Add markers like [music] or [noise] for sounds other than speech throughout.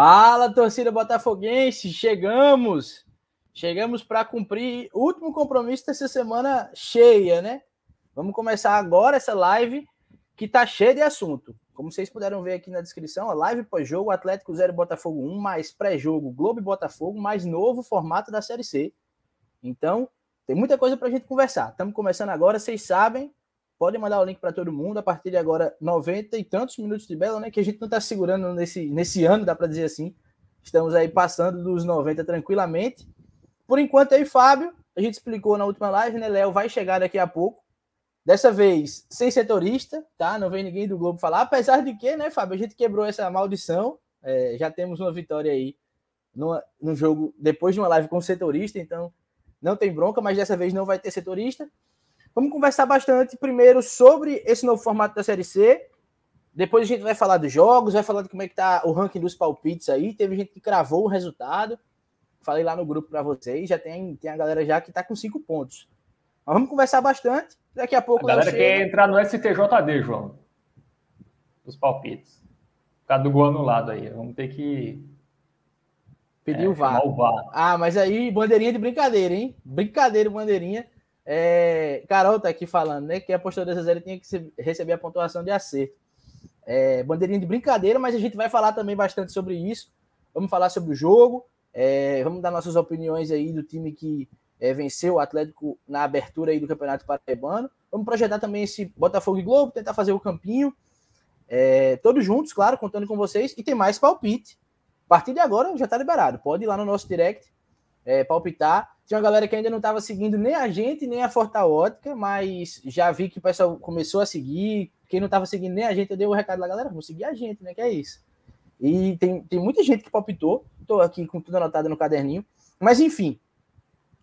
Fala, torcida botafoguense, chegamos. Chegamos para cumprir o último compromisso dessa semana cheia, né? Vamos começar agora essa live que tá cheia de assunto. Como vocês puderam ver aqui na descrição, a live pós-jogo Atlético 0 Botafogo 1, mais pré-jogo Globo e Botafogo, mais novo formato da Série C. Então, tem muita coisa para a gente conversar. Estamos começando agora, vocês sabem, podem mandar o link para todo mundo. A partir de agora, 90 e tantos minutos de bela, né? Que a gente não está segurando nesse, nesse ano, dá para dizer assim. Estamos aí passando dos 90 tranquilamente. Por enquanto, aí, Fábio, a gente explicou na última live, né? Léo vai chegar daqui a pouco. Dessa vez, sem setorista, tá? Não vem ninguém do Globo falar, apesar de que, né, Fábio, a gente quebrou essa maldição. É, já temos uma vitória aí no jogo depois de uma live com setorista, então não tem bronca, mas dessa vez não vai ter setorista. Vamos conversar bastante primeiro sobre esse novo formato da Série C. Depois a gente vai falar dos jogos, vai falar de como é que tá o ranking dos palpites aí. Teve gente que cravou o resultado. Falei lá no grupo para vocês, já tem, tem a galera já que tá com cinco pontos. Mas vamos conversar bastante. Daqui a pouco. A galera quer entrar no STJD, João. Os palpites. Por causa do gol anulado aí. Vamos ter que. Pedir é, VAR. Ah, mas aí, bandeirinha de brincadeira, hein? Brincadeira, bandeirinha. É, Carol tá aqui falando, né? Que a postura da Zé tinha que receber a pontuação de acerto. É, bandeirinha de brincadeira, mas a gente vai falar também bastante sobre isso. Vamos falar sobre o jogo. É, vamos dar nossas opiniões aí do time que é, venceu o Atlético na abertura aí do Campeonato Paraibano. Vamos projetar também esse Botafogo e Globo, tentar fazer o campinho. É, todos juntos, claro, contando com vocês. E tem mais palpite. A partir de agora já está liberado. Pode ir lá no nosso direct, é, palpitar. Tinha uma galera que ainda não estava seguindo nem a gente, nem a Forta Ótica, mas já vi que o pessoal começou a seguir. Quem não estava seguindo nem a gente, eu dei o um recado lá, galera, vamos seguir a gente, né? Que é isso. E tem, tem muita gente que palpitou. Estou aqui com tudo anotado no caderninho. Mas enfim,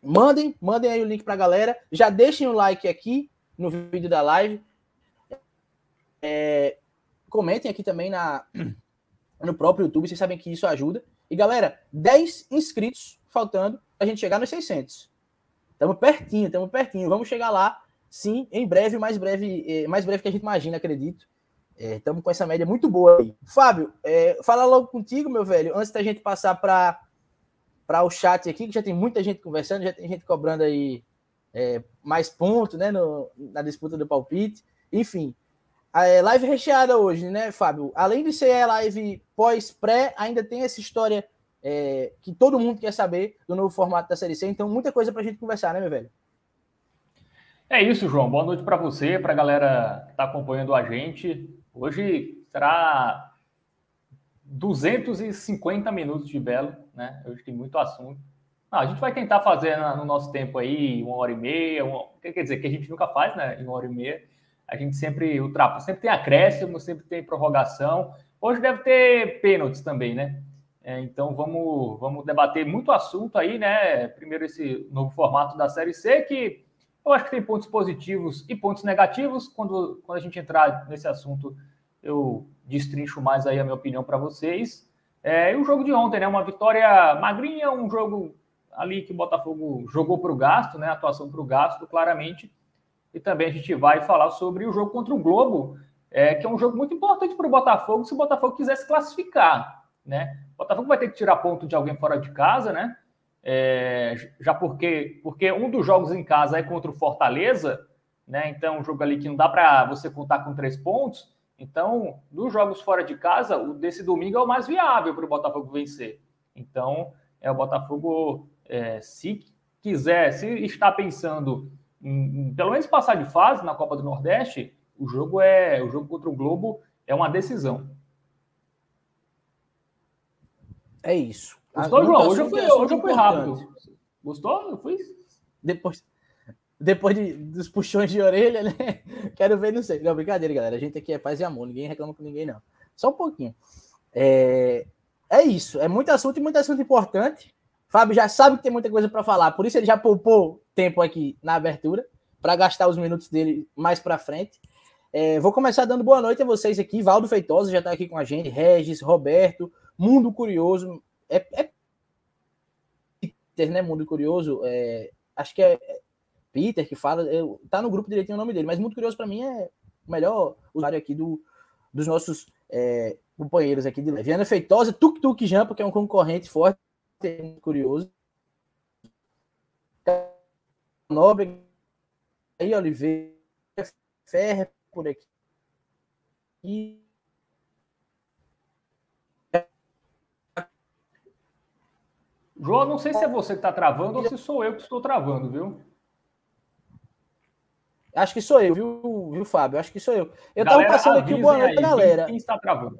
mandem, mandem aí o link para a galera. Já deixem o like aqui no vídeo da live. É, comentem aqui também na, no próprio YouTube, vocês sabem que isso ajuda. E galera, 10 inscritos faltando a gente chegar nos 600. Estamos pertinho, estamos pertinho. Vamos chegar lá, sim, em breve, mais breve, eh, mais breve que a gente imagina, acredito. Estamos é, com essa média muito boa aí. Fábio, é, fala logo contigo, meu velho, antes da gente passar para para o chat aqui, que já tem muita gente conversando, já tem gente cobrando aí é, mais pontos, né, no, na disputa do palpite. Enfim, é, live recheada hoje, né, Fábio? Além de ser live pós-pré, ainda tem essa história é, que todo mundo quer saber do novo formato da Série C. Então, muita coisa para a gente conversar, né, meu velho? É isso, João. Boa noite para você, para a galera que está acompanhando a gente. Hoje será 250 minutos de belo, né? Hoje tem muito assunto. Não, a gente vai tentar fazer no nosso tempo aí uma hora e meia, uma... quer dizer, que a gente nunca faz, né? Em uma hora e meia. A gente sempre ultrapassa, sempre tem acréscimo, sempre tem prorrogação. Hoje deve ter pênaltis também, né? É, então vamos, vamos debater muito assunto aí, né? Primeiro esse novo formato da Série C, que eu acho que tem pontos positivos e pontos negativos. Quando, quando a gente entrar nesse assunto, eu destrincho mais aí a minha opinião para vocês. É, e o jogo de ontem, né? Uma vitória magrinha, um jogo ali que o Botafogo jogou para o gasto, né? Atuação para o gasto, claramente. E também a gente vai falar sobre o jogo contra o Globo, é, que é um jogo muito importante para o Botafogo, se o Botafogo quiser se classificar, né? O Botafogo vai ter que tirar ponto de alguém fora de casa, né? É, já porque, porque um dos jogos em casa é contra o Fortaleza, né? Então, um jogo ali que não dá para você contar com três pontos. Então, dos jogos fora de casa, o desse domingo é o mais viável para o Botafogo vencer. Então, é o Botafogo, é, se quiser, se está pensando em, em, pelo menos passar de fase na Copa do Nordeste, o jogo é o jogo contra o Globo é uma decisão. É isso. Gostou, João? Hoje eu fui, hoje eu fui rápido. Gostou? Eu fui. Depois, depois de, dos puxões de orelha, né? [laughs] Quero ver, não sei. Não, brincadeira, galera. A gente aqui é paz e amor. Ninguém reclama com ninguém, não. Só um pouquinho. É, é isso. É muito assunto e muito assunto importante. Fábio já sabe que tem muita coisa para falar. Por isso ele já poupou tempo aqui na abertura para gastar os minutos dele mais para frente. É, vou começar dando boa noite a vocês aqui. Valdo Feitosa já está aqui com a gente. Regis, Roberto, Mundo Curioso. É, é Peter, né? Mundo Curioso. É, acho que é Peter que fala. Eu, tá no grupo direitinho o nome dele, mas Mundo Curioso para mim é o melhor usuário aqui do, dos nossos é, companheiros aqui de Leviana Feitosa, Tuk Tuk Jampa, que é um concorrente forte, curioso. Nobre, aí Oliveira, Ferre por aqui. E João, não sei se é você que está travando ou se sou eu que estou travando, viu? Acho que sou eu, viu, viu Fábio? Acho que sou eu. Eu estava passando aqui boa noite, aí, galera. Quem, quem, está travando?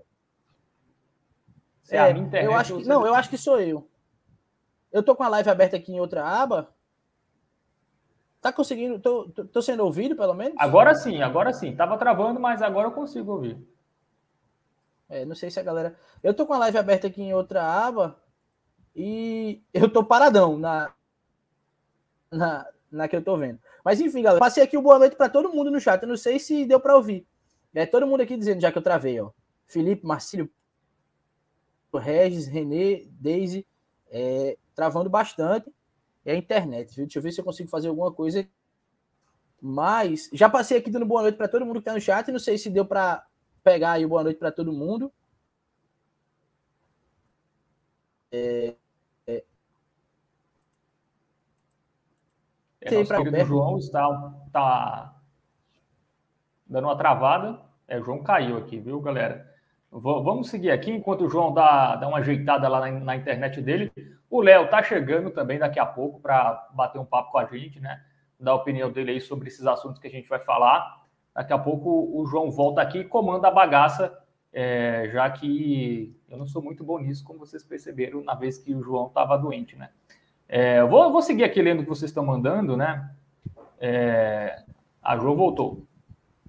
É, é a minha internet, eu acho que, não, eu acho que sou eu. Eu tô com a live aberta aqui em outra aba. Tá conseguindo? Tô, tô, tô sendo ouvido, pelo menos? Agora sim, agora sim. Tava travando, mas agora eu consigo ouvir. É, não sei se a galera. Eu tô com a live aberta aqui em outra aba e eu tô paradão na, na, na que eu tô vendo. Mas enfim, galera, passei aqui o boa noite para todo mundo no chat. Eu não sei se deu para ouvir. É todo mundo aqui dizendo, já que eu travei, ó. Felipe, Marcílio, Regis, Renê, Daisy, é, travando bastante. É a internet, viu? Deixa eu ver se eu consigo fazer alguma coisa. Mas já passei aqui dando boa noite para todo mundo que tá no chat. Não sei se deu para pegar aí boa noite para todo mundo. É, É, nosso querido João está, está dando uma travada. É, o João caiu aqui, viu, galera? Vamos seguir aqui enquanto o João dá, dá uma ajeitada lá na, na internet dele. O Léo tá chegando também daqui a pouco para bater um papo com a gente, né? Dar a opinião dele aí sobre esses assuntos que a gente vai falar. Daqui a pouco o João volta aqui e comanda a bagaça, é, já que eu não sou muito bom nisso, como vocês perceberam na vez que o João estava doente, né? É, eu vou, vou seguir aqui lendo o que vocês estão mandando, né? É, a Jo voltou.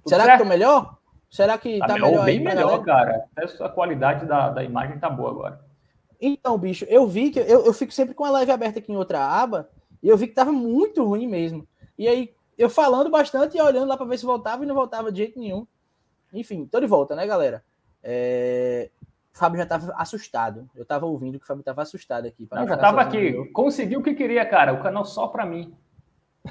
Tudo Será certo? que tô melhor? Será que tá, tá melhor? Bem melhor, cara. A qualidade da, da imagem tá boa agora. Então, bicho, eu vi que eu, eu fico sempre com a live aberta aqui em outra aba e eu vi que tava muito ruim mesmo. E aí, eu falando bastante e olhando lá para ver se voltava e não voltava de jeito nenhum. Enfim, tô de volta, né, galera? É... O Fábio já estava assustado. Eu estava ouvindo que o Fábio estava assustado aqui. Não, já estava aqui. Conseguiu o que queria, cara. O canal só para mim.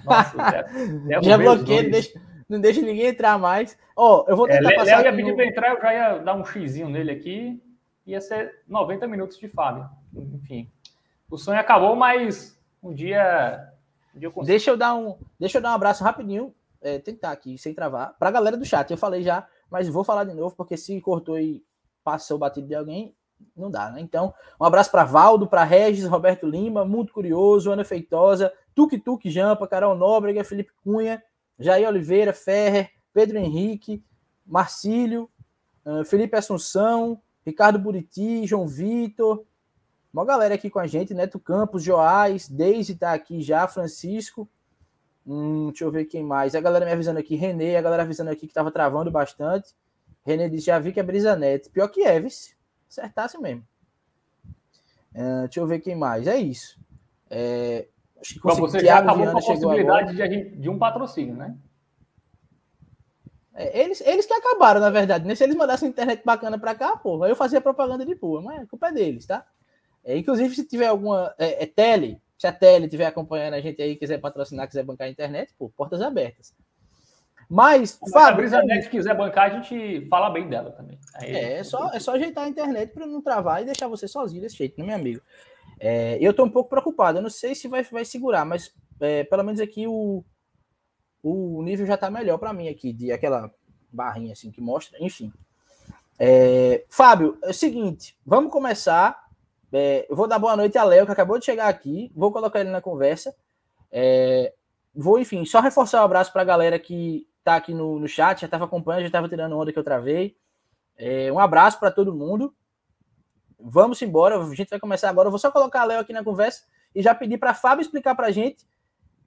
Nossa, [laughs] já, já bloqueei, não deixa, não deixa ninguém entrar mais. Ó, oh, eu vou tentar é, passar. Léo ia pedir no... para entrar, eu já ia dar um xizinho nele aqui. Ia ser 90 minutos de Fábio. Enfim. O sonho acabou, mas um dia. Um dia eu deixa eu dar um, deixa eu dar um abraço rapidinho. É, tentar aqui, sem travar. Para a galera do chat, eu falei já, mas vou falar de novo, porque se cortou aí passou batido de alguém, não dá, né? Então, um abraço para Valdo, para Regis, Roberto Lima, muito curioso, Ana Feitosa, Tuk Tuk Jampa, Carol Nóbrega, Felipe Cunha, Jair Oliveira, Ferrer, Pedro Henrique, Marcílio, uh, Felipe Assunção, Ricardo Buriti, João Vitor, uma galera aqui com a gente, Neto Campos, Joás, Deise tá aqui já, Francisco, hum, deixa eu ver quem mais, a galera me avisando aqui, Renê, a galera avisando aqui que tava travando bastante, René disse: já vi que é brisa net. Pior que é, vice. Acertasse mesmo. Uh, deixa eu ver quem mais. É isso. É, acho que Bom, você já acabou com a possibilidade de, de, um patrocínio, né? É, eles, eles que acabaram, na verdade. Né? Se eles mandassem internet bacana para cá, porra, eu fazia propaganda de porra, mas a culpa é deles, tá? É, inclusive, se tiver alguma. É, é tele, se a tele estiver acompanhando a gente aí, quiser patrocinar, quiser bancar a internet, pô, portas abertas. Mas, Mas Fábio, a Brisa quiser bancar, a gente fala bem dela também. Aí, é, é só, é só ajeitar a internet para não travar e deixar você sozinho desse jeito, né, meu amigo? É, eu estou um pouco preocupado. Eu não sei se vai, vai segurar, mas é, pelo menos aqui o, o nível já está melhor para mim aqui, de aquela barrinha assim que mostra. Enfim. É, Fábio, é o seguinte, vamos começar. É, eu vou dar boa noite a Léo, que acabou de chegar aqui. Vou colocar ele na conversa. É, vou, enfim, só reforçar o um abraço para a galera que tá aqui no, no chat, já estava acompanhando, já estava tirando onda que eu travei. É, um abraço para todo mundo. Vamos embora, a gente vai começar agora. Eu vou só colocar a Léo aqui na conversa e já pedir para Fábio explicar para a gente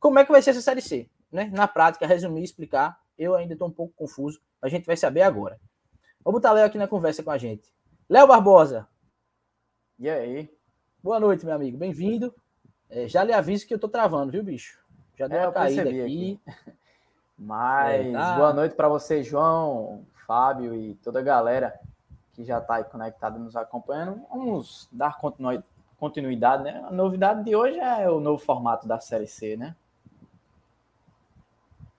como é que vai ser essa série C, né? Na prática, resumir, explicar. Eu ainda estou um pouco confuso, a gente vai saber agora. Vou botar Léo aqui na conversa com a gente. Léo Barbosa. E aí? Boa noite, meu amigo. Bem-vindo. É, já lhe aviso que eu tô travando, viu, bicho? Já deu é, uma caída aqui. aqui. Mas é, tá. boa noite para você, João, Fábio e toda a galera que já está aí conectada nos acompanhando. Vamos dar continuidade, né? A novidade de hoje é o novo formato da Série C, né?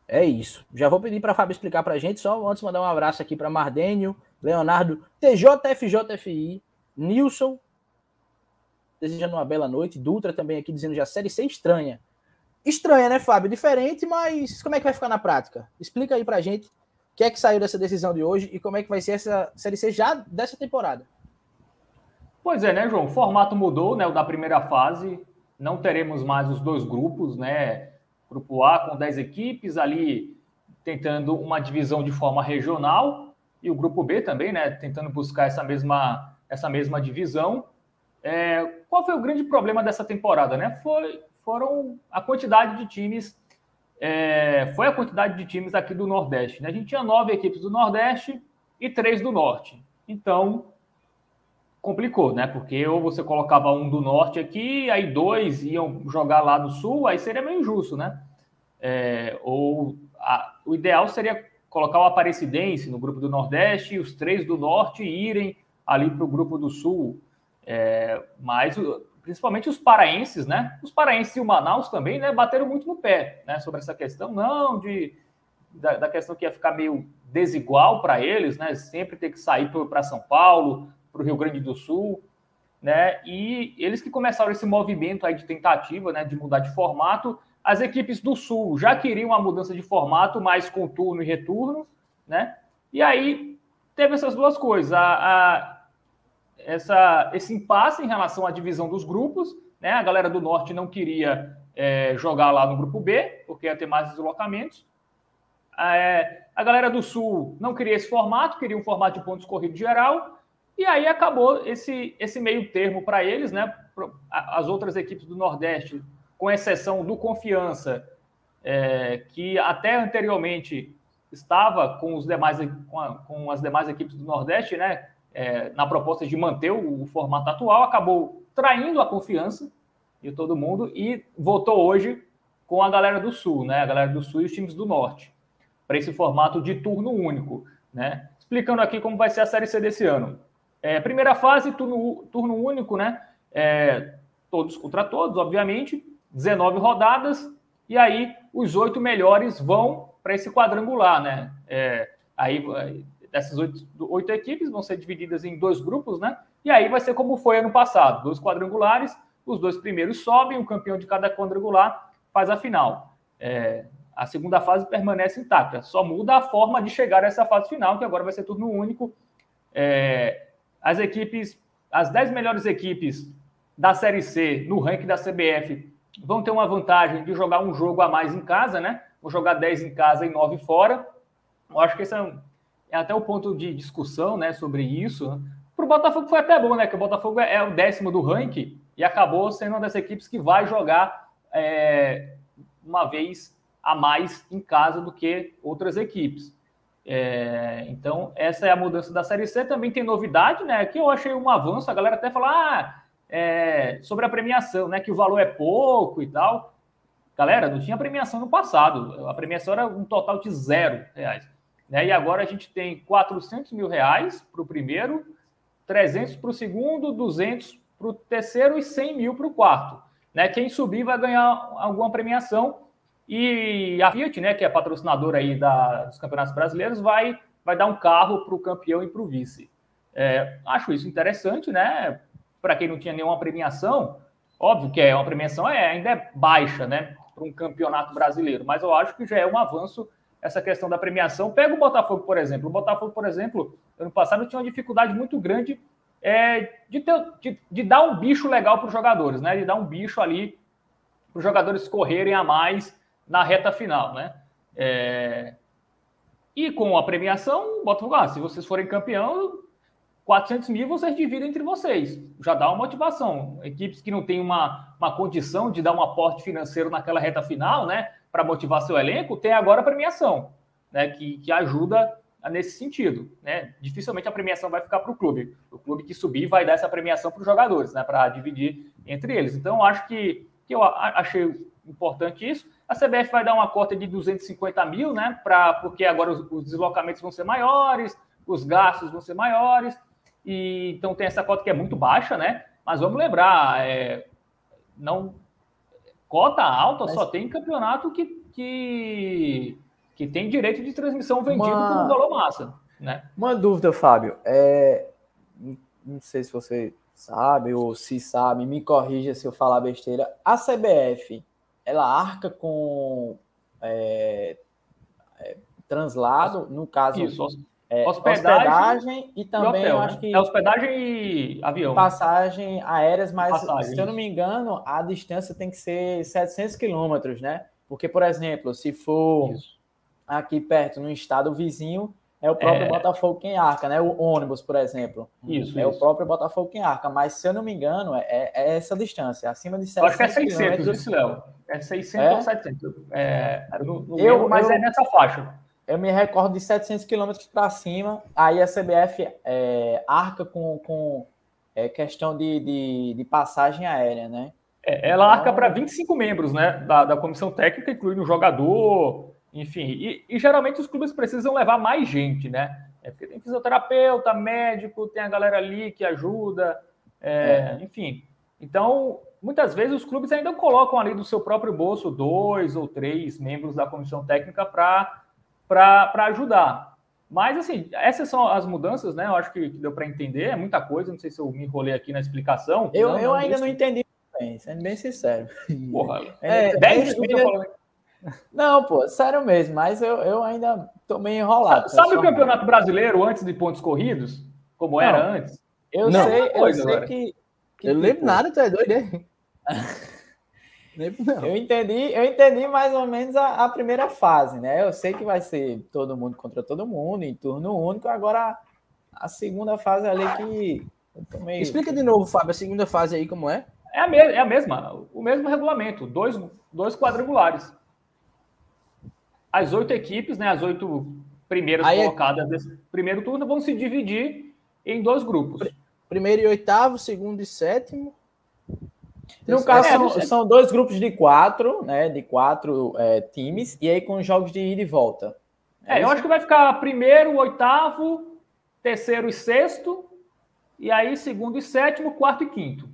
É isso. Já vou pedir para Fábio explicar para a gente, só antes mandar um abraço aqui para Mardênio, Leonardo, TJFJFI, Nilson, desejando uma bela noite, Dutra também aqui dizendo já Série C estranha. Estranha, né, Fábio? Diferente, mas como é que vai ficar na prática? Explica aí para a gente o que é que saiu dessa decisão de hoje e como é que vai ser essa Série C já dessa temporada. Pois é, né, João? O formato mudou, né, o da primeira fase. Não teremos mais os dois grupos, né? Grupo A com 10 equipes, ali tentando uma divisão de forma regional, e o grupo B também, né? Tentando buscar essa mesma, essa mesma divisão. É, qual foi o grande problema dessa temporada, né? Foi, foram a quantidade de times. É, foi a quantidade de times aqui do Nordeste. Né? A gente tinha nove equipes do Nordeste e três do Norte. Então, complicou, né? Porque ou você colocava um do norte aqui, aí dois iam jogar lá do sul, aí seria meio injusto, né? É, ou a, o ideal seria colocar o Aparecidense no grupo do Nordeste e os três do Norte irem ali para o grupo do Sul. É, mas principalmente os paraenses, né? Os paraenses e o Manaus também, né? Bateram muito no pé, né? Sobre essa questão, não de da, da questão que ia ficar meio desigual para eles, né? Sempre ter que sair para São Paulo, para o Rio Grande do Sul, né? E eles que começaram esse movimento aí de tentativa, né, de mudar de formato, as equipes do Sul já queriam uma mudança de formato, mais com turno e retorno, né? E aí teve essas duas coisas, a, a, essa, esse impasse em relação à divisão dos grupos, né? A galera do Norte não queria é, jogar lá no grupo B, porque ia ter mais deslocamentos. É, a galera do Sul não queria esse formato, queria um formato de pontos corridos geral. E aí acabou esse, esse meio termo para eles, né? As outras equipes do Nordeste, com exceção do Confiança, é, que até anteriormente estava com, os demais, com, a, com as demais equipes do Nordeste, né? É, na proposta de manter o, o, formato atual, acabou traindo a confiança de todo mundo e voltou hoje com a galera do Sul, né? A galera do Sul e os times do Norte, para esse formato de turno único, né? Explicando aqui como vai ser a Série C desse ano. É, primeira fase, turno, turno único, né? É, todos contra todos, obviamente. 19 rodadas. E aí, os oito melhores vão para esse quadrangular, né? É, aí, essas oito, oito equipes vão ser divididas em dois grupos, né? E aí vai ser como foi ano passado: dois quadrangulares, os dois primeiros sobem, o campeão de cada quadrangular faz a final. É, a segunda fase permanece intacta, só muda a forma de chegar a essa fase final, que agora vai ser turno único. É, as equipes, as 10 melhores equipes da Série C no ranking da CBF vão ter uma vantagem de jogar um jogo a mais em casa, né? Vão jogar 10 em casa e 9 fora. Eu acho que esse é, é até o ponto de discussão, né, sobre isso. Para o Botafogo foi até bom, né? Que o Botafogo é o décimo do ranking e acabou sendo uma das equipes que vai jogar é, uma vez a mais em casa do que outras equipes. É, então, essa é a mudança da Série C. Também tem novidade, né? Que eu achei um avanço. A galera até fala ah, é, sobre a premiação, né? Que o valor é pouco e tal. Galera, não tinha premiação no passado. A premiação era um total de zero reais. Né? E agora a gente tem 400 mil reais para o primeiro, 300 para o segundo, 200 para o terceiro e 100 mil para o quarto. Né? Quem subir vai ganhar alguma premiação. E a Fiat, né, que é patrocinadora aí da, dos campeonatos brasileiros, vai, vai dar um carro para o campeão e para o vice. É, acho isso interessante, né? Para quem não tinha nenhuma premiação, óbvio que é uma premiação é, ainda é baixa, né? Para um campeonato brasileiro, mas eu acho que já é um avanço essa questão da premiação. Pega o Botafogo, por exemplo. O Botafogo, por exemplo, ano passado tinha uma dificuldade muito grande é, de, ter, de, de dar um bicho legal para os jogadores, né? De dar um bicho ali para os jogadores correrem a mais na reta final, né? É... E com a premiação, Botafogo, ah, se vocês forem campeão, 400 mil vocês dividem entre vocês. Já dá uma motivação. Equipes que não têm uma, uma condição de dar um aporte financeiro naquela reta final, né? Para motivar seu elenco, tem agora a premiação, né? Que, que ajuda nesse sentido, né? Dificilmente a premiação vai ficar para o clube. O clube que subir vai dar essa premiação para os jogadores, né? Para dividir entre eles. Então, acho que, que eu achei importante isso. A CBF vai dar uma cota de 250 mil, né? Pra, porque agora os, os deslocamentos vão ser maiores, os gastos vão ser maiores, e então tem essa cota que é muito baixa, né? Mas vamos lembrar, é, não cota alta Mas... só tem campeonato que, que que tem direito de transmissão vendido uma... por um valor massa. Né? Uma dúvida, Fábio. É... Não sei se você sabe ou se sabe, me corrija se eu falar besteira. A CBF, ela arca com é... É... translado, no caso. Isso, é, hospedagem, hospedagem, e também hotel, acho né? que. É hospedagem e avião. Passagem aéreas, mas passagem, se eu não me engano, a distância tem que ser 700 quilômetros, né? Porque, por exemplo, se for isso. aqui perto, no estado vizinho, é o próprio é... Botafogo quem arca, né? O ônibus, por exemplo. Isso. É isso. o próprio Botafogo quem arca. Mas, se eu não me engano, é, é, é essa distância, acima de 700 Acho que é 600, isso, Léo. É 600 é? ou 700. É, no, no eu, mesmo, mas eu... é nessa faixa eu me recordo de 700 quilômetros para cima, aí a CBF é, arca com, com é, questão de, de, de, passagem aérea, né? É, ela arca para 25 membros né, da, da comissão técnica, incluindo o jogador, enfim. E, e, geralmente os clubes precisam levar mais gente, né? É porque tem fisioterapeuta, médico, tem a galera ali que ajuda, é, é. enfim. Então, muitas vezes os clubes ainda colocam ali do seu próprio bolso dois ou três membros da comissão técnica para para ajudar. Mas, assim, essas são as mudanças, né? Eu acho que, que deu para entender, é muita coisa. Não sei se eu me enrolei aqui na explicação. Eu, não, eu não ainda não entendi bem, sendo bem sincero. [laughs] Porra, [laughs] é, 10 minutos falando. Não, pô, sério mesmo, mas eu, eu ainda tô meio enrolado. Sabe, sabe o Campeonato Brasileiro antes de pontos corridos? Como não, era antes? Eu não, sei, eu sei que, que. Eu não lembro tipo nada, tu é doido, né? [laughs] [laughs] Não. Eu entendi, eu entendi mais ou menos a, a, primeira fase, né? Eu sei que vai ser todo mundo contra todo mundo, em turno único. Agora, a segunda fase ali que. Meio... Explica de novo, Fábio, a segunda fase aí como é? É a, me é a mesma, o mesmo regulamento, dois, dois quadrangulares. As oito equipes, né? As oito primeiras aí é colocadas é... desse primeiro turno vão se dividir em dois grupos. Primeiro e oitavo, segundo e sétimo. No caso, é, são, são, dois grupos de quatro, né? De quatro é, times, e aí com jogos de ida e volta. É, é eu acho que vai ficar primeiro, oitavo, terceiro e sexto, e aí segundo e sétimo, quarto e quinto.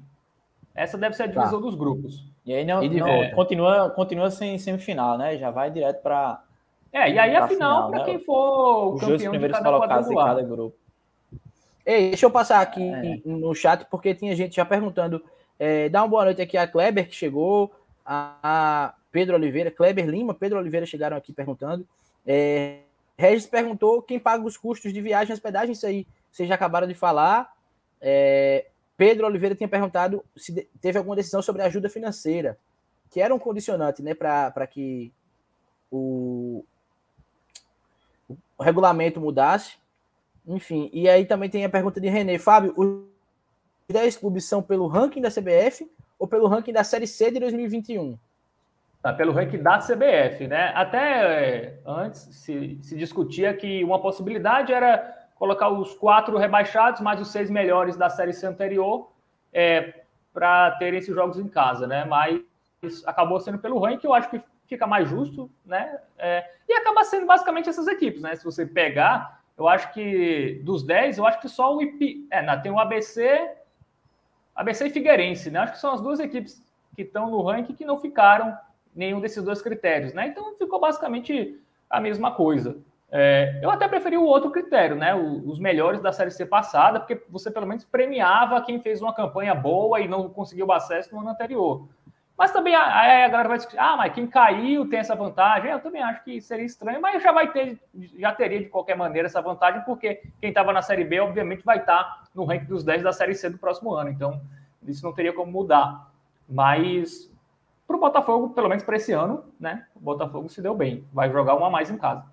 Essa deve ser a divisão tá. dos grupos. E aí não, e não continua, continua sem semifinal, né? Já vai direto para. É, e aí a final para né? quem for o Os campeão dois primeiros de cada de cada grupo. Ei, deixa eu passar aqui é. no chat, porque tinha gente já perguntando é, dá uma boa noite aqui a Kleber, que chegou, a, Pedro Oliveira, Kleber Lima, Pedro Oliveira chegaram aqui perguntando. É, Regis perguntou quem paga os custos de viagem e hospedagem, isso aí vocês já acabaram de falar. É, Pedro Oliveira tinha perguntado se teve alguma decisão sobre ajuda financeira, que era um condicionante né, para que o, o regulamento mudasse. Enfim, e aí também tem a pergunta de René. Fábio, 10 clubes são pelo ranking da CBF ou pelo ranking da Série C de 2021? Tá, pelo ranking da CBF, né? Até é, antes se, se discutia que uma possibilidade era colocar os quatro rebaixados mais os seis melhores da Série C anterior é, para terem esses jogos em casa, né? Mas acabou sendo pelo ranking, eu acho que fica mais justo, né? É, e acaba sendo basicamente essas equipes, né? Se você pegar, eu acho que dos 10, eu acho que só o IP. É, tem o ABC, ABC e Figueirense, né? Acho que são as duas equipes que estão no ranking que não ficaram nenhum desses dois critérios, né? Então ficou basicamente a mesma coisa. É, eu até preferi o outro critério, né? os melhores da Série C passada, porque você pelo menos premiava quem fez uma campanha boa e não conseguiu o acesso no ano anterior. Mas também aí a galera vai discutir, ah, mas quem caiu tem essa vantagem. Eu também acho que seria estranho, mas já vai ter, já teria de qualquer maneira essa vantagem, porque quem estava na Série B, obviamente, vai estar no ranking dos 10 da Série C do próximo ano. Então, isso não teria como mudar. Mas para o Botafogo, pelo menos para esse ano, né? O Botafogo se deu bem. Vai jogar uma a mais em casa.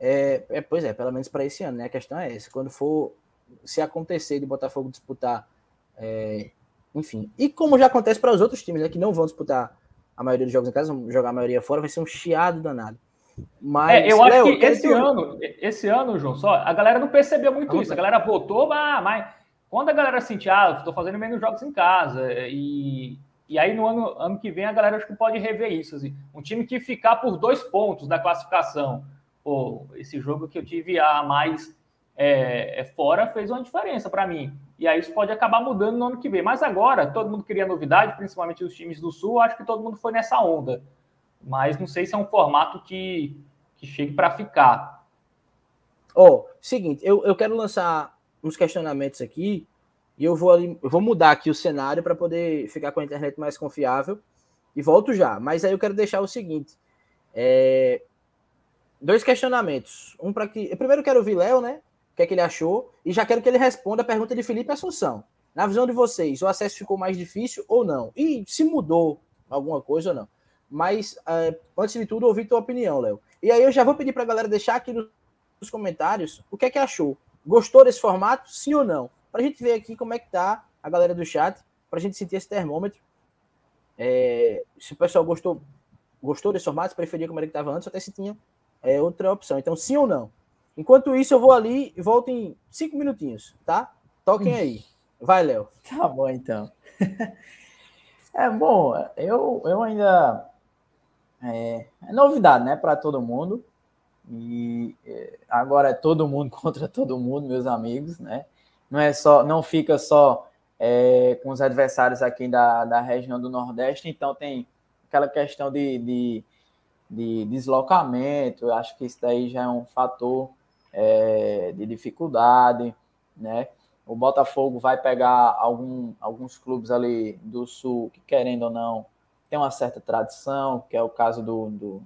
É, é, pois é, pelo menos para esse ano, né? A questão é essa. Quando for, se acontecer de Botafogo disputar é, enfim. E como já acontece para os outros times, né, que não vão disputar a maioria dos jogos em casa, vão jogar a maioria fora, vai ser um chiado danado. Mas, é, eu acho Leo, que esse ano, esse ano, João, só a galera não percebeu muito isso. A galera votou, ah, mas quando a galera sentir, ah, estou fazendo menos jogos em casa, e, e aí no ano, ano que vem a galera acho que pode rever isso. Assim. Um time que ficar por dois pontos da classificação, pô, esse jogo que eu tive a mais é, é fora fez uma diferença para mim. E aí isso pode acabar mudando no ano que vem. Mas agora, todo mundo queria novidade, principalmente os times do Sul, acho que todo mundo foi nessa onda. mas não sei se é um formato que, que chegue para ficar. Ó, oh, seguinte, eu, eu quero lançar uns questionamentos aqui e eu vou, eu vou mudar aqui o cenário para poder ficar com a internet mais confiável e volto já. Mas aí eu quero deixar o seguinte: é, dois questionamentos. Um para que. Eu primeiro quero ouvir Léo, né? O que é que ele achou? E já quero que ele responda a pergunta de Felipe Assunção. Na visão de vocês, o acesso ficou mais difícil ou não? E se mudou alguma coisa ou não? Mas, é, antes de tudo, ouvir tua opinião, Léo. E aí eu já vou pedir para a galera deixar aqui nos comentários o que é que achou. Gostou desse formato? Sim ou não? Para a gente ver aqui como é que tá a galera do chat, para a gente sentir esse termômetro. É, se o pessoal gostou, gostou desse formato, preferia como era que estava antes, até se tinha é, outra opção. Então, sim ou não? Enquanto isso, eu vou ali e volto em cinco minutinhos, tá? Toquem aí. Vai, Léo. [laughs] Tá bom, então. [laughs] É bom, eu, eu ainda. É, é novidade, né, para todo mundo. E é, agora é todo mundo [laughs] contra todo mundo, meus amigos, né? Não é só, não fica só é, com os adversários aqui da, da região do Nordeste, então tem aquela questão de, de, de deslocamento, eu acho que isso daí já é um fator é, de dificuldade, né? O Botafogo vai pegar algum, alguns clubes ali do Sul que, querendo ou não, tem uma certa tradição, que é o caso do, do,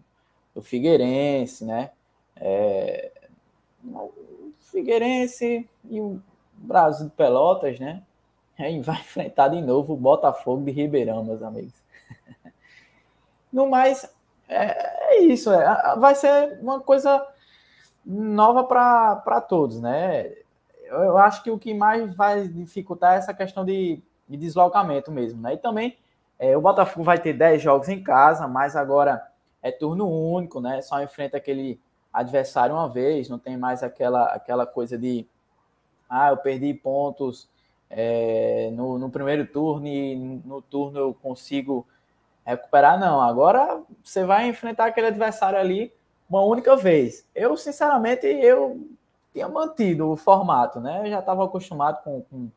do Figueirense, né? É, o Figueirense e o Brasil de Pelotas, né? [laughs] Vai enfrentar de novo o Botafogo de Ribeirão, meus amigos. [laughs] No mais, é, é isso. É, vai ser uma coisa nova para todos, né? Eu acho que o que mais vai dificultar é essa questão de, de deslocamento mesmo, né? E também é, o Botafogo vai ter 10 jogos em casa, mas agora é turno único, né? Só enfrenta aquele adversário uma vez, não tem mais aquela, aquela coisa de ah, eu perdi pontos é, no, no primeiro turno e no turno eu consigo recuperar, não. Agora você vai enfrentar aquele adversário ali uma única vez. Eu, sinceramente, eu tinha mantido o formato, né? Eu já estava acostumado com, com,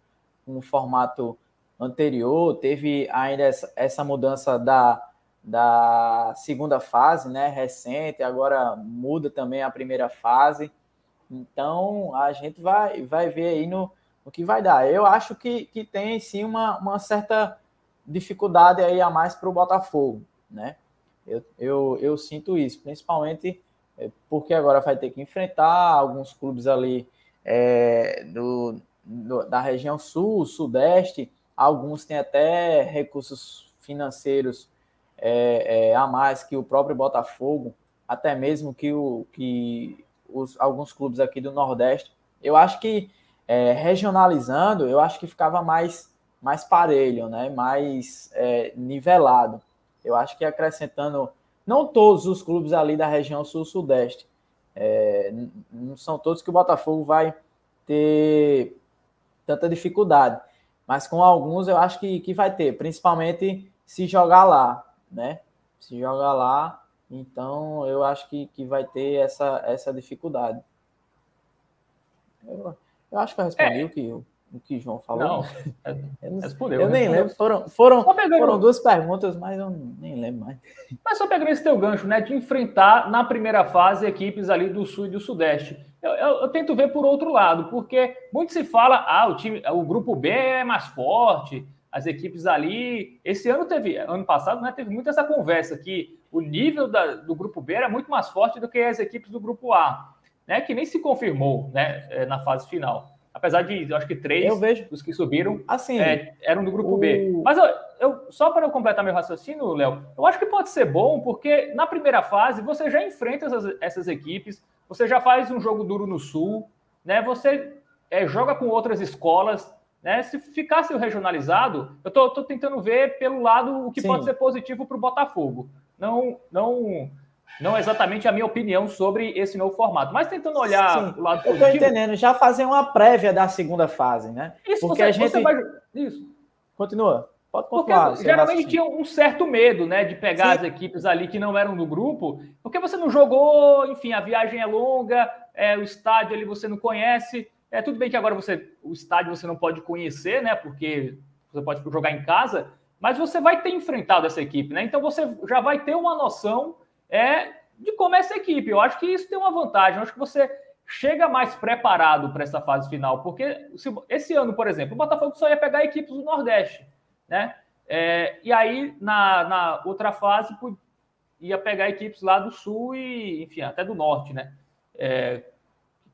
com, o formato anterior, teve ainda essa, essa mudança da, da segunda fase, né? Recente, agora muda também a primeira fase. Então a gente vai, vai ver aí no, no que vai dar. Eu acho que, que tem sim uma, uma certa dificuldade aí a mais para o Botafogo, né? Eu, eu, eu sinto isso, principalmente é, porque agora vai ter que enfrentar alguns clubes ali é, do, do, da região sul, sudeste, alguns têm até recursos financeiros é, é, a mais que o próprio Botafogo, até mesmo que, o, que os, alguns clubes aqui do Nordeste. Eu acho que é, regionalizando, eu acho que ficava mais mais parelho, né? mais é, nivelado. Eu acho que acrescentando, não todos os clubes ali da região sul-sudeste, é, não são todos que o Botafogo vai ter tanta dificuldade, mas com alguns eu acho que, que vai ter, principalmente se jogar lá, né? Se jogar lá, então eu acho que, que vai ter essa, essa dificuldade. Eu, eu acho que eu respondi é. o que eu o que João falou. Não, [laughs] eu, não, respondeu. Eu nem lembro. Foram, foram, foram duas perguntas, mas eu nem lembro mais. [laughs] Mas só pegando esse teu gancho, né? De enfrentar na primeira fase equipes ali do sul e do sudeste. Eu, eu, eu, tento ver por outro lado, porque muito se fala, ah, o time, o grupo B é mais forte, as equipes ali. Esse ano teve, ano passado, né? Teve muito essa conversa que o nível da, do grupo B era muito mais forte do que as equipes do grupo A, né? Que nem se confirmou, né? Eh, na fase final. Apesar de, acho que três eu vejo. dos que subiram assim, é, eram do grupo o... B. Mas eu, eu só para eu completar meu raciocínio, Léo, eu acho que pode ser bom, porque na primeira fase você já enfrenta essas, essas equipes, você já faz um jogo duro no Sul, né? Você é, joga com outras escolas, né? Se ficasse regionalizado, eu tô tentando ver pelo lado o que Sim. pode ser positivo para o Botafogo. Não, não não exatamente a minha opinião sobre esse novo formato, mas tentando olhar Sim, o lado positivo. Eu estou entendendo, já fazer uma prévia da segunda fase, né? Isso, Porque você, a gente. Vai... Isso. Continua. Pode continuar. Porque geralmente tinha um certo medo, né, de pegar Sim. as equipes ali que não eram do grupo, porque você não jogou, enfim, a viagem é longa, é, o estádio ali você não conhece. É tudo bem que agora você o estádio você não pode conhecer, né, porque você pode jogar em casa, mas você vai ter enfrentado essa equipe, né? Então você já vai ter uma noção é, de como é essa equipe. Eu acho que isso tem uma vantagem. Eu acho que você chega mais preparado para essa fase final, porque se, esse ano, por exemplo, o Botafogo só ia pegar equipes do Nordeste, né? É, e aí, na, na outra fase, ia pegar equipes lá do Sul e, enfim, até do Norte, né? É,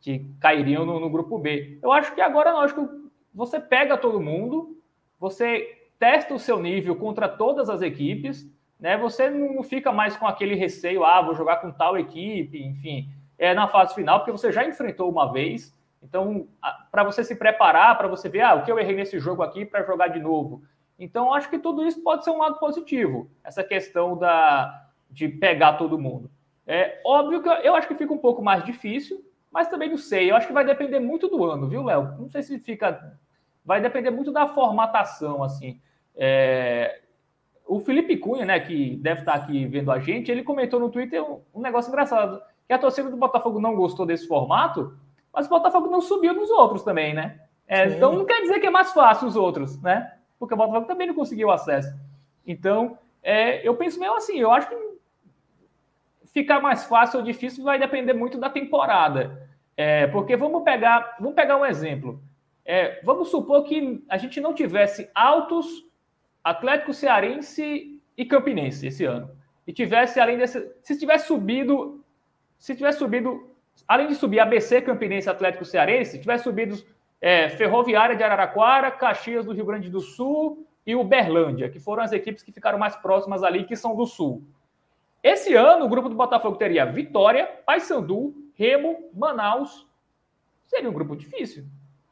que cairiam no, no, grupo B. Eu acho que agora, não, acho que você pega todo mundo, você testa o seu nível contra todas as equipes, né? Você não fica mais com aquele receio, ah, vou jogar com tal equipe, enfim, é na fase final, porque você já enfrentou uma vez. Então, para você se preparar, para você ver, ah, o que eu errei nesse jogo aqui para jogar de novo. Então, acho que tudo isso pode ser um lado positivo, essa questão da, de pegar todo mundo. É óbvio que eu acho que fica um pouco mais difícil, mas também não sei. Eu acho que vai depender muito do ano, viu, Léo? Não sei se fica. Vai depender muito da formatação, assim. É... O Felipe Cunha, né, que deve estar aqui vendo a gente, ele comentou no Twitter um, um negócio engraçado. Que a torcida do Botafogo não gostou desse formato, mas o Botafogo não subiu nos outros também, né? É, então não quer dizer que é mais fácil os outros, né? porque o Botafogo também não conseguiu acesso. Então, é, eu penso meio assim, eu acho que ficar mais fácil ou difícil vai depender muito da temporada. É, porque vamos pegar, vamos pegar um exemplo. É, vamos supor que a gente não tivesse Altos, Atlético Cearense e Campinense esse ano. E tivesse, além desse. Se tivesse subido. Se tivesse subido. Além de subir ABC, Campinense Atlético Cearense, tivesse subido é, Ferroviária de Araraquara, Caxias do Rio Grande do Sul e Uberlândia, que foram as equipes que ficaram mais próximas ali, que são do Sul. Esse ano, o grupo do Botafogo teria Vitória, Paysandu, Remo, Manaus. Seria um grupo difícil.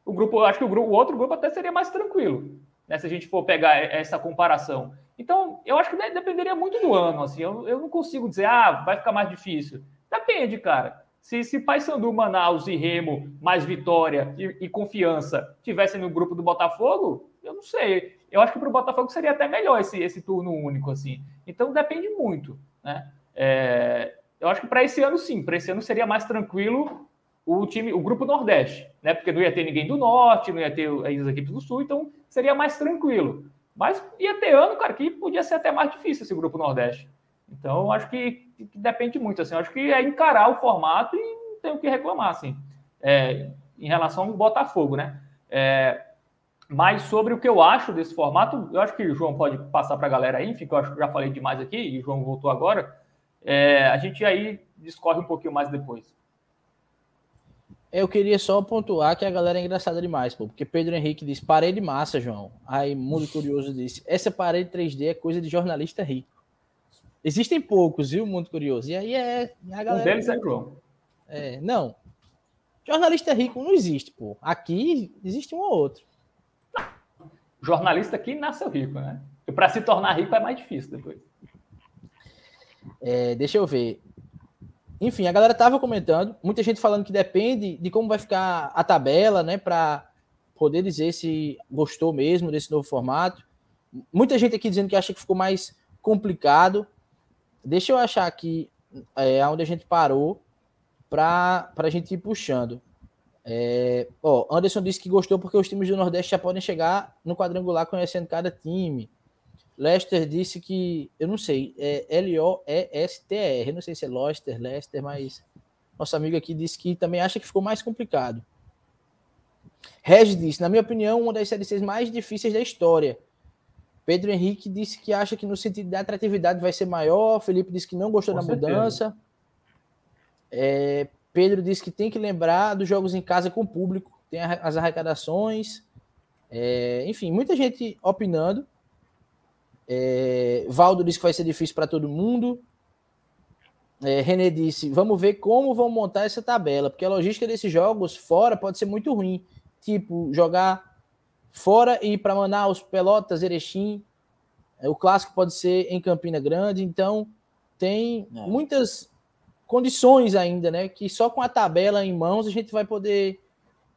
O grupo, acho que o, grupo, o outro grupo até seria mais tranquilo, né, se a gente for pegar essa comparação. Então, eu acho que dependeria muito do ano. Assim, eu, eu não consigo dizer, ah, vai ficar mais difícil. Depende, cara. Se, se Paysandu, Manaus e Remo, mais Vitória e, e Confiança tivessem no grupo do Botafogo, eu não sei. Eu acho que para o Botafogo seria até melhor esse, esse turno único, assim. Então depende muito, né? É, eu acho que para esse ano, sim. Para esse ano seria mais tranquilo o time, o grupo Nordeste, né? Porque não ia ter ninguém do Norte, não ia ter as equipes do Sul, então seria mais tranquilo. Mas ia ter ano, cara, que podia ser até mais difícil esse grupo Nordeste. Então, acho que, que, depende muito. Assim, acho que é encarar o formato e não tem o que reclamar, assim, é, em relação ao Botafogo, né? É, mas sobre o que eu acho desse formato, eu acho que o João pode passar para a galera aí, enfim, que eu acho que já falei demais aqui, e o João voltou agora. É, a gente aí discorre um pouquinho mais depois. Eu queria só pontuar que a galera é engraçada demais, pô, porque Pedro Henrique disse parede massa, João. Aí Mundo Curioso disse: essa parede 3D é coisa de jornalista rico. Existem poucos, viu? Muito curioso. E aí é. A galera, um deles é João. É, não. Jornalista rico não existe, pô. Aqui existe um ou outro. Jornalista aqui nasceu rico, né? E para se tornar rico é mais difícil depois. É, deixa eu ver. Enfim, a galera tava comentando, muita gente falando que depende de como vai ficar a tabela, né, para poder dizer se gostou mesmo desse novo formato. Muita gente aqui dizendo que acha que ficou mais complicado. Deixa eu achar aqui é, onde a gente parou para a gente ir puxando. É, ó, Anderson disse que gostou porque os times do Nordeste já podem chegar no quadrangular conhecendo cada time. Lester disse que, eu não sei, é L-O-E-S-T-R, não sei se é Lester, Lester, mas nosso amigo aqui disse que também acha que ficou mais complicado. Regis disse, na minha opinião, uma das séries mais difíceis da história. Pedro Henrique disse que acha que no sentido da atratividade vai ser maior. Felipe disse que não gostou Com da certeza. mudança. É, Pedro disse que tem que lembrar dos jogos em casa com o público, tem as arrecadações. É, enfim, muita gente opinando. É, Valdo disse que vai ser difícil para todo mundo. É, René disse: vamos ver como vão montar essa tabela, porque a logística desses jogos fora pode ser muito ruim. Tipo, jogar Fora ir para Manaus, Pelotas, Erechim. É, o clássico pode ser em Campina Grande. Então, tem é. muitas condições ainda, né? Que só com a tabela em mãos a gente vai poder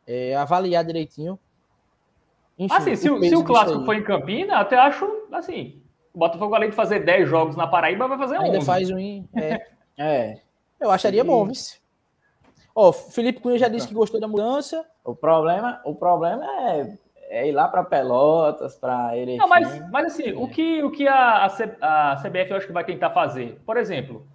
é, avaliar direitinho. Enfim, assim, se, o, se o clássico for em Campina, até acho assim. O Botafogo, além de fazer 10 jogos na Paraíba, vai fazer 11. Ainda faz um. É. [laughs] é. Eu acharia Sim. bom, vice. Ó, Felipe Cunha já disse que gostou da mudança. O problema, o problema é é ir lá para Pelotas, para Erechim. Não, mas, mas assim, é. o que, o que a, a, CBF eu acho que vai tentar fazer? Por exemplo,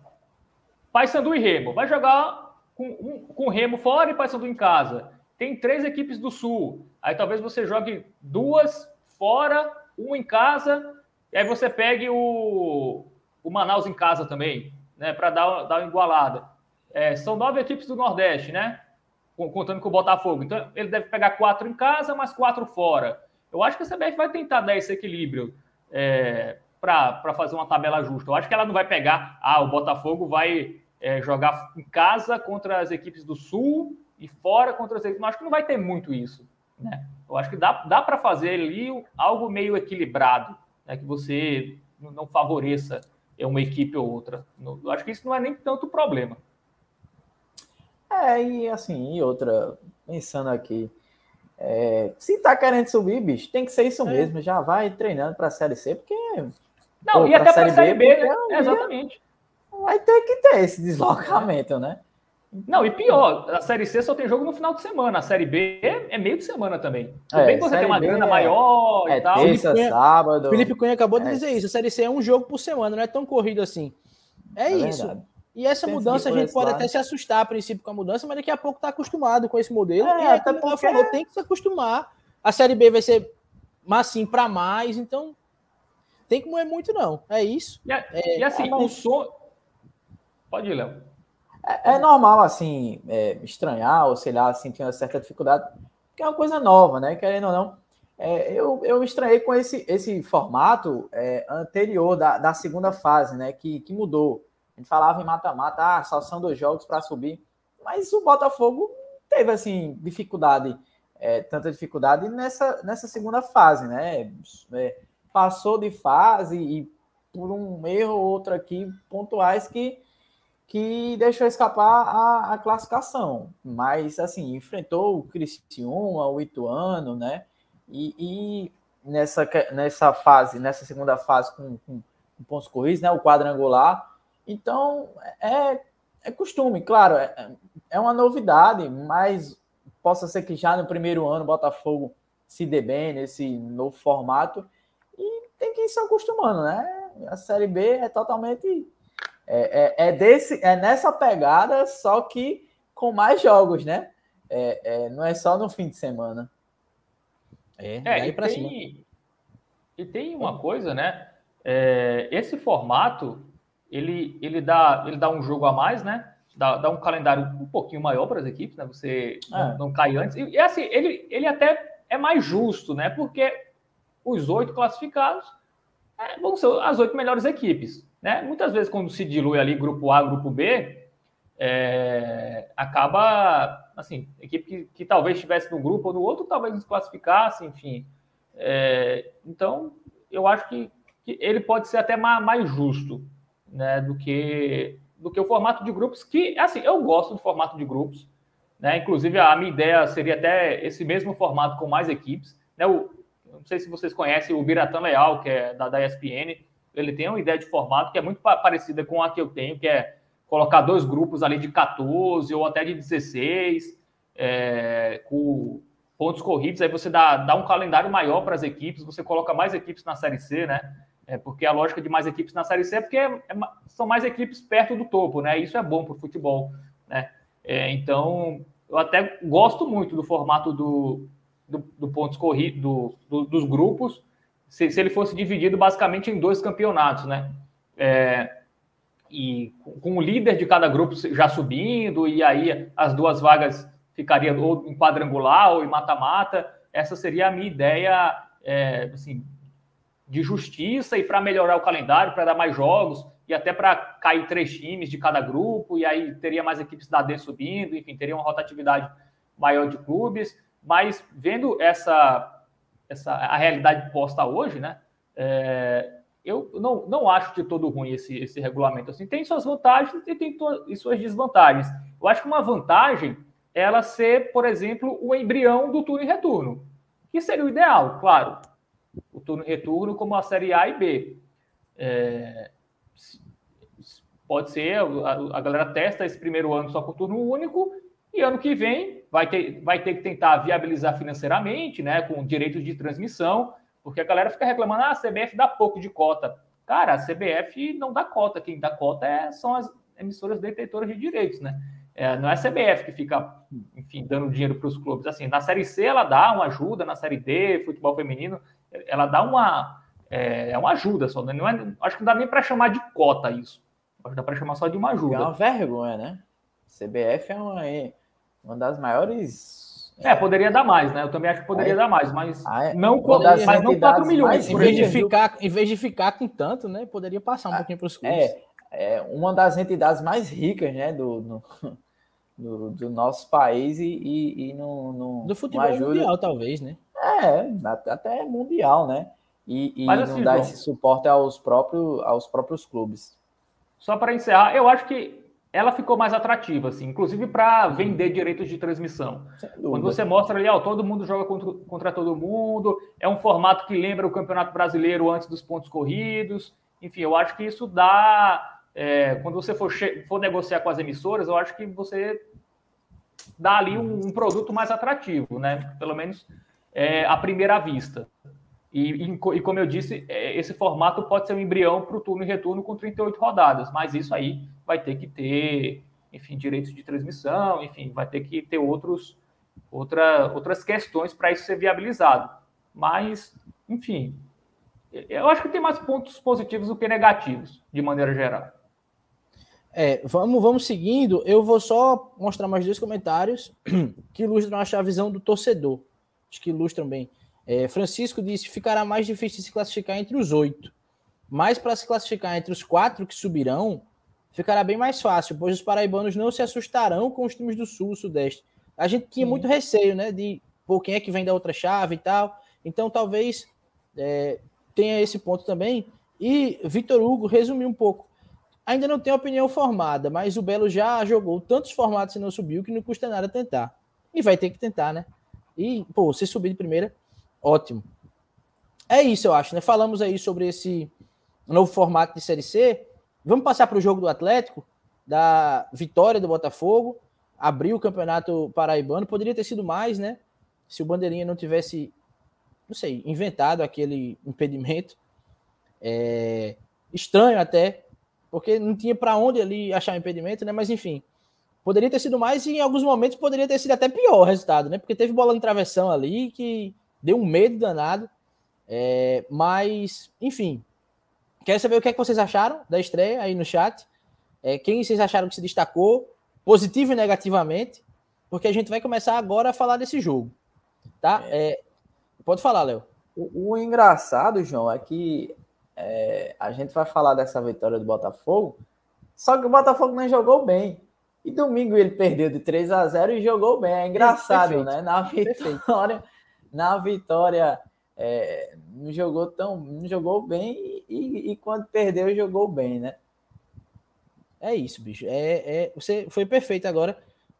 Paysandu e Remo. Vai jogar com, um, com Remo fora e Paysandu em casa. Tem três equipes do Sul. Aí talvez você jogue duas fora, uma em casa, e aí você pegue o, o Manaus em casa também, né? Para dar, dar uma igualada. É, são nove equipes do Nordeste, né? Contando com o Botafogo. Então, ele deve pegar quatro em casa, mais quatro fora. Eu acho que a CBF vai tentar dar esse equilíbrio é, para fazer uma tabela justa. Eu acho que ela não vai pegar, ah, o Botafogo vai é, jogar em casa contra as equipes do Sul e fora contra as equipes. Eu acho que não vai ter muito isso. Né? Eu acho que dá, dá para fazer ali algo meio equilibrado, né? que você não favoreça uma equipe ou outra. Eu acho que isso não é nem tanto problema. É, e assim, e outra, pensando aqui, é, se tá querendo subir, bicho, tem que ser isso é. mesmo. Já vai treinando para a Série C, porque. Não, pô, e até para a Série B, B né? Exatamente. Vai ter que ter esse deslocamento, né? Não, e pior, a Série C só tem jogo no final de semana. A Série B é, é meio de semana também. Tudo é, bem que você tem uma grana é, maior é e tal. Terça, Felipe sábado. Felipe Cunha acabou de é. dizer isso. A Série C é um jogo por semana, não é tão corrido assim. É, é isso. Verdade. E essa Pensa mudança a gente pode lado. até se assustar a princípio com a mudança, mas daqui a pouco está acostumado com esse modelo. É, e até como porque... falou, tem que se acostumar. A Série B vai ser massim para mais, então tem que moer muito, não. É isso. E, é, e assim, o som. Pode ir, Léo. É, é, normal, assim, é, estranhar ou sei lá, sentir uma certa dificuldade, porque é uma coisa nova, né? Querendo ou não. É, eu, eu estranhei com esse, esse formato é, anterior da, da segunda fase, né? Que, que mudou. A gente falava em mata-mata, ah, só são dois jogos para subir. Mas o Botafogo teve, assim, dificuldade, é, tanta dificuldade nessa, nessa segunda fase, né? Passou de fase e por um erro ou outro aqui, pontuais que que deixou escapar a, a classificação. Mas, assim, enfrentou o Criciúma, o Ituano, né? E, e, nessa, nessa fase, nessa segunda fase com, com, com pontos corridos, né? O quadrangular. Então, é, é costume, claro, é, é uma novidade, mas possa ser que já no primeiro ano o Botafogo se dê bem nesse novo formato e tem que ir se acostumando, né? A Série B é totalmente é, é, é, desse, é nessa pegada, só que com mais jogos, né? É, é não é só no fim de semana. É, é e, tem, cima. e tem uma coisa, né? É, esse formato ele, ele, dá, ele dá um jogo a mais, né? Dá, dá um calendário um pouquinho maior para as equipes, né? Você não, é. não, cai antes. E, e assim, ele, ele até é mais justo, né? Porque os oito classificados é, vão ser as oito melhores equipes. Né? Muitas vezes, quando se dilui ali grupo A, grupo B, é, acaba, assim, equipe que, que, talvez estivesse no grupo ou no outro, talvez nos classificasse, enfim. É, então, eu acho que, que, ele pode ser até mais, mais, justo né, do, que, do que o formato de grupos, que, assim, eu gosto do formato de grupos, né? Inclusive, a minha ideia seria até esse mesmo formato com mais equipes. Né? O, não sei se vocês conhecem o Biratan Leal, que é da, da ESPN, ele tem uma ideia de formato que é muito parecida com a que eu tenho, que é colocar dois grupos ali de 14 ou até de 16, é, com pontos corridos, aí você dá, dá um calendário maior para as equipes, você coloca mais equipes na Série C, né? É porque a lógica de mais equipes na Série C é porque é, é, são mais equipes perto do topo, né? Isso é bom para o futebol, né? É, então, eu até gosto muito do formato do, do, do pontos corridos, do, do, dos grupos, se, se ele fosse dividido basicamente em dois campeonatos, né? É, e com o líder de cada grupo já subindo, e aí as duas vagas ficariam ou em quadrangular ou em mata-mata. Essa seria a minha ideia, é, assim, de justiça e para melhorar o calendário, para dar mais jogos e até para cair três times de cada grupo, e aí teria mais equipes da D subindo, enfim, teria uma rotatividade maior de clubes. Mas vendo essa essa, a realidade posta hoje, né? É, eu não, não acho de todo ruim esse, esse regulamento. Assim, tem suas vantagens e tem e suas desvantagens. Eu acho que uma vantagem é ela ser, por exemplo, o embrião do turno e retorno, que seria o ideal, claro. O turno e retorno como a série A e B. É, pode ser, a, a galera testa esse primeiro ano só com turno único E ano que vem vai ter, vai ter que tentar viabilizar financeiramente, né, com direitos de transmissão, porque a galera fica reclamando, ah, a CBF dá pouco de cota. Cara, a CBF não dá cota, quem dá cota é, são as emissoras detentoras de direitos, né? É, não é a CBF que fica, enfim, dando dinheiro para os clubes. Assim, na Série C ela dá uma ajuda, na Série D, futebol feminino, ela dá uma, é, é uma ajuda só. Né? Não é, acho que não dá nem para chamar de cota isso. Acho que dá para chamar só de uma ajuda. É uma vergonha, né? CBF é uma, é uma das maiores. É, poderia dar mais, né? Eu também acho que poderia dar mais, mas não, poderia, mas não 4 milhões. Em vez, de ficar, em vez de ficar com tanto, né? Poderia passar um ah, pouquinho para os clubes. É, é uma das entidades mais ricas, né? Do, no, [laughs] do, do nosso país e, e, e no, no, Do futebol ajuda... mundial, talvez, né? É, até mundial, né? E, e assim, não dá João, esse suporte aos próprios, aos próprios clubes. Só para encerrar, eu acho que ela ficou mais atrativa, assim, inclusive para vender direitos de transmissão. Quando você mostra ali, ó, todo mundo joga contra, contra todo mundo, é um formato que lembra o Campeonato Brasileiro antes dos pontos corridos. Enfim, eu acho que isso dá. É, quando você for, for negociar com as emissoras, eu acho que você dá ali um, um produto mais atrativo, né? Pelo menos é, à primeira vista. E, e, e, como eu disse, é, esse formato pode ser um embrião para o turno e retorno com 38 rodadas, mas isso aí vai ter que ter, enfim, direitos de transmissão, enfim, vai ter que ter outros, outra, outras questões para isso ser viabilizado. Mas, enfim, eu acho que tem mais pontos positivos do que negativos, de maneira geral. É, vamos, vamos seguindo. Eu vou só mostrar mais dois comentários [clears throat] que ilustram a visão do torcedor. Acho que ilustram bem. É, Francisco disse: ficará mais difícil se classificar entre os oito. Mas para se classificar entre os quatro que subirão, ficará bem mais fácil, pois os paraibanos não se assustarão com os times do Sul e Sudeste. A gente tinha Sim. muito receio, né? De pô, quem é que vem da outra chave e tal. Então talvez é, tenha esse ponto também. E Vitor Hugo resumiu um pouco. Ainda não tenho opinião formada, mas o Belo já jogou tantos formatos e não subiu que não custa nada tentar. E vai ter que tentar, né? E, pô, se subir de primeira, Ótimo. É isso, eu acho, né? Falamos aí sobre esse novo formato de Série C. Vamos passar para o jogo do Atlético, da vitória do Botafogo, abriu o campeonato paraibano. Poderia ter sido mais, né? Se o Bandeirinha não tivesse, não sei, inventado aquele impedimento. É... Estranho até, porque não tinha para onde ali achar o impedimento, né? Mas enfim, poderia ter sido mais e em alguns momentos poderia ter sido até pior o resultado, né? Porque teve bola no travessão ali que deu um medo danado. É, mas, enfim, quero saber o que, é que vocês acharam da estreia aí no chat. É, quem vocês acharam que se destacou, positivo e negativamente, porque a gente vai começar agora a falar desse jogo. Tá? É. pode falar, Léo. O, o, engraçado, João, é que é, a gente vai falar dessa vitória do Botafogo, só que o Botafogo não jogou bem. E domingo ele perdeu de 3 a 0 e jogou bem. É engraçado, né? Na vitória, na vitória é, não jogou tão não jogou bem e, e, quando perdeu jogou bem, né? É isso, bicho. É, é você foi perfeito agora.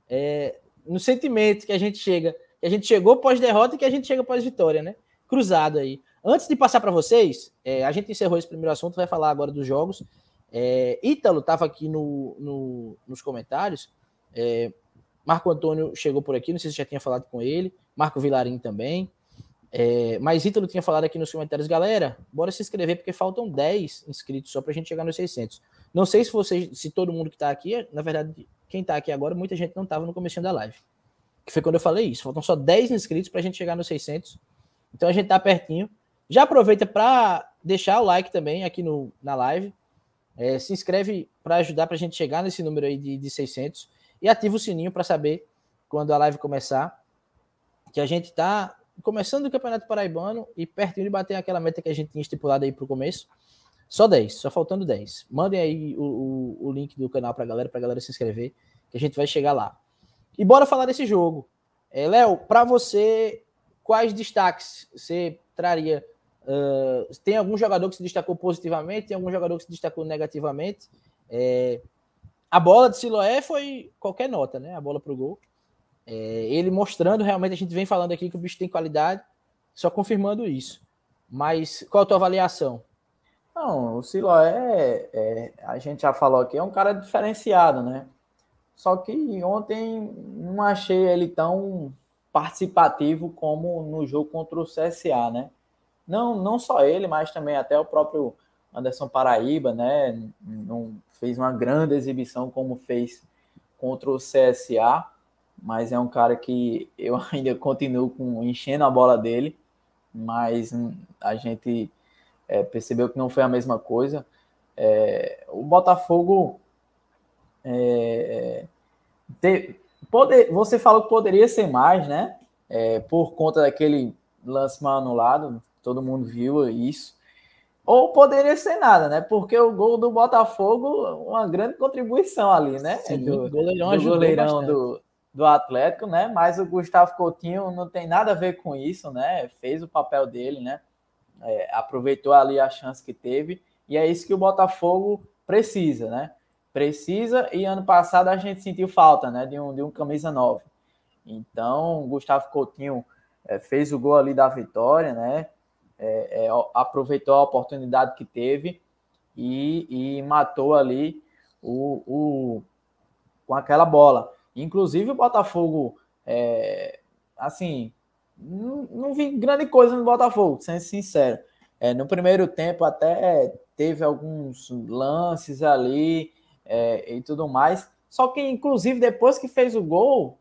É, no sentimento que a gente chega, que a gente chegou pós derrota e que a gente chega pós vitória, né? Cruzado aí. Antes de passar para vocês, é, a gente encerrou esse primeiro assunto, vai falar agora dos jogos. É, Ítalo estava aqui no, no, nos comentários. Marco Antônio chegou por aqui, não sei se já tinha falado com ele. Marco Vilarim também. É, mas Ítalo tinha falado aqui nos comentários, galera, bora se inscrever porque faltam 10 inscritos só para a gente chegar nos 600. Não sei se vocês, se todo mundo que está aqui, na verdade, quem está aqui agora, muita gente não estava no começo da live. Que foi quando eu falei isso. Faltam só 10 inscritos para a gente chegar nos 600. Então a gente está pertinho. Já aproveita para deixar o like também aqui no, na live. É, se inscreve para ajudar para a gente chegar nesse número aí de, de 600 e ativa o sininho para saber quando a live começar que a gente está começando o Campeonato Paraibano e pertinho de bater aquela meta que a gente tinha estipulado aí para o começo. Só 10, só faltando 10. Mandem aí o, o, o link do canal para a galera, para a galera se inscrever, que a gente vai chegar lá. E bora falar desse jogo. É, Léo, para você, quais destaques você traria? Uh, tem algum jogador que se destacou positivamente? Tem algum jogador que se destacou negativamente? É, a bola de Siloé foi qualquer nota, né? A bola para o gol. É, ele mostrando realmente, a gente vem falando aqui que o bicho tem qualidade, só confirmando isso. Mas qual a tua avaliação? Não, o Siloé, é, a gente já falou aqui, é um cara diferenciado, né? Só que ontem não achei ele tão participativo como no jogo contra o CSA, né? Não, não só ele, mas também até o próprio Anderson Paraíba, né? Não fez uma grande exibição como fez contra o CSA, mas é um cara que eu [laughs] ainda continuo com, enchendo a bola dele, mas a gente é, percebeu que não foi a mesma coisa. É, o Botafogo é, te, poder, você falou que poderia ser mais, né? É, por conta daquele lance mal anulado, todo mundo viu isso. Ou poderia ser nada, né? Porque o gol do Botafogo, uma grande contribuição ali, né? Sim, do, goleirão, do goleirão do, do Atlético, né? Mas o Gustavo Coutinho não tem nada a ver com isso, né? Fez o papel dele, né? É, aproveitou ali a chance que teve. E é isso que o Botafogo precisa, né? Precisa, e ano passado a gente sentiu falta, né? De um, de um camisa 9. Então, o Gustavo Coutinho é, fez o gol ali da vitória, né? É, é, aproveitou a oportunidade que teve e, e matou ali o, o, com aquela bola. Inclusive o Botafogo, é, assim, não, não, vi grande coisa no Botafogo, sendo sincero. É, no primeiro tempo até teve alguns lances ali é, e tudo mais. Só que, inclusive, depois que fez o gol,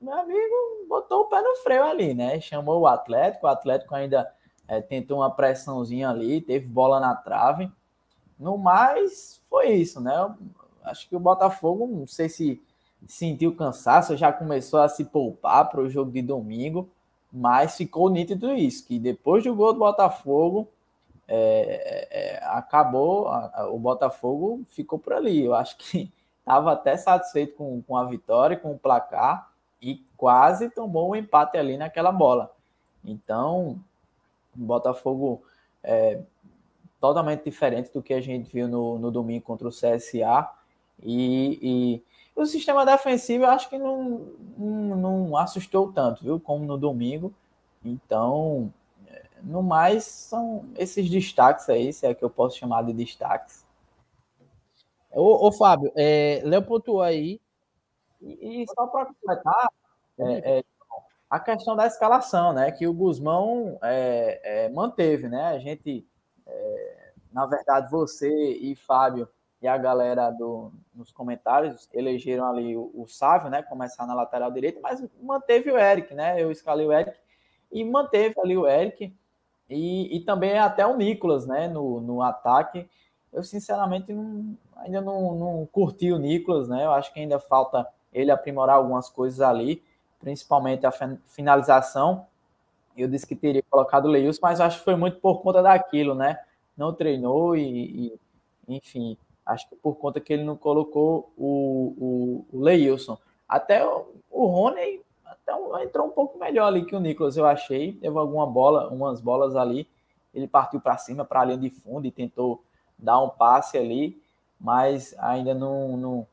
meu amigo botou o pé no freio ali, né? Chamou o Atlético, o Atlético ainda é, tentou uma pressãozinha ali, teve bola na trave. No mais, foi isso, né? Acho que o Botafogo, não sei se sentiu cansaço, já começou a se poupar para o jogo de domingo, mas ficou nítido isso, que depois do gol do Botafogo, é, é, acabou, a, a, o Botafogo ficou por ali. Eu acho que [laughs] estava até satisfeito com, com a vitória, com o placar, e quase tomou o um empate ali naquela bola. Então, Botafogo é totalmente diferente do que a gente viu no, no domingo contra o CSA. E, e o sistema defensivo eu acho que não, não, não, assustou tanto, viu? Como no domingo. Então, no mais, são esses destaques aí, se é que eu posso chamar de destaques. Ô, ô Fábio, é, Léo pontuou aí. E, e só para completar, é, é, a questão da escalação, né? Que o Guzmão é, é, manteve, né? A gente, é, na verdade, você e Fábio e a galera do, nos comentários elegeram ali o, o Sávio, né? Começar na lateral direita, mas manteve o Eric, né? Eu escalei o Eric e manteve ali o Eric e, e também até o Nicolas, né? No, no ataque. Eu, sinceramente, não, ainda não, não curti o Nicolas, né? Eu acho que ainda falta ele aprimorar algumas coisas ali principalmente a finalização. Eu disse que teria colocado o Leilson, mas acho que foi muito por conta daquilo, né? Não treinou e, e enfim, acho que por conta que ele não colocou o, o, o Leilson. Até o, o Rony entrou um pouco melhor ali que o Nicolas, eu achei. Teve alguma bola, umas bolas ali. Ele partiu para cima, para a linha de fundo e tentou dar um passe ali, mas ainda não, não,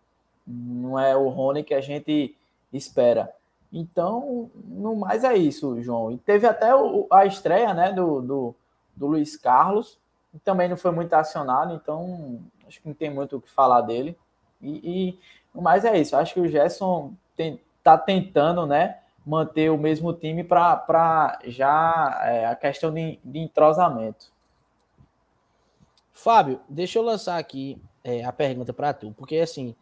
não é o Rony que a gente espera. Então, no mais é isso, João. E teve até o, a estreia né, do, do, do Luiz Carlos, também não foi muito acionado, então acho que não tem muito o que falar dele. E, e no mais é isso. Acho que o Gerson está tentando né, manter o mesmo time para já é, a questão de, de entrosamento. Fábio, deixa eu lançar aqui é, a pergunta para tu, porque assim,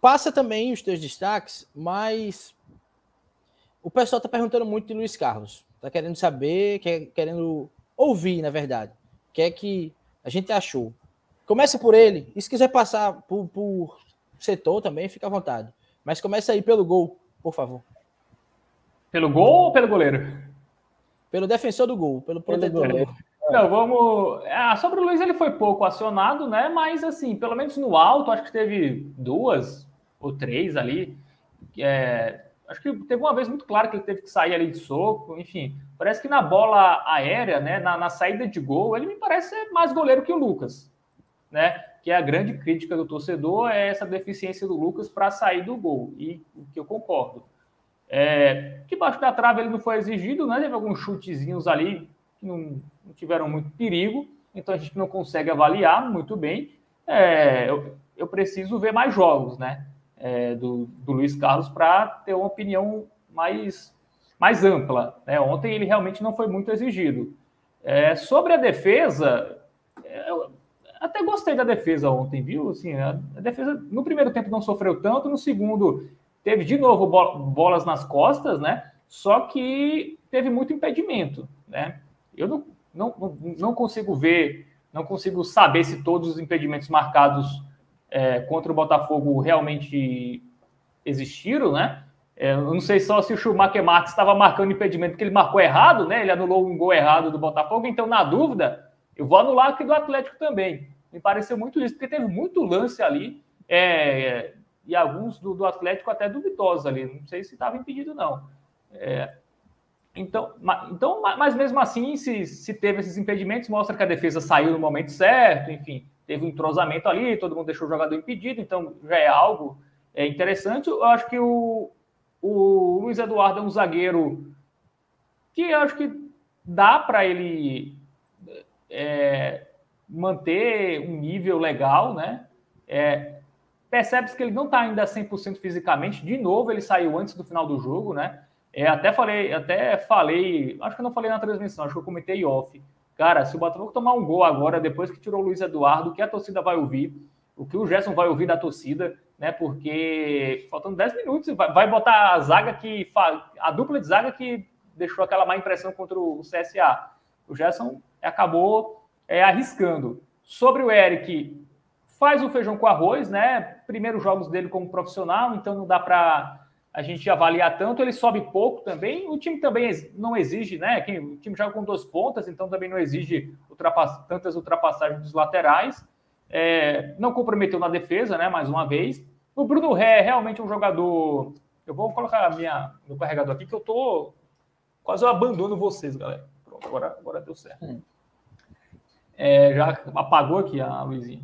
passa também os teus destaques, mas o pessoal está perguntando muito de Luiz Carlos. Está querendo saber, quer, querendo ouvir, na verdade. O que é que a gente achou? Começa por ele. E se quiser passar por, por setor também, fica à vontade. Mas começa aí pelo gol, por favor. Pelo gol ou pelo goleiro? Pelo defensor do gol, pelo protetor. Pelo. Não, vamos. Ah, sobre o Luiz, ele foi pouco acionado, né? Mas, assim, pelo menos no alto, acho que teve duas ou três ali. É, Acho que teve uma vez muito claro que ele teve que sair ali de soco, enfim. Parece que na bola aérea, né, na, na saída de gol, ele me parece ser mais goleiro que o Lucas, né? Que é a grande crítica do torcedor é essa deficiência do Lucas para sair do gol, e o que eu concordo. É, que baixo da trave ele não foi exigido, né? Teve alguns chutezinhos ali que não, não tiveram muito perigo, então a gente não consegue avaliar muito bem. É, eu, eu preciso ver mais jogos, né? É, do, do Luiz Carlos para ter uma opinião mais, mais ampla. Né? Ontem ele realmente não foi muito exigido. É, sobre a defesa, eu até gostei da defesa ontem, viu? Assim, a, a, defesa no primeiro tempo não sofreu tanto, no segundo teve de novo bolas nas costas, né? Só que teve muito impedimento, né? Eu não, não, não consigo ver, não consigo saber se todos os impedimentos marcados é, contra o Botafogo realmente existiram, né? É, eu não sei só se o Schumacher Marques estava marcando impedimento porque ele marcou errado, né? Ele anulou um gol errado do Botafogo, então, na dúvida, eu vou anular aqui do Atlético também. Me pareceu muito isso, porque teve muito lance ali, é, e alguns do, do, Atlético até duvidosos ali. Não sei se estava impedido, não. É, então, então, mas mesmo assim, se, se teve esses impedimentos, mostra que a defesa saiu no momento certo, enfim teve um entrosamento ali, todo mundo deixou o jogador impedido, então já é algo é, interessante. Eu acho que o, o Luiz Eduardo é um zagueiro que eu acho que dá para ele é, manter um nível legal, né? É, Percebe-se que ele não está ainda 100% fisicamente. De novo, ele saiu antes do final do jogo, né? É, até falei, até falei, acho que eu não falei na transmissão, acho que eu comentei off. Cara, se o Botafogo tomar um gol agora, depois que tirou o Luiz Eduardo, o que a torcida vai ouvir? O que o Gerson vai ouvir da torcida, né? Porque faltando 10 minutos, vai botar a zaga que. a dupla de zaga que deixou aquela má impressão contra o CSA. O Gerson acabou é, arriscando. Sobre o Eric, faz o feijão com arroz, né? Primeiros jogos dele como profissional, então não dá para a gente avaliar tanto, ele sobe pouco também. O time também não exige, né? O time joga com duas pontas, então também não exige ultrapass tantas ultrapassagens dos laterais. É, não comprometeu na defesa, né? Mais uma vez. O Bruno Ré é realmente um jogador. Eu vou colocar minha, meu carregador aqui, que eu tô. Quase eu abandono vocês, galera. Pronto, agora, agora deu certo. É, já apagou aqui a luzinha.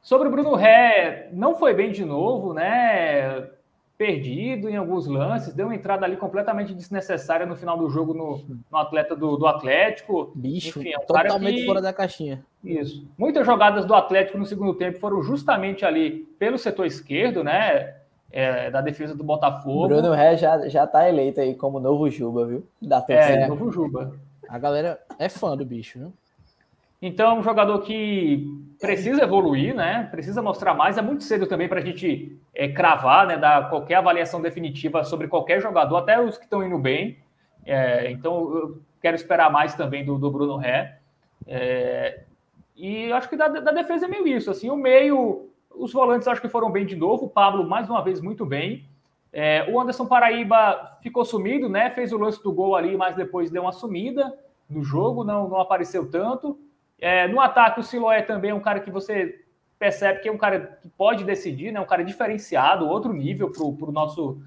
Sobre o Bruno Ré, não foi bem de novo, né? Perdido em alguns lances, deu uma entrada ali completamente desnecessária no final do jogo no, no atleta do, do, Atlético. Bicho, Enfim, é um totalmente que... fora da caixinha. Isso. Muitas jogadas do Atlético no segundo tempo foram justamente ali pelo setor esquerdo, né? É, da defesa do Botafogo. Bruno Ré já, já tá eleito aí como novo Juba, viu? Da É, novo Juba. A galera é fã do bicho, viu? Então, um jogador que precisa evoluir, né? Precisa mostrar mais. É muito cedo também para a gente é, cravar, né? Dar qualquer avaliação definitiva sobre qualquer jogador, até os que estão indo bem. É, então, eu quero esperar mais também do, do Bruno Ré. É, e acho que da, da, defesa é meio isso. Assim, o meio, os volantes acho que foram bem de novo. O Pablo, mais uma vez, muito bem. É, o Anderson Paraíba ficou sumido, né? Fez o lance do gol ali, mas depois deu uma sumida no jogo, não, não apareceu tanto. É, no ataque, o Siloé também é um cara que você percebe que é um cara que pode decidir, né? Um cara diferenciado, outro nível para nosso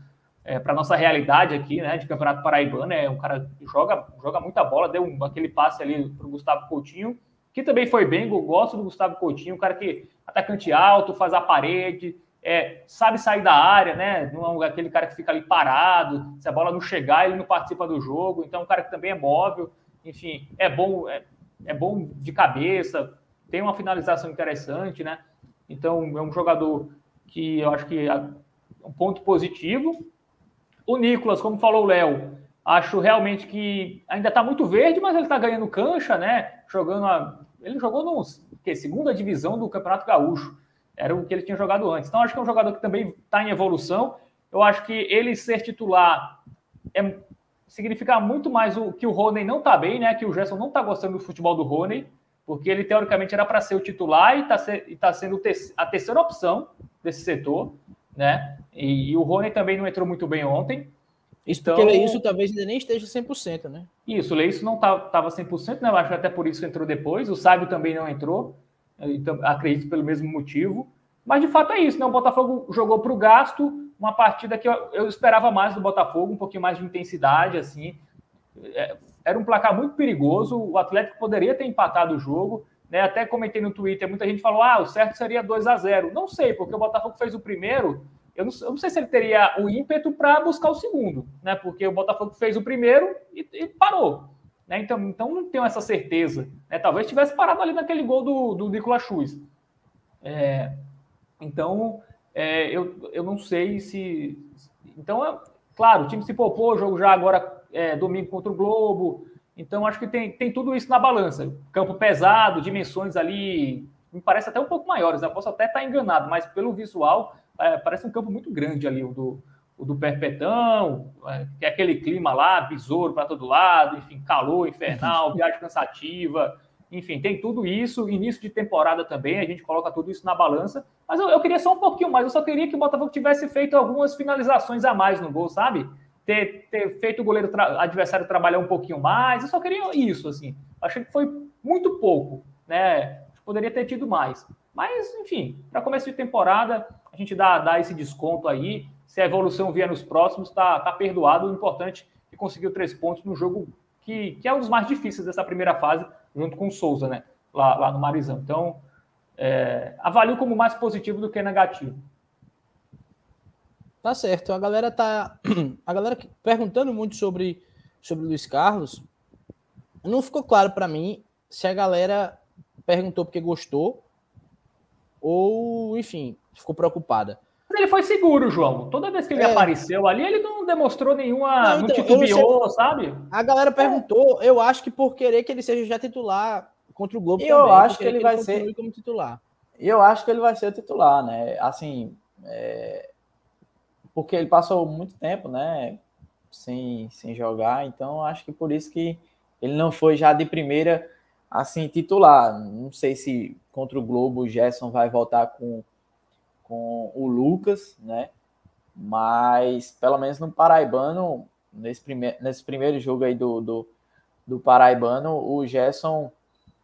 é, para nossa realidade aqui, né? De Campeonato Paraibano, é um cara que joga, joga muita bola, deu um, aquele passe ali para o Gustavo Coutinho, que também foi bem. Gosto do Gustavo Coutinho, um cara que atacante alto, faz a parede, é, sabe sair da área, né? Não é aquele cara que fica ali parado, se a bola não chegar, ele não participa do jogo. Então, é um cara que também é móvel, enfim, é bom, é, é bom de cabeça, tem uma finalização interessante, né? Então, é um jogador que eu acho que é um ponto positivo. O Nicolas, como falou o Léo, acho realmente que ainda está muito verde, mas ele está ganhando cancha, né? Jogando a... Ele jogou no que, segunda divisão do Campeonato Gaúcho. Era o que ele tinha jogado antes. Então, acho que é um jogador que também está em evolução. Eu acho que ele ser titular é significa muito mais o que o Rony não está bem, né? Que o Gerson não está gostando do futebol do Rony, porque ele teoricamente era para ser o titular e está tá sendo a terceira opção desse setor, né? E, e o Rony também não entrou muito bem ontem. Isso então, porque isso talvez ainda nem esteja 100%, né? Isso, o Leisso não estava tá, 100%, né? Acho que até por isso entrou depois. O Sábio também não entrou, então, acredito pelo mesmo motivo. Mas de fato é isso, né? O Botafogo jogou para o gasto, uma partida que eu, eu, esperava mais do Botafogo, um pouquinho mais de intensidade, assim. É, era um placar muito perigoso, o Atlético poderia ter empatado o jogo, né? Até comentei no Twitter, muita gente falou: ah, o certo seria 2 a 0 Não sei, porque o Botafogo fez o primeiro. Eu não, eu não sei se ele teria o ímpeto para buscar o segundo, né? Porque o Botafogo fez o primeiro e, e parou. Né? Então, então não tenho essa certeza. Né? Talvez tivesse parado ali naquele gol do, do Nicolas Chuz. É, então, é, eu, eu não sei se. Então, é, claro, o time se poupou, o jogo já agora é domingo contra o Globo. Então, acho que tem, tem tudo isso na balança. Campo pesado, dimensões ali, me parece até um pouco maiores. Né? Posso até estar enganado, mas pelo visual, é, parece um campo muito grande ali, o do, o do Perpetão, é, que é aquele clima lá, besouro para todo lado, enfim, calor infernal, [laughs] viagem cansativa. Enfim, tem tudo isso, início de temporada também, a gente coloca tudo isso na balança. Mas eu, eu queria só um pouquinho mais, eu só queria que o Botafogo tivesse feito algumas finalizações a mais no gol, sabe? Ter, ter feito o goleiro adversário trabalhar um pouquinho mais, eu só queria isso, assim. Achei que foi muito pouco, né? Poderia ter tido mais. Mas, enfim, para começo de temporada, a gente dá, dá esse desconto aí. Se a evolução vier nos próximos, tá, tá perdoado. O importante é que conseguiu três pontos no jogo que, que é um dos mais difíceis dessa primeira fase, junto com o Souza, né? Lá, lá no Marizão. Então, é, avalio como mais positivo do que negativo. Tá certo. A galera tá. [clears throat] A galera perguntando muito sobre, sobre Luiz Carlos. Não ficou claro para mim se a galera perguntou porque gostou ou, enfim, ficou preocupada. Mas ele foi seguro, João. Toda vez que ele é. apareceu ali, ele não demonstrou nenhuma. Não, então, não titubeou, não sabe? A galera perguntou, eu acho que por querer que ele seja já titular contra o Globo. E eu acho que ele, que ele vai ser. Como titular. E eu acho que ele vai ser titular, né? Assim. É... Porque ele passou muito tempo, né? Sem, sem jogar, então acho que por isso que ele não foi já de primeira assim titular. Não sei se contra o Globo o Gerson vai voltar com com o Lucas, né? Mas pelo menos no Paraibano, nesse, primeir, nesse primeiro jogo aí do, do, do Paraibano, o Gerson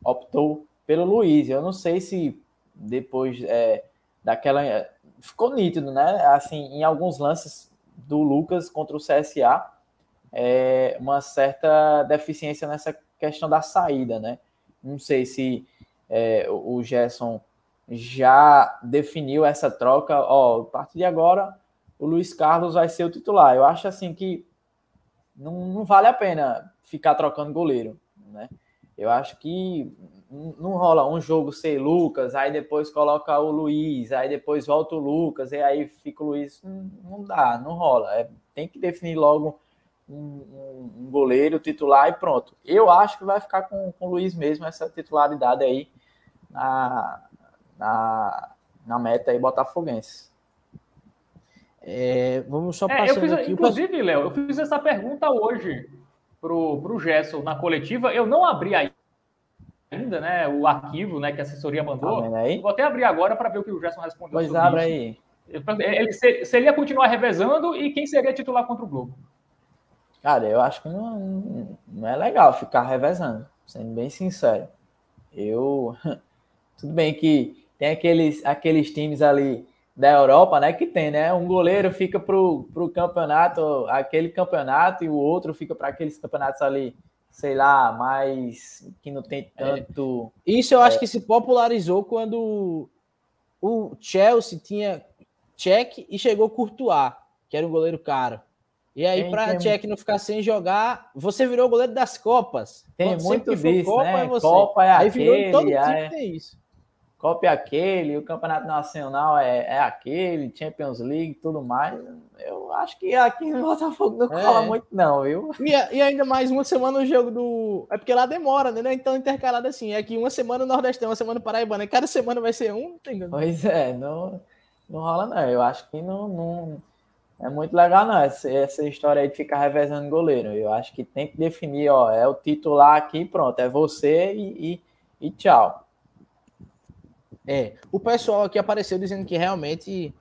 optou pelo Luiz. Eu não sei se depois é, daquela. Ficou nítido, né? Assim, em alguns lances do Lucas contra o CSA, é, uma certa deficiência nessa questão da saída, né? Não sei se é, o Gerson já definiu essa troca. Ó, a partir de agora, o Luiz Carlos vai ser o titular. Eu acho assim que não, não vale a pena ficar trocando goleiro, né? Eu acho que não rola um jogo ser Lucas, aí depois coloca o Luiz, aí depois volta o Lucas, e aí fica o Luiz. Não, não dá, não rola. É, tem que definir logo um, um, um, goleiro titular e pronto. Eu acho que vai ficar com, com o Luiz mesmo essa titularidade aí na, na, na meta aí botafoguense. É, vamos só passar. É, eu fiz, aqui. Inclusive, Léo, eu fiz essa pergunta hoje pro, pro Gerson na coletiva. Eu não abri ainda, né, o arquivo, né, que a assessoria mandou. Tá Vou até abrir agora para ver o que o Gerson respondeu. Pois abre aí. Ele, se, se ele ia continuar revezando e quem seria titular contra o Globo? Cara, eu acho que não, não é legal ficar revezando, sendo bem sincero. Eu. [laughs] Tudo bem que tem aqueles, aqueles times ali da Europa, né? Que tem, né? Um goleiro fica para o campeonato, aquele campeonato, e o outro fica para aqueles campeonatos ali, sei lá, mais que não tem é. tanto. É. Isso eu acho é... que se popularizou quando o Chelsea tinha Check e chegou Courtois, que era um goleiro caro. E aí, para Check não ficar sem jogar, você virou goleiro das Copas. Tem Quando muito disso, Copa, né? É você. Copa é aí aquele, virou todo time é... tem isso. Copa é aquele, o Campeonato Nacional é, é aquele, Champions League tudo mais. Eu acho que aqui no Botafogo não cola é. muito, não, viu? E, e, ainda mais uma semana o jogo do. É porque lá demora, né? Então intercalado assim. É que uma semana no Nordeste, uma semana no Paraibana. Cada semana vai ser um, tem Pois é, não, não rola, não. Eu acho que não, não é muito legal, não. Essa, essa história aí de ficar revezando goleiro. Eu acho que tem que definir, ó, é o titular aqui, pronto, é você e, e, e tchau. É, o pessoal aqui apareceu dizendo que realmente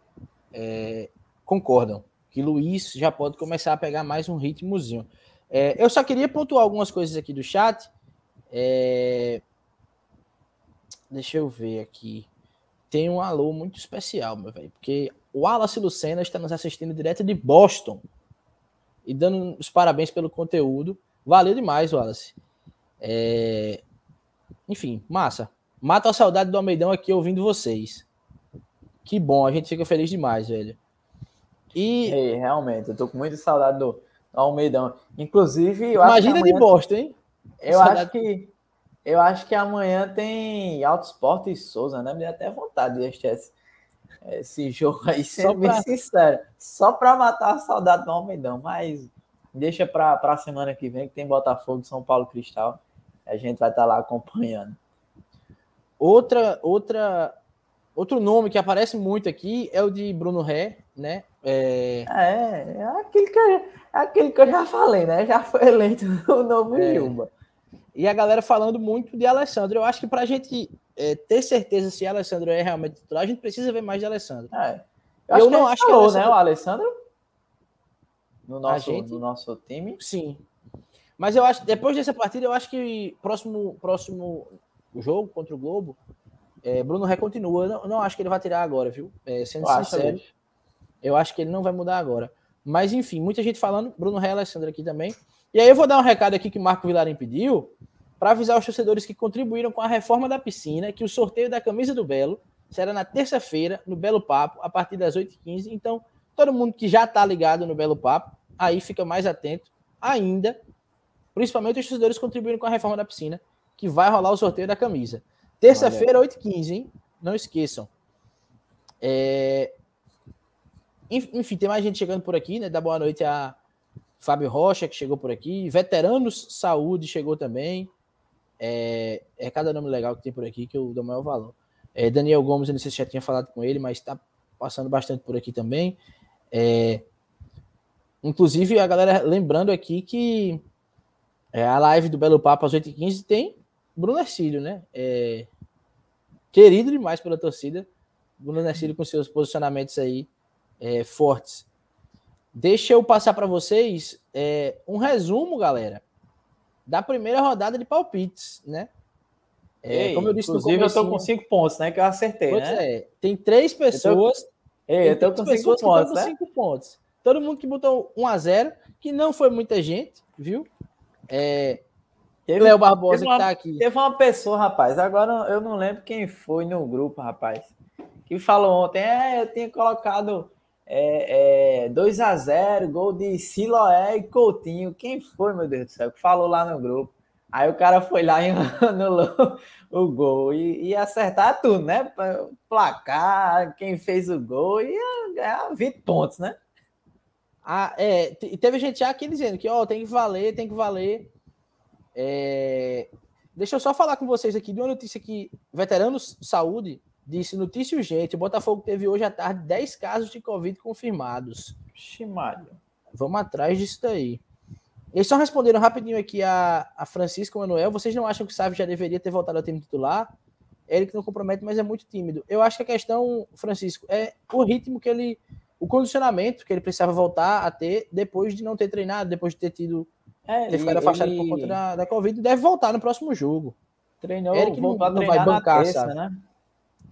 é, concordam, que Luiz já pode começar a pegar mais um ritmozinho. É, eu só queria pontuar algumas coisas aqui do chat. É, deixa eu ver aqui. Tem um alô muito especial, meu velho, porque o Wallace Lucena está nos assistindo direto de Boston e dando os parabéns pelo conteúdo. Valeu demais, Wallace. É... Enfim, massa. Mata a saudade do Almeidão aqui ouvindo vocês. Que bom, a gente fica feliz demais, velho. E Ei, realmente, eu tô com muita saudade do, Almeidão. Inclusive, eu Imagina amanhã... de Boston, hein? Eu saudade... acho que eu acho que amanhã tem Alto Esporte e Souza, né? Me dá até vontade de assistir esse jogo aí, sendo bem pra... sincero, só para matar a saudade do Almeidão, mas deixa para a semana que vem que tem Botafogo São Paulo Cristal. A gente vai estar tá lá acompanhando. Outra, outra, outro nome que aparece muito aqui é o de Bruno Ré, né? É, é, é aquele, que, é aquele que eu já falei, né? Já foi eleito [laughs] o novo é. Gilba. E a galera falando muito de Alessandro. Eu acho que para a gente é, ter certeza se Alessandro é realmente titular, a gente precisa ver mais de Alessandro. É. Eu, eu não acho falou, que Alessandro... né, o Alessandro no nosso, gente... no nosso time. Sim. Mas eu acho, depois dessa partida, eu acho que próximo, próximo jogo contra o Globo, é, Bruno Ré continua. Eu não, não acho que ele vai tirar agora, viu? É, sendo eu sincero, acho eu acho que ele não vai mudar agora. Mas enfim, muita gente falando, Bruno Ré e Alessandro aqui também. E aí eu vou dar um recado aqui que o Marco Vilarim pediu para avisar os torcedores que contribuíram com a reforma da piscina que o sorteio da camisa do Belo será na terça-feira, no Belo Papo, a partir das 8h15. Então, todo mundo que já está ligado no Belo Papo, aí fica mais atento ainda Principalmente os torcedores contribuindo com a reforma da piscina, que vai rolar o sorteio da camisa. Terça-feira, 8h15, hein? Não esqueçam. É... Enfim, tem mais gente chegando por aqui, né? Dá boa noite a Fábio Rocha, que chegou por aqui. Veteranos Saúde chegou também. É, é cada nome legal que tem por aqui que eu dou maior valor. É, Daniel Gomes, eu não sei se já tinha falado com ele, mas está passando bastante por aqui também. É, inclusive, a galera lembrando aqui que é, a live do Belo Papo às 8h15 tem Bruno Ercílio, né? É, querido demais pela torcida. Bruno Ercílio com seus posicionamentos aí é, fortes. Deixa eu passar para vocês é, um resumo, galera, da primeira rodada de palpites, né? É, Ei, como eu disse inclusive, eu tô com cinco pontos, né? Que eu acertei, pois né? É, tem três pessoas. Eu tô, Ei, eu tô com cinco pontos, né? cinco pontos. Todo mundo que botou 1 a 0 que não foi muita gente, viu? É, Léo Barbosa uma, que tá aqui. Teve uma pessoa, rapaz, agora eu não lembro quem foi no grupo, rapaz, que falou ontem, é, eu tinha colocado é, é, 2 a 0 gol de Siloé e Coutinho. Quem foi, meu Deus do céu, que falou lá no grupo? Aí o cara foi lá e [laughs] anulou o gol e ia acertar tudo, né? Placar, quem fez o gol ia ganhar 20 pontos, né? Ah, é, teve gente aqui dizendo que ó, tem que valer, tem que valer. É, deixa eu só falar com vocês aqui de uma notícia que Veteranos Saúde disse notícia urgente. O Botafogo teve hoje à tarde 10 casos de Covid confirmados. Chimalho. Vamos atrás disso daí. Eles só responderam rapidinho aqui a, a Francisco Manuel. Vocês não acham que o Sávio já deveria ter voltado ao time titular? Ele que não compromete, mas é muito tímido. Eu acho que a questão, Francisco, é o ritmo que ele o condicionamento que ele precisava voltar a ter depois de não ter treinado, depois de ter tido é, ter ficado afastado ele... por conta da, da Covid, deve voltar no próximo jogo. Treinou, Eric não, não vai bancar, terça, né?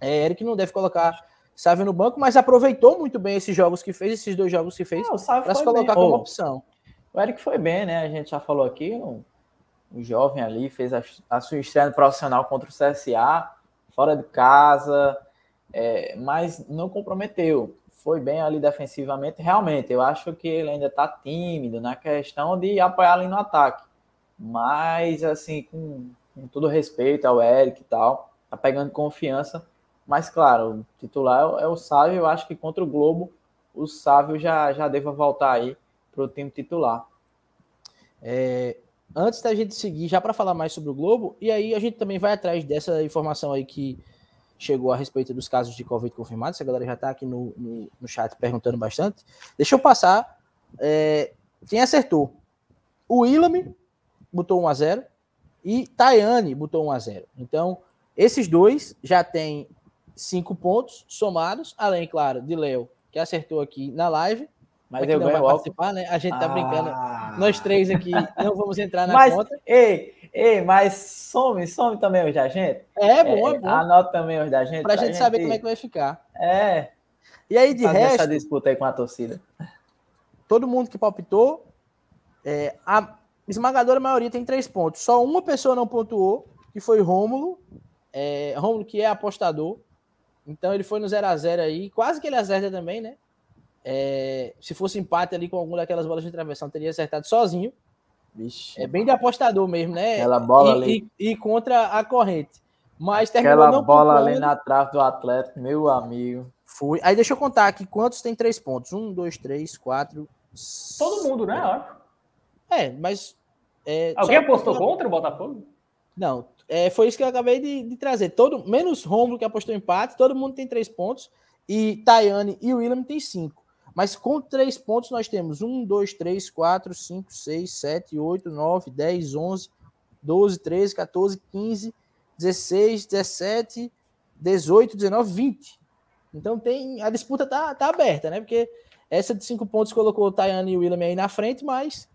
É, Eric não deve colocar Sávio no banco, mas aproveitou muito bem esses jogos que fez, esses dois jogos que fez, para se colocar bem. como opção. O Eric foi bem, né? A gente já falou aqui, um, um jovem ali, fez a, a sua estreia profissional contra o CSA, fora de casa, é, mas não comprometeu foi bem ali defensivamente. Realmente, eu acho que ele ainda está tímido na questão de apoiar ali no ataque. Mas, assim, com, com todo respeito ao Eric e tal, tá pegando confiança. Mas, claro, o titular é o Sávio. Eu acho que contra o Globo, o Sávio já, já deva voltar aí para o time titular. É, antes da gente seguir, já para falar mais sobre o Globo, e aí a gente também vai atrás dessa informação aí que chegou a respeito dos casos de Covid confirmados. A galera já está aqui no, no, no, chat perguntando bastante. Deixa eu passar. É, quem acertou? O Ilame botou 1 a 0 e Tayane botou 1 a 0 Então, esses dois já têm cinco pontos somados, além, claro, de Léo, que acertou aqui na live. Mas eu não vai participar, né? A gente tá ah. brincando. Nós três aqui não vamos entrar na Mas, conta. Ei, Ei, mas some, some também os da gente. É, bom, é, é bom. Anota também os da gente. Pra, pra gente, saber como é que vai ficar. É. E aí, de resto... essa disputa aí com a torcida. Todo mundo que palpitou, é, a esmagadora maioria tem três pontos. Só uma pessoa não pontuou, que foi Rômulo. É, Rômulo, que é apostador. Então ele foi no 0 a 0 aí. Quase que ele acerta também, né? É, se fosse empate ali com alguma daquelas bolas de travessão, teria acertado sozinho. Vixe, é bem de apostador mesmo, né? Aquela bola e, ali. E, e, contra a corrente. Mas Aquela bola ali na trave do Atlético, meu amigo. Fui. Aí deixa eu contar aqui quantos tem três pontos. Um, dois, três, quatro. Todo mundo, né? É, mas. é, Alguém apostou contra o Botafogo? Não, é, foi isso que eu acabei de, de trazer. Todo, menos Romulo que apostou empate, todo mundo tem três pontos. E Tayane e o William tem cinco. Mas com três pontos nós temos um, dois, três, quatro, cinco, seis, sete, oito, nove, dez, onze, doze, treze, 14, 15, 16, 17, 18, 19, 20. Então tem. A disputa tá, tá aberta, né? Porque essa de cinco pontos colocou o Tayane e o William aí na frente, mas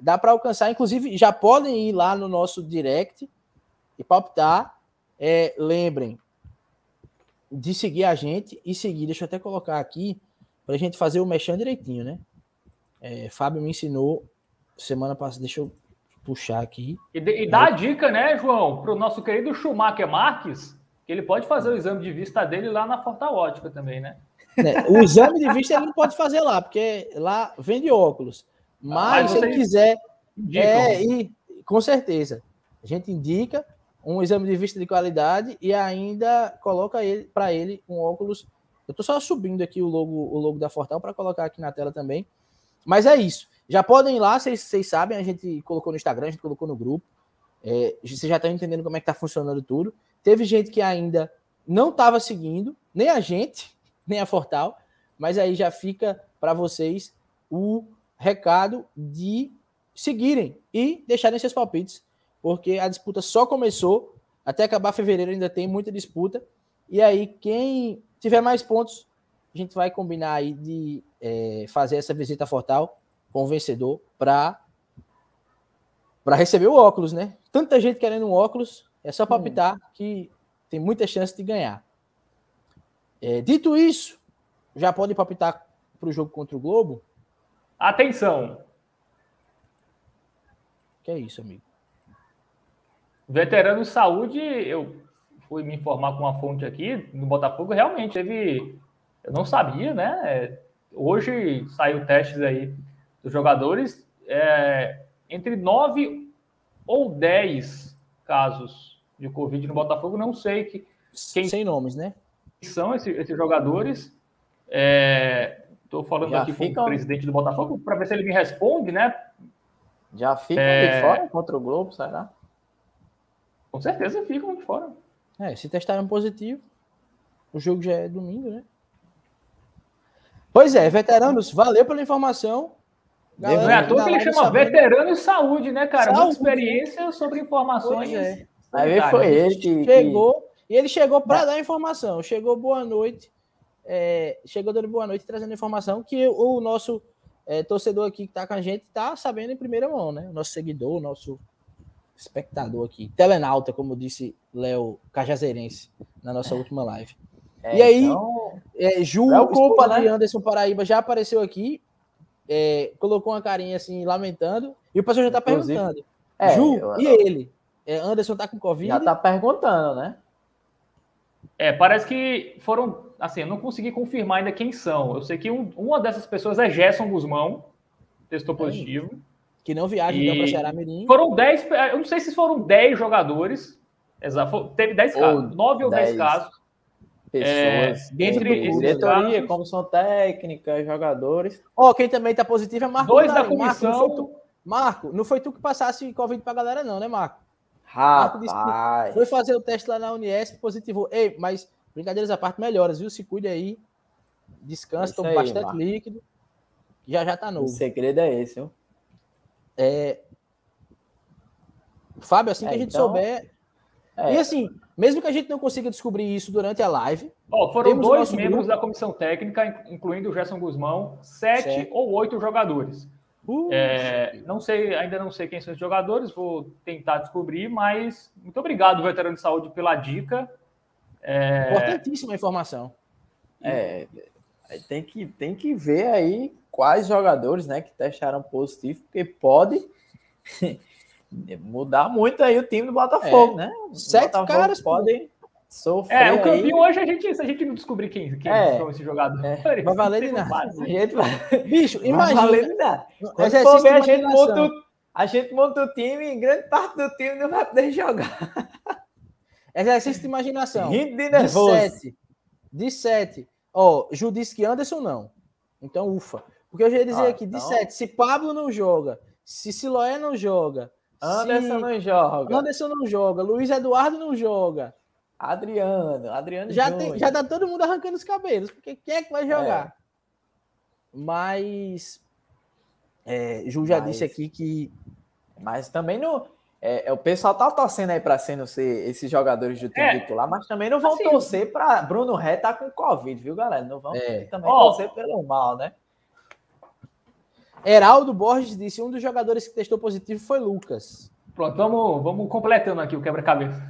dá para alcançar. Inclusive, já podem ir lá no nosso direct e palpitar. É, lembrem de seguir a gente e seguir. Deixa eu até colocar aqui para a gente fazer o mexão direitinho, né? É, Fábio me ensinou semana passada. Deixa eu puxar aqui. E, e dá a dica, né, João, para o nosso querido Schumacher Marques, que ele pode fazer o exame de vista dele lá na Forta Ótica também, né? né? O exame de vista ele não pode fazer lá, porque lá vende óculos. Mas, Mas se ele quiser, Indicam. é, e com certeza, a gente indica um exame de vista de qualidade e ainda coloca ele para ele um óculos. Eu tô só subindo aqui o logo, o logo da Fortal para colocar aqui na tela também. Mas é isso. Já podem ir lá, vocês, sabem, a gente colocou no Instagram, a gente colocou no grupo. É, vocês já estão entendendo como é que tá funcionando tudo. Teve gente que ainda não estava seguindo, nem a gente, [laughs] nem a Fortal, mas aí já fica para vocês o recado de seguirem e deixarem seus palpites, porque a disputa só começou, até acabar fevereiro ainda tem muita disputa, e aí quem tiver mais pontos, a gente vai combinar aí de é, fazer essa visita a Fortal com o vencedor para para receber o óculos, né? Tanta gente querendo um óculos, é só palpitar que tem muita chance de ganhar. É, dito isso, já pode palpitar para o jogo contra o Globo? Atenção, Que é isso, amigo? veterano saúde, eu fui me informar com uma fonte aqui no Botafogo, realmente teve, eu não sabia, né? É, Hoje saiu testes aí dos jogadores, é, entre 9 ou 10 casos de Covid no Botafogo, não sei que, Quem- Sem nomes, né? são esse- esses jogadores. Estou falando Já aqui com ficam- o presidente do Botafogo para ver se ele me responde, né? Já ficam É. de fora contra o Globo, será? Com certeza ficam de fora. É, se testaram positivo, o jogo já é domingo, né? Pois é, veteranos, valeu pela informação. Não é à Galera, toa que ele chama sabendo- veterano em saúde, né, cara? Muita Saúde. experiência sobre informações. Pois é. Aí foi sanitárias. ele que. que- Chegou, e ele chegou para dar informação. Chegou boa noite, é, chegou dando boa noite, trazendo informação que o nosso é, torcedor aqui que tá com a gente tá sabendo em primeira mão, né? O nosso seguidor, o nosso espectador aqui, telenauta, como disse Léo Cajazeirense na nossa última live. É, e aí- então, É, Ju, esposa de né? Anderson Paraíba já apareceu aqui, é, colocou uma carinha assim, lamentando, e o pessoal já tá Inclusive, perguntando. é, Ju, eu- e ele? É, Anderson tá com Covid? já tá perguntando, né? É, parece que foram. Assim, eu não consegui confirmar ainda quem são. Eu sei que um- uma dessas pessoas é Gerson Guzmão, testou positivo. Que não viaja E- então para Ceará Mirim. Foram 10. Eu não sei se foram 10 jogadores. Exato. Teve 10 Ou casos, 9 ou 10 10. casos. Pessoas, É, entre diretoria, casos- comissão técnica, jogadores. Ó, quem também tá positivo é Marco. Dois da Nazário. Marco, não foi comissão. tu, Marco, não foi tu que passasse Covid pra galera, não, né, Marco? Marco disse que Rapaz, Foi fazer o teste lá na Uniesp, positivou. Ei, mas brincadeiras à parte, melhoras, viu? Se cuide aí. Descansa, Isso toma bastante Marco. líquido. Já já tá o novo. segredo é esse, viu? É... Fábio, assim É, que a gente então- souber. É, E assim, mesmo que a gente não consiga descobrir isso durante a live, Ó, foram dois membros grupo. da comissão técnica, in- incluindo o Gerson Guzmão, sete Certo. ou oito jogadores. uh, É, não sei, ainda não sei quem são os jogadores, vou tentar descobrir, mas muito obrigado, veterano de saúde, pela dica. É, importantíssima informação. é, tem, que, tem que ver aí quais jogadores né, que testaram positivo, porque pode [laughs] mudar muito aí o time do Botafogo, né? É. Sete Botafogo caras, podem sofrer É, o aí. campeão hoje, a gente, se a gente não descobrir quem, quem É. são esses jogadores, É. [laughs] Vai valer de nada. base. A gente vai, Bicho, vai imagina. valer de nada. Quando for ver, a de gente, monta, o- a gente monta o time e grande parte do time não vai poder jogar. Exercício de imaginação. Rindo de De nervoso. sete. De sete. Ó, Ju disse que Anderson não. Então, ufa. Porque eu já ia dizer Ah, aqui, de então- 7, se Pablo não joga, se Siloé não joga, Anderson se não joga. Anderson não joga, Luiz Eduardo não joga, Adriano, Adriano já, Júnior. tem, já tá todo mundo arrancando os cabelos, porque quem é que vai jogar? Mas é, Ju já Mas- disse aqui que Mas também não. É, é, o pessoal tá torcendo aí para sendo ser esses jogadores do time É. titular, mas também não vão Assim- torcer para Bruno Ré tá com Covid, viu, galera? Não vão É. também Ó. torcer pelo mal, né? Heraldo Borges disse um dos jogadores que testou positivo foi Lucas. Pronto, vamos, vamos completando aqui o quebra-cabeça.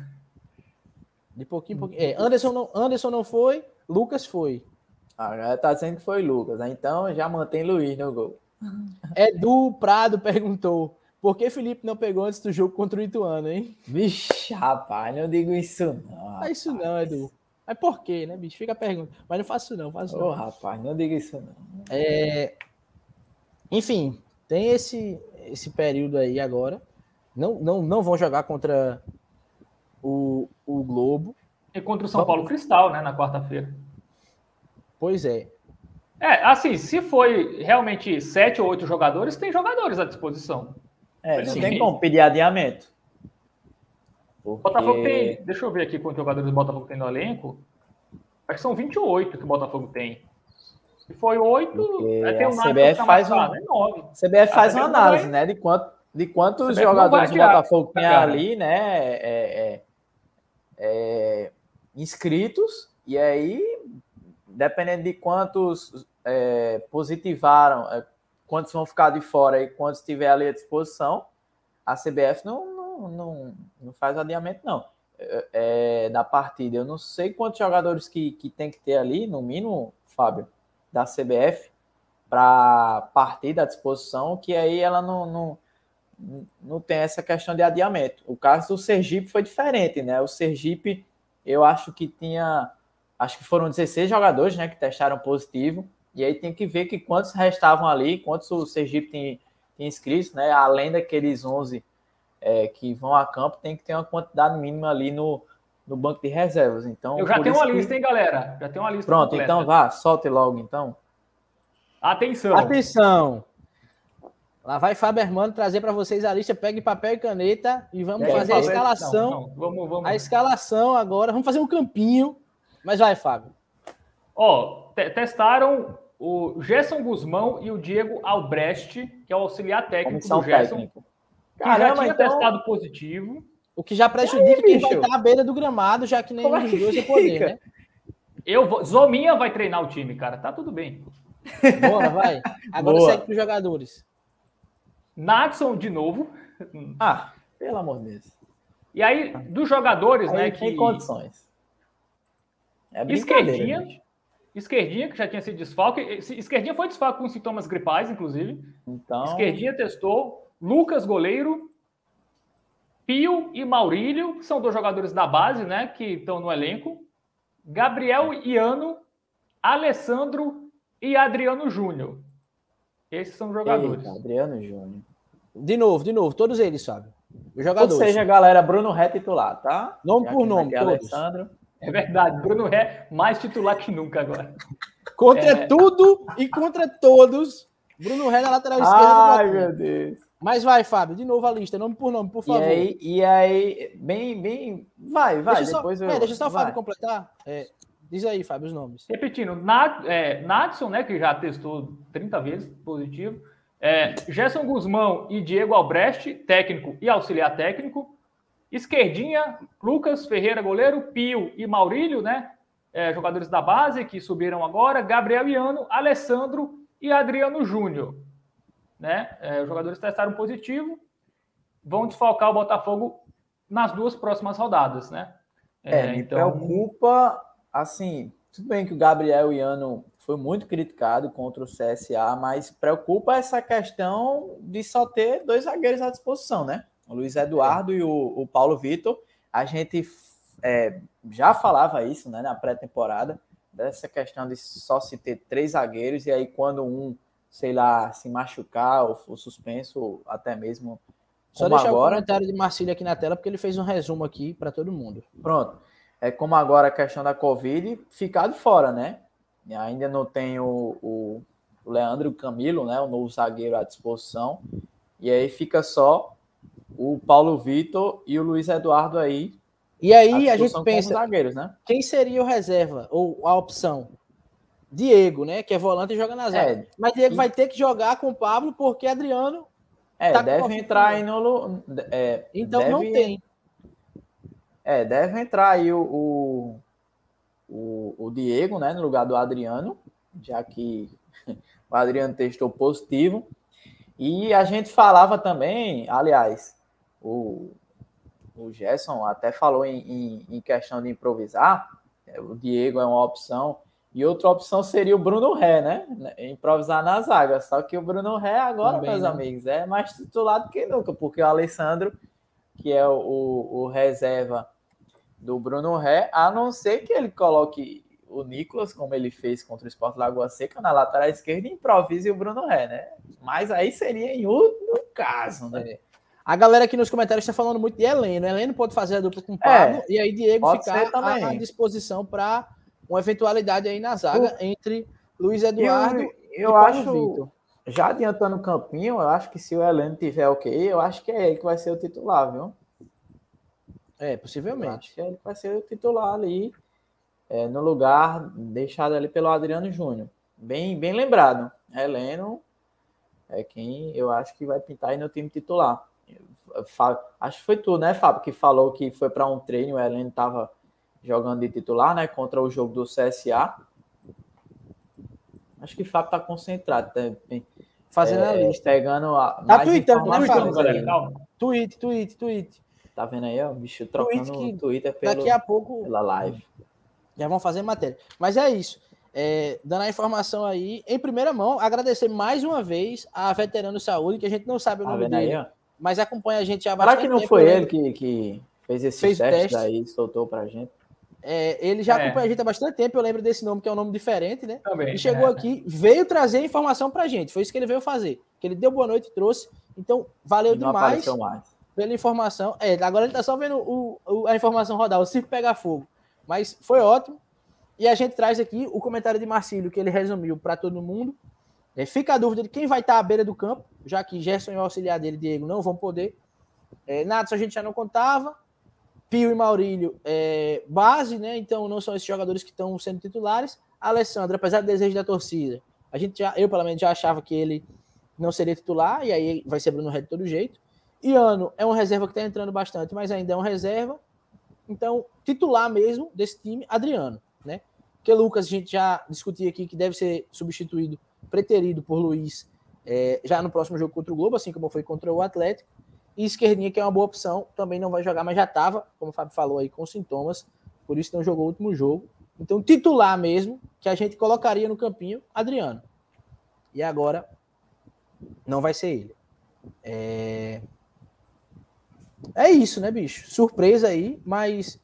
De pouquinho em pouquinho. É, Anderson, não, Anderson não foi, Lucas foi. A galera tá dizendo que foi Lucas, né? então já mantém Luiz no gol. Edu Prado perguntou: por que Felipe não pegou antes do jogo contra o Ituano, hein? Vixe, rapaz, não digo isso não. Não é isso não, Edu. Mas por quê, né, bicho? Fica a pergunta. Mas não faço não, faço Ô, não. rapaz, não diga isso não. É, Enfim, tem esse, esse período aí agora. Não, não, não vão jogar contra o, o Globo. E contra o São Paulo Cristal, né, na quarta-feira. Pois é. É, assim, se foi realmente sete ou oito jogadores, tem jogadores à disposição. É, não Sim. tem como pedir adiamento. O Botafogo Porque- tem. Deixa eu ver aqui quantos jogadores o Botafogo tem no elenco. Acho que são 28 que o Botafogo tem. Se foi oito, Porque aí tem Nath CBF tá faz um- é nove. A CBF faz A uma análise, vai- né? De, quanto, de quantos jogadores do Botafogo tem cara. ali, né? é, é, é, inscritos. E aí, dependendo de quantos é, positivaram, é, quantos vão ficar de fora e quantos tiver ali à disposição, a CBF não, não, não, não faz adiamento, não. É, é, da partida. Eu não sei quantos jogadores que, que tem que ter ali, no mínimo, Fábio, da CBF, para partida à disposição, que aí ela não, não, não tem essa questão de adiamento. O caso do Sergipe foi diferente, né? O Sergipe, eu acho que tinha, acho que foram 16 jogadores, né, que testaram positivo, e aí tem que ver que quantos restavam ali, quantos o Sergipe tem, tem inscritos, né? Além daqueles 11 é, que vão a campo, tem que ter uma quantidade mínima ali no, no banco de reservas. Então, Eu já tenho uma que- lista, hein, galera? Já tenho uma lista. Pronto, completa. então vá, solte logo então. Atenção. Atenção! Lá vai Fábio Hermano trazer para vocês a lista. Pegue papel e caneta e vamos Pega fazer a escalação. Não, não, vamos, vamos. A escalação agora. Vamos fazer um campinho. Mas vai, Fábio. Ó, testaram o Gerson Guzmão e o Diego Albrecht, que é o auxiliar técnico Comissão do Gerson, técnica. que já Caramba, tinha então- testado positivo. O que já prejudica quem vai estar à beira do gramado, já que nenhum Como é dos que dois vai poder, né? Eu vou, Zominha vai treinar o time, cara. Tá tudo bem. Bora, vai. Agora Boa. segue para os jogadores. Nadson de novo. Ah, pelo amor de Deus. E aí, dos jogadores, Aí né, tem que... condições. É Esquerdinha, gente. Esquerdinha, que já tinha sido desfalque. Esse- Esquerdinha foi desfalque com sintomas gripais, inclusive. Então, Esquerdinha testou. Lucas, goleiro. Pio e Maurílio, que são dois jogadores da base, né? Que estão no elenco. Gabriel Iano, Alessandro e Adriano Júnior. Esses são os jogadores. Eita, Adriano Júnior. De novo, de novo. Todos eles, Fábio. Os Ou jogadores. seja, galera, Bruno Ré titular, tá? Nome Já por nome, ter todos. Alessandro. [laughs] É verdade. Bruno Ré, mais titular que nunca agora. Contra É. tudo e contra todos. Bruno Ré na lateral esquerda. Ai, meu Deus. Mas vai, Fábio. De novo a lista. Nome por nome, por E favor. aí, e aí, bem, bem. Vai, vai, deixa, só, depois eu. é, deixa só o vai. Fábio completar. É, diz aí, Fábio, os nomes. Repetindo, Nad, é, Nadson, né, que já testou 30 vezes positivo. É, Gerson Guzmão e Diego Albrecht, técnico e auxiliar técnico. Esquerdinha, Lucas Ferreira, goleiro. Pio e Maurílio, né, é, jogadores da base que subiram agora. Gabriel Iano, Alessandro e Adriano Júnior. Né, é, os jogadores testaram positivo. Vão desfalcar o Botafogo nas duas próximas rodadas, né? É, me preocupa, assim, tudo bem que o Gabriel Iano foi muito criticado contra o CSA, mas preocupa essa questão de só ter dois zagueiros à disposição, né? O Luiz Eduardo e o, o Paulo Vitor. A gente é, já falava isso né, na pré-temporada, dessa questão de só se ter três zagueiros, e aí quando um, sei lá, se machucar ou for suspenso, ou até mesmo Só como deixar o agora, comentário de Marcílio aqui na tela, porque ele fez um resumo aqui para todo mundo. Pronto. É como agora a questão da Covid ficar de fora, né? ainda não tem o, o, o Leandro Camilo, né, o novo zagueiro à disposição. E aí fica só o Paulo Vitor e o Luiz Eduardo aí. E aí a gente pensa, zagueiros, né? quem seria o reserva ou a opção? Diego, né, que é volante e joga na zaga. É, Mas Diego e... vai ter que jogar com o Pablo porque Adriano é, tá deve entrar aí no é, Então deve, não tem. É, deve entrar aí o, o, o, o Diego, né, no lugar do Adriano, já que [laughs] o Adriano testou positivo. E a gente falava também, aliás, o, o Gerson até falou em, em, em questão de improvisar, é, o Diego é uma opção, e outra opção seria o Bruno Ré, né? Improvisar na zaga. Só que o Bruno Ré agora, Também, meus né? amigos, é mais titular do que nunca, porque o Alessandro, que é o, o, reserva do Bruno Ré, a não ser que ele coloque o Nicolas, como ele fez contra o Sport Lagoa Seca, na lateral esquerda e improvise o Bruno Ré, né? Mas aí seria em último caso, né? É. A galera aqui nos comentários está falando muito de Heleno. Heleno pode fazer a dupla com o Pablo é, e aí Diego ficar à disposição para uma eventualidade aí na zaga o... entre Luiz Eduardo eu, eu e acho, Vitor. Já adiantando o campinho, eu acho que se o Heleno tiver ok, eu acho que é ele que vai ser o titular, viu? É, possivelmente. Eu acho que é ele que vai ser o titular ali é, no lugar deixado ali pelo Adriano Júnior. Bem, bem lembrado. Heleno é quem eu acho que vai pintar aí no time titular. Acho que foi tu, né, Fábio, que falou que foi para um treino, o Heleno estava jogando de titular, né, contra o jogo do CSA. Acho que o Fábio está concentrado também. Fazendo é, a lista. Pegando a. Tá tweetando, né, Fábio? Tweet, tweet, tweet. Tá vendo aí, ó? O bicho trocando tweet o Twitter pelo, daqui a pouco, pela live. Já vão fazer matéria. Mas é isso. É, dando a informação aí, em primeira mão, agradecer mais uma vez a Veterano Saúde, que a gente não sabe o tá nome dele, aí, mas acompanha a gente há bastante Será que não tempo, foi né? ele que, que fez esse fez teste, teste aí, soltou pra gente? É, ele já é. acompanha a gente há bastante tempo, eu lembro desse nome, que é um nome diferente, né? Também, e chegou é. aqui, veio trazer informação pra gente, foi isso que ele veio fazer. Que ele deu boa noite e trouxe. Então, valeu demais pela informação. É, agora ele tá só vendo o, o, a informação rodar, o circo pegar fogo. Mas foi ótimo. E a gente traz aqui o comentário de Marcílio, que ele resumiu para todo mundo. É, fica a dúvida de quem vai estar à beira do campo, já que Gerson e o auxiliar dele, Diego, não vão poder. É, Natson a gente já não contava. Pio e Maurílio, é, base, né? Então não são esses jogadores que estão sendo titulares. Alessandro, apesar do desejo da torcida, a gente já, eu pelo menos já achava que ele não seria titular, e aí vai ser Bruno Red de todo jeito. Iano é um reserva que está entrando bastante, mas ainda é um reserva. Então, titular mesmo desse time, Adriano, né? Que Lucas a gente já discutiu aqui que deve ser substituído, preterido por Luiz é, já no próximo jogo contra o Globo, assim como foi contra o Atlético. E esquerdinha, que é uma boa opção, também não vai jogar, mas já estava, como o Fábio falou aí, com sintomas, por isso não jogou o último jogo. Então, titular mesmo, que a gente colocaria no campinho, Adriano. E agora, não vai ser ele. É... É isso, né, bicho? Surpresa aí, mas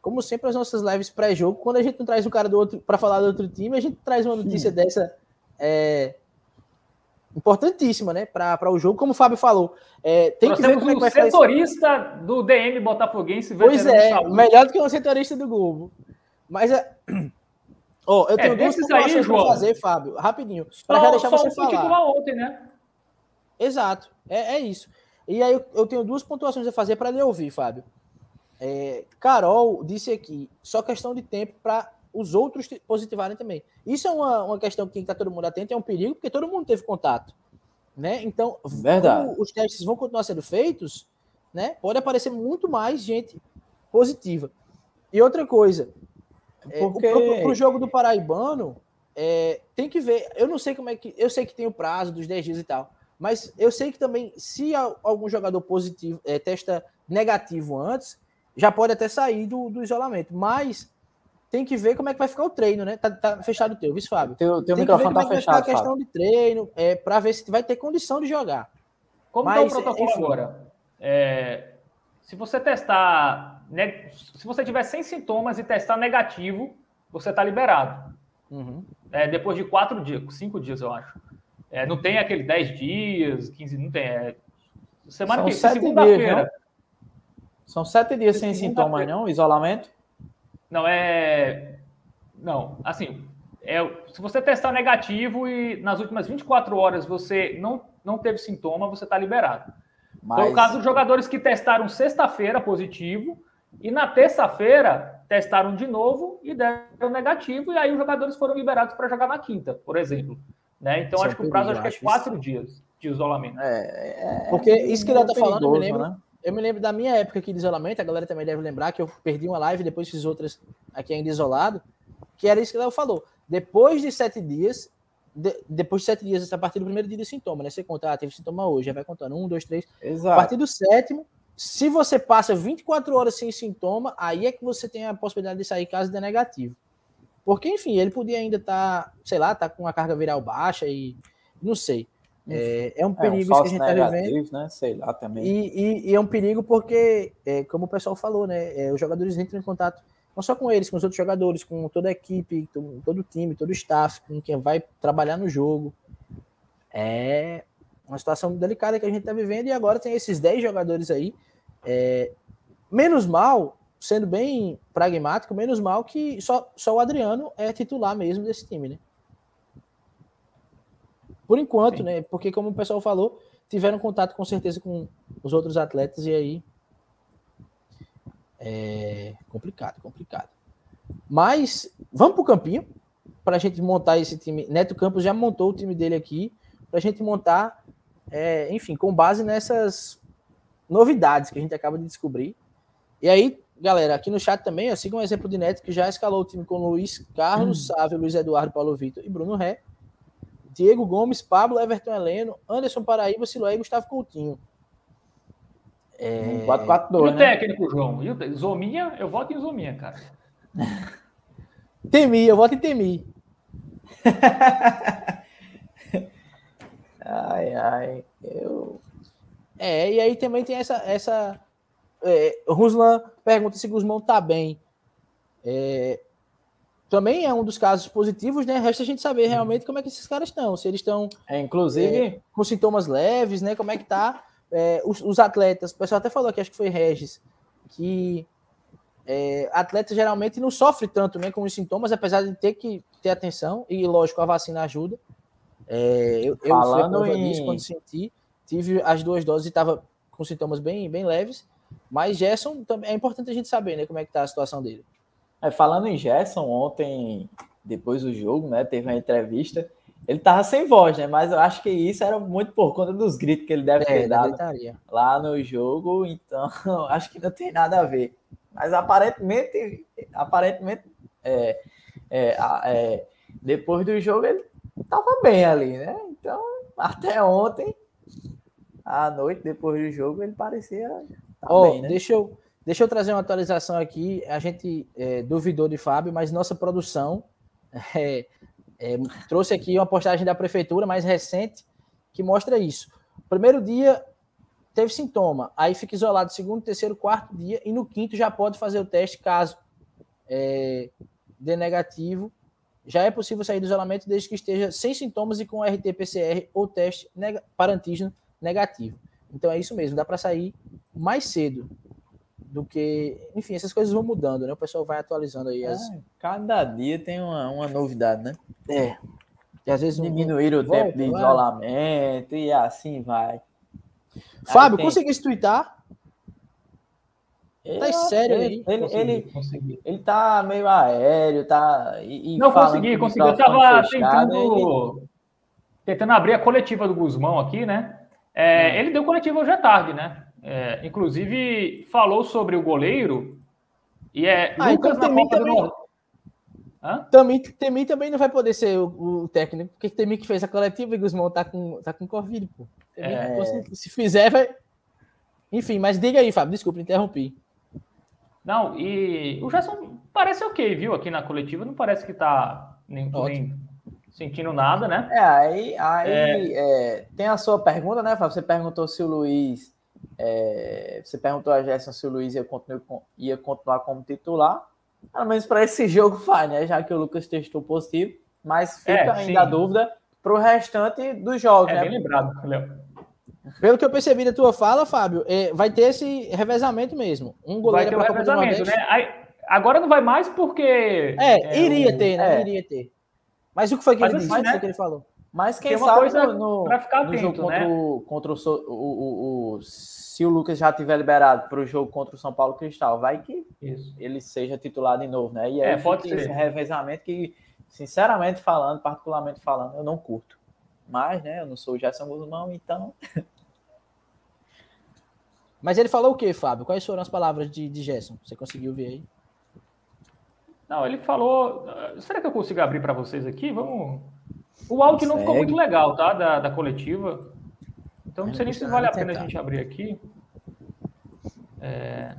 como sempre as nossas lives pré-jogo, quando a gente não traz um cara do outro para falar do outro time, a gente traz uma notícia Sim. dessa é, importantíssima, né, para o jogo, como o Fábio falou. É, tem Nós que ver como é que vai setorista do DM Botafoguense. Pois é, melhor do que um setorista do Globo. Mas é, [clears throat] oh, eu tenho é, duas pontuações para fazer, Fábio, rapidinho, para já deixar você falar. ontem, né? Exato, é, é isso. E aí eu tenho duas pontuações a fazer para lhe ouvir, Fábio. É, Carol disse aqui, só questão de tempo para os outros positivarem também. Isso é uma, uma questão que tem que estar todo mundo atento, é um perigo, porque todo mundo teve contato. Né? Então, Verdade. os testes vão continuar sendo feitos, né? pode aparecer muito mais gente positiva. E outra coisa, é, porque... é, para o jogo do Paraibano, é, tem que ver. Eu não sei como é que. Eu sei que tem o prazo dos 10 dias e tal. Mas eu sei que também, se algum jogador positivo é, testa negativo antes, já pode até sair do, do isolamento. Mas tem que ver como é que vai ficar o treino, né? Tá, tá fechado o teu, viu, Fábio? Teu, teu tem microfone tá fechado. a questão Fábio. de treino, é, para ver se vai ter condição de jogar. Como Mas, tá o protocolo enfim, agora? É, se você testar, né, se você tiver sem sintomas e testar negativo, você tá liberado. Uhum. É, depois de quatro dias, cinco dias, eu acho. É, não tem aquele 10 dias, 15, não tem. É, semana São que segunda-feira. São sete dias sem sintomas, não? Isolamento? Não, é. Não, assim. é, se você testar negativo e nas últimas 24 horas você não, não teve sintoma, você está liberado. Mas... Foi o caso dos jogadores que testaram sexta-feira positivo e na terça-feira testaram de novo e deram negativo, e aí os jogadores foram liberados para jogar na quinta, por exemplo. Né? Então, isso é acho é que o prazo acho que é quatro isso. dias de isolamento. É, é Porque isso que ele está falando, me, lembro, né? Eu me lembro da minha época aqui de isolamento, a galera também deve lembrar que eu perdi uma live, depois fiz outras aqui ainda isolado, que era isso que o Léo falou. Depois de sete dias, de, depois de sete dias, a partir do primeiro dia de sintoma, né? Você conta, ah, teve sintoma hoje, já vai contando um, dois, três. Exato. A partir do sétimo, se você passa 24 horas sem sintoma, aí é que você tem a possibilidade de sair caso de negativo. Porque, enfim, ele podia ainda estar, tá, sei lá, tá com a carga viral baixa e não sei. É, é um perigo é, um que a gente está vivendo. Né? Sei lá também. E, e, e, é um perigo porque, é, como o pessoal falou, né? É, os jogadores entram em contato não só com eles, com os outros jogadores, com toda a equipe, todo, todo o time, todo o staff, com quem vai trabalhar no jogo. É uma situação delicada que a gente está vivendo e agora tem esses 10 jogadores aí. É, menos mal, sendo bem pragmático, menos mal que só, só o Adriano é titular mesmo desse time, né? Por enquanto, Sim. né? Porque, como o pessoal falou, tiveram contato com certeza com os outros atletas e aí é complicado, complicado. Mas vamos para o campinho para a gente montar esse time. Neto Campos já montou o time dele aqui para a gente montar, é, enfim, com base nessas novidades que a gente acaba de descobrir. E aí, galera, aqui no chat também, ó, siga um exemplo de Neto que já escalou o time com Luiz Carlos, hum. Sávio, Luiz Eduardo, Paulo Vitor e Bruno Ré. Diego Gomes, Pablo, Everton Heleno, Anderson Paraíba, Siloé e Gustavo Coutinho. É... 4-4-2. E o né? técnico, João? E o... Zominha, eu voto em Zominha, cara. [laughs] Temi, eu voto em Temi. [laughs] ai, ai. Eu... É, e aí também tem essa. essa é, Ruslan pergunta se Guzmão tá bem. É, também é um dos casos positivos, né? Resta a gente saber realmente como é que esses caras estão. Se eles estão. É, inclusive. É, com sintomas leves, né? Como é que tá é, os, os, atletas, o pessoal até falou aqui, acho que foi Regis, que é, atleta geralmente não sofre tanto né, com os sintomas, apesar de ter que ter atenção, e lógico, a vacina ajuda. É, eu, eu Falando fui em... disso quando senti, tive as duas doses e estava com sintomas bem, bem leves, mas Gerson também é importante a gente saber né, como é que está a situação dele. É, falando em Gerson, ontem, depois do jogo, né, teve uma entrevista ele tava sem voz, né? Mas eu acho que isso era muito por conta dos gritos que ele deve é, ter dado lá no jogo, então [laughs] acho que não tem nada a ver. Mas aparentemente, aparentemente, é, é, é, depois do jogo ele tava bem ali, né? Então, até ontem, à noite, depois do jogo, ele parecia tá oh, bem, né? Deixa eu, deixa eu trazer uma atualização aqui. A gente é, duvidou de Fábio, mas nossa produção [laughs] é, é, trouxe aqui uma postagem da prefeitura mais recente que mostra isso. Primeiro dia teve sintoma, aí fica isolado segundo, terceiro, quarto dia e no quinto já pode fazer o teste caso é, dê negativo. Já é possível sair do isolamento desde que esteja sem sintomas e com RT-PCR ou teste para antígeno negativo. Então é isso mesmo, dá para sair mais cedo do que. Enfim, essas coisas vão mudando, né? O pessoal vai atualizando aí. As... É, cada dia tem uma, uma novidade, né? É. E às vezes diminuir o tempo de isolamento e assim vai. Fábio, tem... conseguiste twittar? Tá sério ele, ele, ele, ele, ele tá meio aéreo, tá. E, não consegui, consegui. Eu tava fechado, tentando, ele... tentando abrir a coletiva do Guzmão aqui, né? É, hum. Ele deu coletiva hoje à tarde, né? É, inclusive, falou sobre o goleiro. E é ah, Lucas então, na Copa também, do Também, Temi também não vai poder ser o, o técnico, porque Temi que fez a coletiva e Guzmão tá com, tá com Covid, pô. É... Se fizer, vai. Enfim, mas diga aí, Fábio, desculpa, interrompi. Não, e o Gerson parece ok, viu? Aqui na coletiva, não parece que tá nem, nem sentindo nada, né? É, aí, aí é... É, tem a sua pergunta, né, Fábio? Você perguntou se o Luiz é, você perguntou a Gerson se o Luiz ia continuar, ia continuar como titular. Pelo menos para esse [laughs] jogo faz, né? Já que o Lucas testou positivo. Mas fica é, ainda a dúvida para o restante dos jogos. É né? bem lembrado, Léo. Pelo que eu percebi da tua fala, Fábio, é, vai ter esse revezamento mesmo. Um goleiro vai ter um revezamento, né? Aí, agora não vai mais porque. É, é iria o, ter, né? É. Iria ter. Mas o que foi que Mas ele assim, disse? O que né? foi que ele falou? Mas quem sabe coisa no, pra ficar no atento, jogo contra, né? o, contra o, o, o, o- Se o Lucas já tiver liberado para o jogo contra o São Paulo Cristal, vai que Isso. ele seja titular de novo, né? E É, aí pode fica ser. esse revezamento que, sinceramente falando, particularmente falando, eu não curto. Mas, né, eu não sou o Gerson Guzmão, então. [laughs] Mas ele falou o quê, Fábio? Quais foram as palavras de, de Gerson? Você conseguiu ver aí? Não, ele falou. ah, Será que eu consigo abrir para vocês aqui? Vamos. O áudio não ficou muito legal, tá? Da, da coletiva. Então não É, sei nem se vale a pena a gente abrir aqui. É,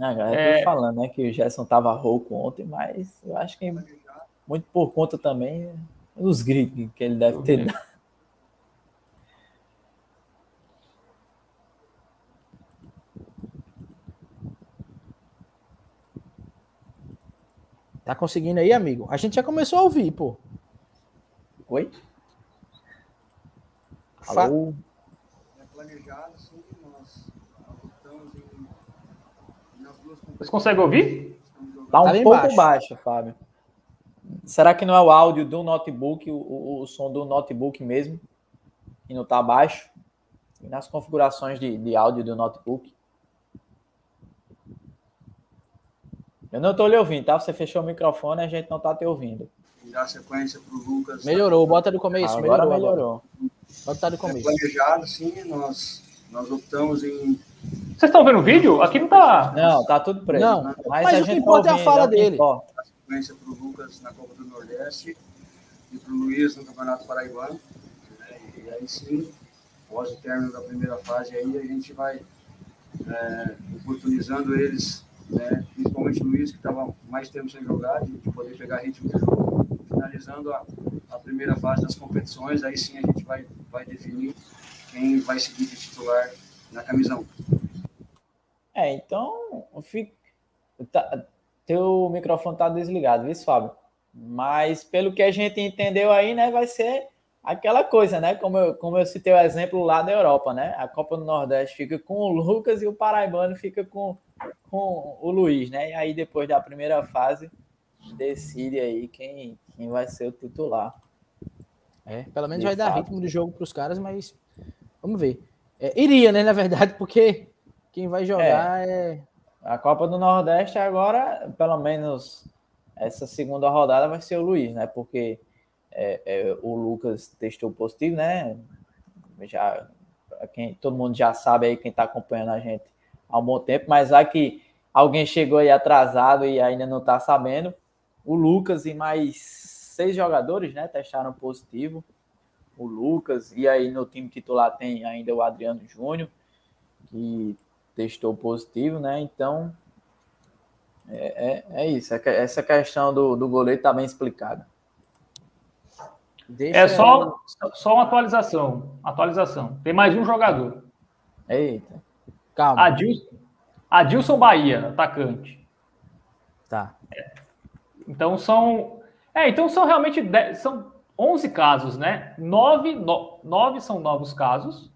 Ah, galera, É. tô falando, né, que o Gerson tava rouco ontem, mas eu acho que muito por conta também dos gritos que ele deve ter dado. Tá conseguindo aí, amigo? A gente já começou a ouvir, pô. Oi? Fa- Alô? é duas Vocês conseguem ouvir? Tá um Tá pouco baixo. baixo. Fábio. Será que não é o áudio do notebook, o, o, o som do notebook mesmo? E não tá baixo? E nas configurações de, de áudio do notebook? Eu não tô lhe ouvindo, tá? Você fechou o microfone e a gente não tá te ouvindo. dar sequência para o Lucas. Melhorou, bota do começo. agora melhorou, melhorou. Bota do É começo. planejado, sim, nós, nós optamos em Vocês estão vendo o vídeo? Aqui não tá. Não, tá tudo preto. Não, mas, mas a o que gente importa é a fala dele. dar sequência para o Lucas na Copa do Nordeste e para o Luiz no Campeonato Paraibano. né? E aí sim, após o término da primeira fase, aí a gente vai é, oportunizando eles, né? principalmente o Luiz, que estava mais tempo sem jogar, de, de poder pegar ritmo de jogo. Finalizando a, a primeira fase das competições, aí sim a gente vai, vai definir quem vai seguir de titular na camisa 1. É, então, fica... tá- teu microfone tá desligado, viu, Fábio? Mas pelo que a gente entendeu aí, né, vai ser aquela coisa, né? Como eu, como eu citei o exemplo lá da Europa, né? A Copa do Nordeste fica com o Lucas e o Paraibano fica com, com o Luiz, né? E aí depois da primeira fase decide aí quem, quem vai ser o titular. É, pelo menos De vai dar fato. ritmo do jogo pros caras, mas vamos ver. É, iria, né, na verdade, [laughs] porque quem vai jogar é. A Copa do Nordeste agora, pelo menos essa segunda rodada vai ser o Luiz, né? Porque é, é, o Lucas testou positivo, né? Já quem todo mundo já sabe aí quem está acompanhando a gente há um bom tempo, mas já que alguém chegou aí atrasado e ainda não está sabendo, o Lucas e mais seis jogadores, né? Testaram positivo. O Lucas e aí no time titular tem ainda o Adriano Júnior que testou positivo, né? Então, é, é, é isso. É Essa questão do, do goleiro está bem explicada. Deixa É só, só uma atualização. Atualização. Tem mais um jogador. Eita. Calma. Adilson, Adilson Bahia, atacante. Tá. Então são. É, então são realmente 10 são 11 casos, né? Nove, no- nove são novos casos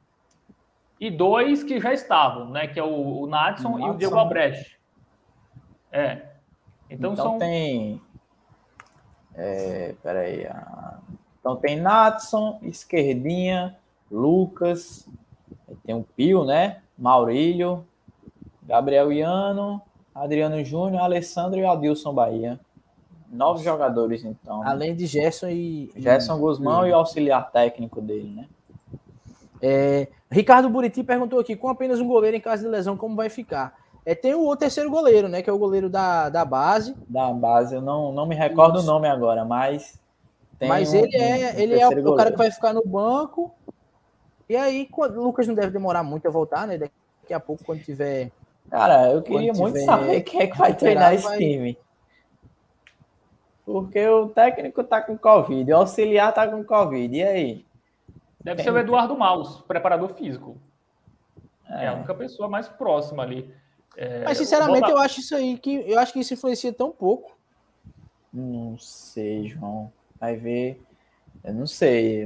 e dois que já estavam, né? Que é o, o Natson e o. Diego Albrecht. É. Então, Então, são. tem. É, peraí. ah, Então tem Natson, Esquerdinha, Lucas, tem o Pio, né? Maurílio, Gabriel Iano, Adriano Júnior, Alessandro e Adilson Bahia. Nove jogadores, então. Além de Gerson e. Gerson Guzmão e o auxiliar técnico dele, né? É, Ricardo Buriti perguntou aqui: com apenas um goleiro em caso de lesão, como vai ficar? É, tem o terceiro goleiro, né? Que é o goleiro da, da base. Da base, eu não, não me recordo Isso. o nome agora, mas. mas um- ele é, um ele é o, o cara que vai ficar no banco. E aí, quando- o Lucas não deve demorar muito a voltar, né? Daqui a pouco, quando tiver. Cara, eu queria muito tiver saber quem é que vai treinar esse vai- time. Porque o técnico tá com Covid, o auxiliar tá com Covid. E aí? Deve ser o Eduardo Maus, preparador físico. É, É, a única pessoa mais próxima ali. É, Mas, sinceramente, eu dar- acho isso aí que eu acho que isso influencia tão pouco. não sei, João. Vai ver. Eu não sei.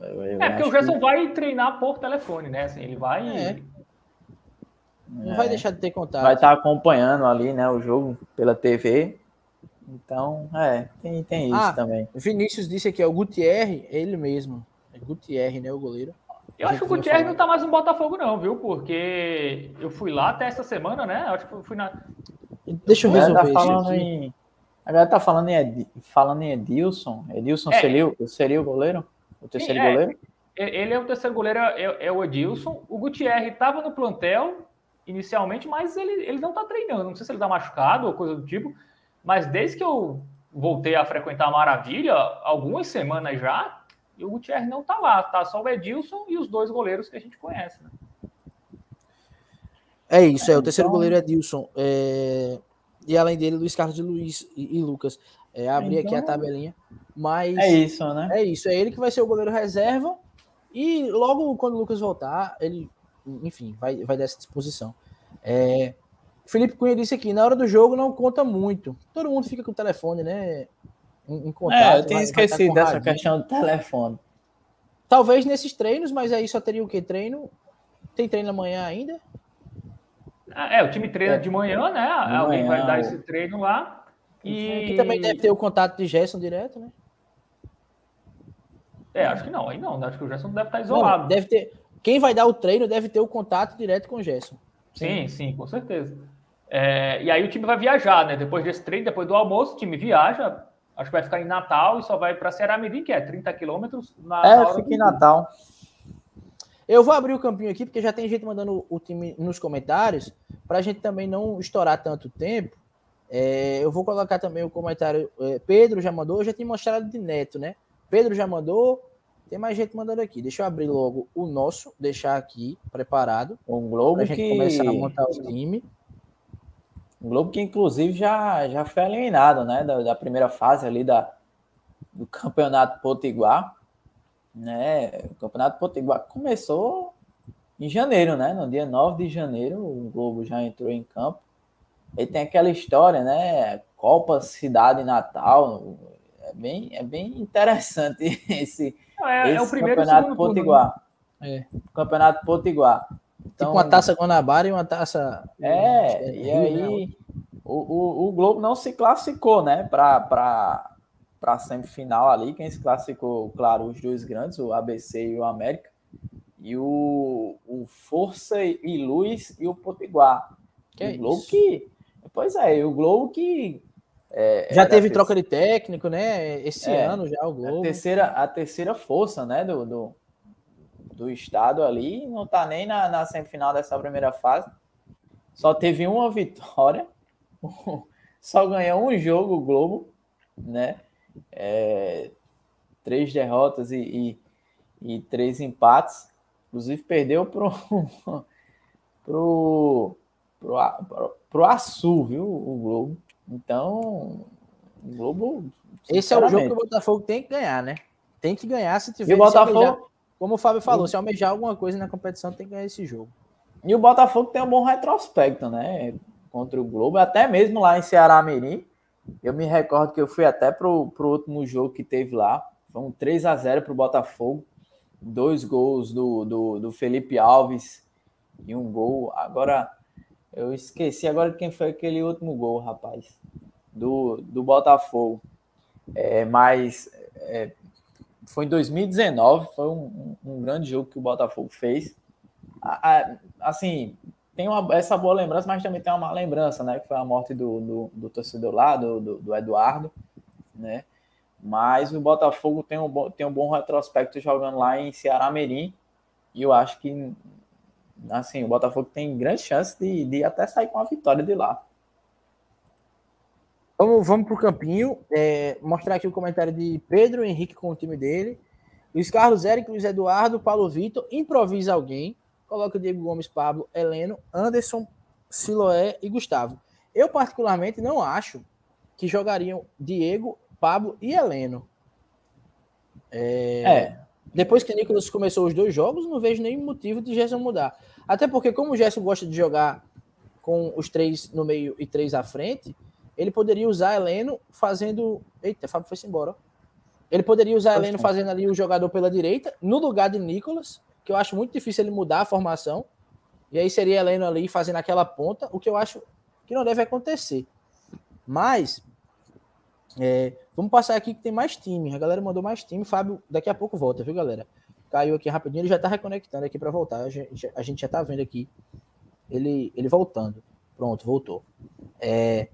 Eu, eu É, porque o Gerson que- vai treinar por telefone, né? Assim, ele vai. É. Não é, vai deixar de ter contato. vai estar acompanhando ali, né, o jogo pela TV. Então, é, tem, tem isso Ah, também. Vinícius disse aqui, é o Gutierre, é ele mesmo. É Gutierre, né, o goleiro. Eu acho que o eu não tá mais no Botafogo, não, viu? Porque eu fui lá até essa semana, né? Acho que eu fui na. Deixa eu resolver tá isso falando em. A galera tá falando em, Edi- falando em Edilson. Edilson É. seria, o- seria o goleiro? O terceiro é. goleiro? Ele é o terceiro goleiro, é, é o Edilson. O Gutierrez estava no plantel inicialmente, mas ele, ele não tá treinando. Não sei se ele tá machucado ou coisa do tipo. Mas desde que eu voltei a frequentar a Maravilha, algumas semanas já, e o Gutierrez não tá lá. Tá só o Edilson e os dois goleiros que a gente conhece. Né? É isso, é. O terceiro Então- goleiro é Dilson. é, E além dele, Luiz Carlos de Luiz e, e Lucas. É, abri aqui a Então- tabelinha. Mas É isso, né? é isso, é ele que vai ser o goleiro reserva. E logo quando o Lucas voltar, ele, enfim, vai, vai dessa disposição. É, Felipe Cunha disse aqui: na hora do jogo não conta muito. Todo mundo fica com o telefone, né? Em, em contato. É, eu vai- tinha vai esquecido com dessa radinho. questão do telefone. Talvez nesses treinos, mas aí só teria o que? Treino? Tem treino amanhã ainda? É, o time treina É. de manhã, né? De Alguém vai dar o- esse treino lá. E Que também deve ter o contato de Gerson direto, né? É, acho que não, aí não, né? Acho que o Gerson deve estar Não, isolado. deve ter. Quem vai dar o treino deve ter o contato direto com o Gerson. Sim, sim, com certeza. É, e aí o time vai viajar, né? Depois desse treino, depois do almoço, o time viaja. Acho que vai ficar em Natal e só vai para Ceará Mirim, que é 30 quilômetros na, na É, hora fica do- em Natal. Eu vou abrir o campinho aqui, porque já tem gente mandando o time nos comentários, para a gente também não estourar tanto tempo. É, eu vou colocar também o comentário. é, Pedro já mandou, eu já tinha mostrado de Neto, né? Pedro já mandou, tem mais gente mandando aqui. Deixa eu abrir logo o nosso, deixar aqui preparado, Um Globo para a gente que. começar a montar o time. Um Globo que, inclusive, já, já foi eliminado, né? Da, da primeira fase ali da, do Campeonato Potiguar. Né? O Campeonato Potiguar começou em janeiro, né? No dia 9 de janeiro, o Globo já entrou em campo. E tem aquela história, né? Copa Cidade Natal. É bem, é bem interessante [laughs] esse, é, é o esse primeiro e Campeonato turno, né? Potiguar. É. Campeonato Potiguar. tipo uma taça Guanabara e uma taça. É, e Rio, né? aí o, o, o Globo não se classificou, né, para a semifinal ali. Quem se classificou, claro, os dois grandes, o ABC e o América, e o, o Força e Luz e o Potiguar. Que o é Globo isso? que. Pois é, e o Globo que. é, Já teve a troca de técnico, né? Esse É. ano já o a Globo. terceira, a terceira força, né, do, do, do estado ali, não tá nem na, na semifinal dessa primeira fase. Só teve uma vitória, [laughs] só ganhou um jogo o Globo, né? É, três derrotas e, e, e três empates. Inclusive perdeu pro [laughs] pro pro, pro, pro Açu, viu, o Globo. Então, o Globo Esse é o jogo que o Botafogo tem que ganhar, né? Tem que ganhar se tiver. E o almejar- Botafogo, como o Fábio falou, se almejar alguma coisa na competição, tem que ganhar esse jogo. e o Botafogo tem um bom retrospecto, né? Contra o Globo, até mesmo lá em Ceará Mirim. Eu me recordo que eu fui até pro, pro último jogo que teve lá. Foi um 3 a 0 pro Botafogo. Dois gols do, do, do Felipe Alves e um gol. Agora, eu esqueci agora quem foi aquele último gol, rapaz. Do, do Botafogo. É, mas é, foi em 2019, foi um, um, grande jogo que o Botafogo fez. A- a- assim, tem uma, essa boa lembrança, mas também tem uma má lembrança, né? Que foi a morte do, do, do torcedor lá, do, do, do Eduardo, né? Mas o Botafogo tem um, bom, tem um bom retrospecto jogando lá em Ceará Mirim. E eu acho que, assim, o Botafogo tem grande chance de, de até sair com a vitória de lá. Vamos, vamos pro campinho. é, mostrar aqui o comentário de Pedro Henrique com o time dele. Luiz Carlos, Eric, Luiz Eduardo, Paulo Vitor. Improvisa alguém. Coloca Diego Gomes, Pablo, Heleno, Anderson, Siloé e Gustavo. Eu, particularmente, não acho que jogariam Diego, Pablo e Heleno. É, Depois que Nicolas começou os dois jogos, não vejo nenhum motivo de Gerson mudar. Até porque, como o Gerson gosta de jogar com os três no meio e três à frente, ele poderia usar Heleno fazendo. Eita, Fábio foi embora. Ele poderia usar Heleno fazendo ali o jogador pela direita, no lugar de Nicolas, que eu acho muito difícil ele mudar a formação. E aí seria Heleno ali fazendo aquela ponta, o que eu acho que não deve acontecer. Mas É, vamos passar aqui que tem mais time. A galera mandou mais time. Fábio, daqui a pouco volta, viu, galera? Caiu aqui rapidinho, ele já tá reconectando aqui para voltar. A gente, a gente, já tá vendo aqui ele, ele voltando. Pronto, voltou. É,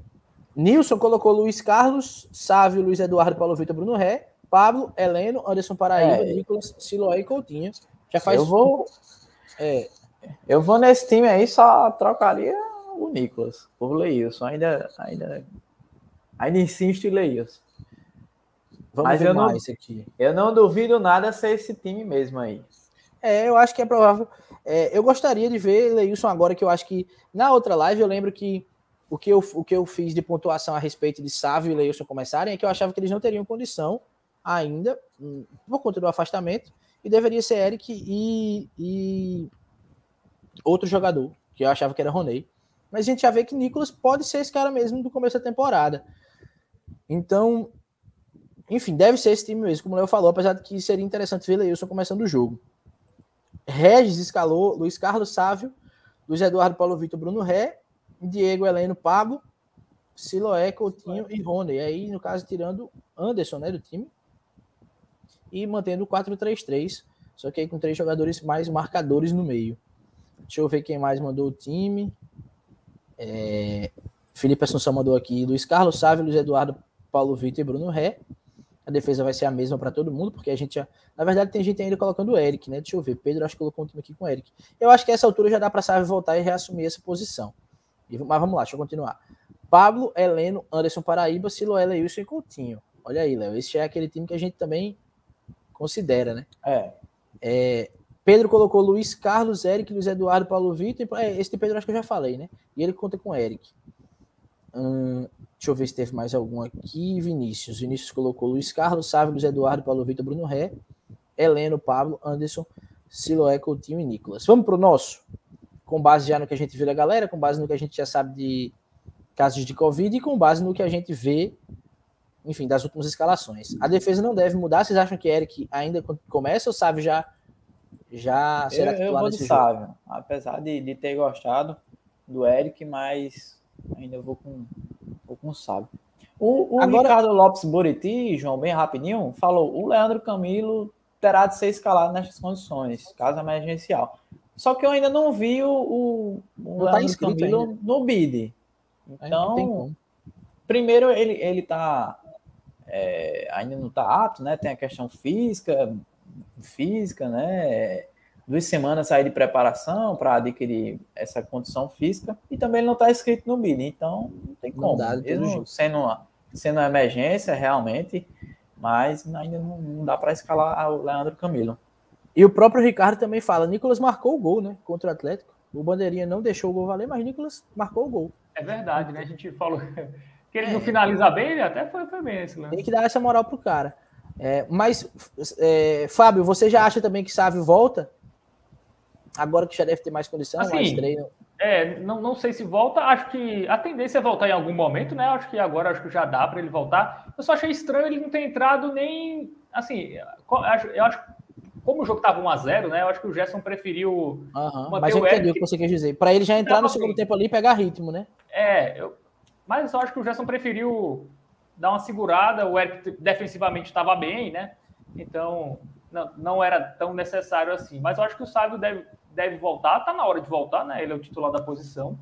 Nilson colocou Luiz Carlos, Sávio, Luiz Eduardo, Paulo Vitor, Bruno Ré, Pablo, Heleno, Anderson Paraíba, é. Nicolas, Siloé e Coutinho. Já faz. Eu vou. É, eu vou nesse time aí, só trocaria o Nicolas por Leilson. Ainda, ainda, ainda insisto em Leilson. Vamos Mas ver eu mais não, aqui. Eu não duvido nada ser esse time mesmo aí. É, eu acho que é provável. É, eu gostaria de ver Leilson agora, que eu acho que na outra live eu lembro que o que eu, o que eu fiz de pontuação a respeito de Sávio e Leilson começarem é que eu achava que eles não teriam condição ainda, hum, por conta do afastamento, e deveria ser Eric e, e outro jogador, que eu achava que era Roney. Mas a gente já vê que Nicolas pode ser esse cara mesmo do começo da temporada. Então, enfim, deve ser esse time mesmo, como o Léo falou, apesar de que seria interessante ver Leilson começando o jogo. Regis escalou Luiz Carlos Sávio, Luiz Eduardo Paulo Vitor Bruno Ré, Diego Heleno Pablo, Siloé, Coutinho e Rony. E aí, no caso, tirando Anderson né, do time. E mantendo o 4-3-3. Só que aí com três jogadores mais marcadores no meio. Deixa eu ver quem mais mandou o time. É... Felipe Assunção mandou aqui Luiz Carlos Sávio, Luiz Eduardo, Paulo Vitor e Bruno Ré. A defesa vai ser a mesma para todo mundo, porque a gente já. Na verdade, tem gente ainda colocando o Eric, né? Deixa eu ver. Pedro acho que colocou um time aqui com o Eric. Eu acho que essa altura já dá para Sávio voltar e reassumir essa posição. Mas vamos lá, deixa eu continuar. Pablo, Heleno, Anderson Paraíba, Siloé, Leilson e Coutinho. Olha aí, Léo. Esse é aquele time que a gente também considera, né? É. é Pedro colocou Luiz Carlos, Eric, Luiz Eduardo, Paulo Vitor. É, esse de Pedro acho que eu já falei, né? E ele conta com Eric. Hum, deixa eu ver se teve mais algum aqui. Vinícius. Vinícius colocou Luiz Carlos, Sávio, Luiz Eduardo, Paulo Vitor, Bruno Ré, Heleno, Pablo, Anderson, Siloé, Coutinho e Nicolas. Vamos para o nosso? Com base já no que a gente viu da galera, com base no que a gente já sabe de casos de Covid e com base no que a gente vê, enfim, das últimas escalações. A defesa não deve mudar. Vocês acham que Eric ainda começa ou Sávio já já será eu, eu vou de Sávio, apesar de, de ter gostado do Eric, mas ainda vou com, vou com o Sávio. O, o Agora... Ricardo Lopes Buriti, João, bem rapidinho, falou: o Leandro Camilo terá de ser escalado nestas condições, caso emergencial. Só que eu ainda não vi o, o, o tá Leandro Camilo ainda. no bid. Então, primeiro ele, ele tá. É, ainda não está apto, né? Tem a questão física, física, né? Duas semanas aí de preparação para adquirir essa condição física e também ele não está escrito no BID, então não tem como. Não dá, Mesmo sendo uma, sendo uma emergência realmente, mas ainda não, não dá para escalar o Leandro Camilo. E o próprio Ricardo também fala: Nicolas marcou o gol, né? Contra o Atlético. O Bandeirinha não deixou o gol valer, mas Nicolas marcou o gol. É verdade, né? A gente falou que ele é. não finaliza bem, ele até foi, foi bem esse lance. Tem que dar essa moral pro cara. É, mas, é, Fábio, você já acha também que Sávio volta? Agora que já deve ter mais condição, assim, mais treino. É, não, não sei se volta. Acho que a tendência é voltar em algum momento, né? Acho que agora acho que já dá para ele voltar. Eu só achei estranho ele não ter entrado nem. Assim, eu acho como o jogo estava 1x0, né? Eu acho que o Gerson preferiu. Uhum, mas eu entendi o que você quer dizer. Para ele já entrar no segundo tempo ali e pegar ritmo, né? É, eu, mas eu acho que o Gerson preferiu dar uma segurada. O Eric defensivamente estava bem, né? Então não, não era tão necessário assim. Mas eu acho que o Sávio deve, deve voltar, tá na hora de voltar, né? Ele é o titular da posição.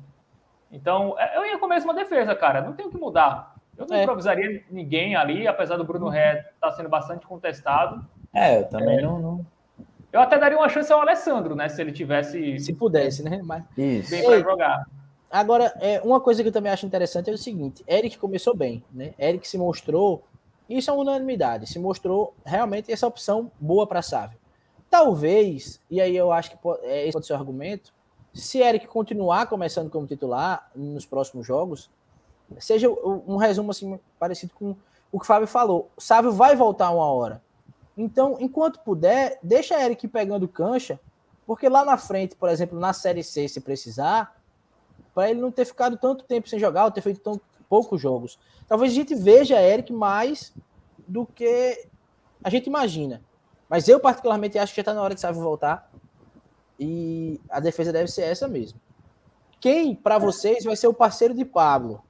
Então, é, eu ia com a mesma defesa, cara. Não tem o que mudar. Eu não é. improvisaria ninguém ali, apesar do Bruno Ré estar tá sendo bastante contestado. É, eu também é. não, não, Eu até daria uma chance ao Alessandro, né? Se ele tivesse. Se pudesse, né? Mas... Isso. Bem para jogar. Agora, é, uma coisa que eu também acho interessante é o seguinte: Eric começou bem, né? Eric se mostrou, isso é uma unanimidade, se mostrou realmente essa opção boa para Sávio. Talvez, e aí eu acho que pode, é, esse pode ser o argumento, se Eric continuar começando como titular nos próximos jogos, seja um resumo assim parecido com o que o Fábio falou. O Sávio vai voltar uma hora. Então, enquanto puder, deixa Eric pegando cancha, porque lá na frente, por exemplo, na Série C, se precisar, para ele não ter ficado tanto tempo sem jogar, ou ter feito tão poucos jogos. Talvez a gente veja Eric mais do que a gente imagina. Mas eu, particularmente, acho que já está na hora de Sávio voltar. E a defesa deve ser essa mesmo. Quem, para vocês, vai ser o parceiro de Pablo?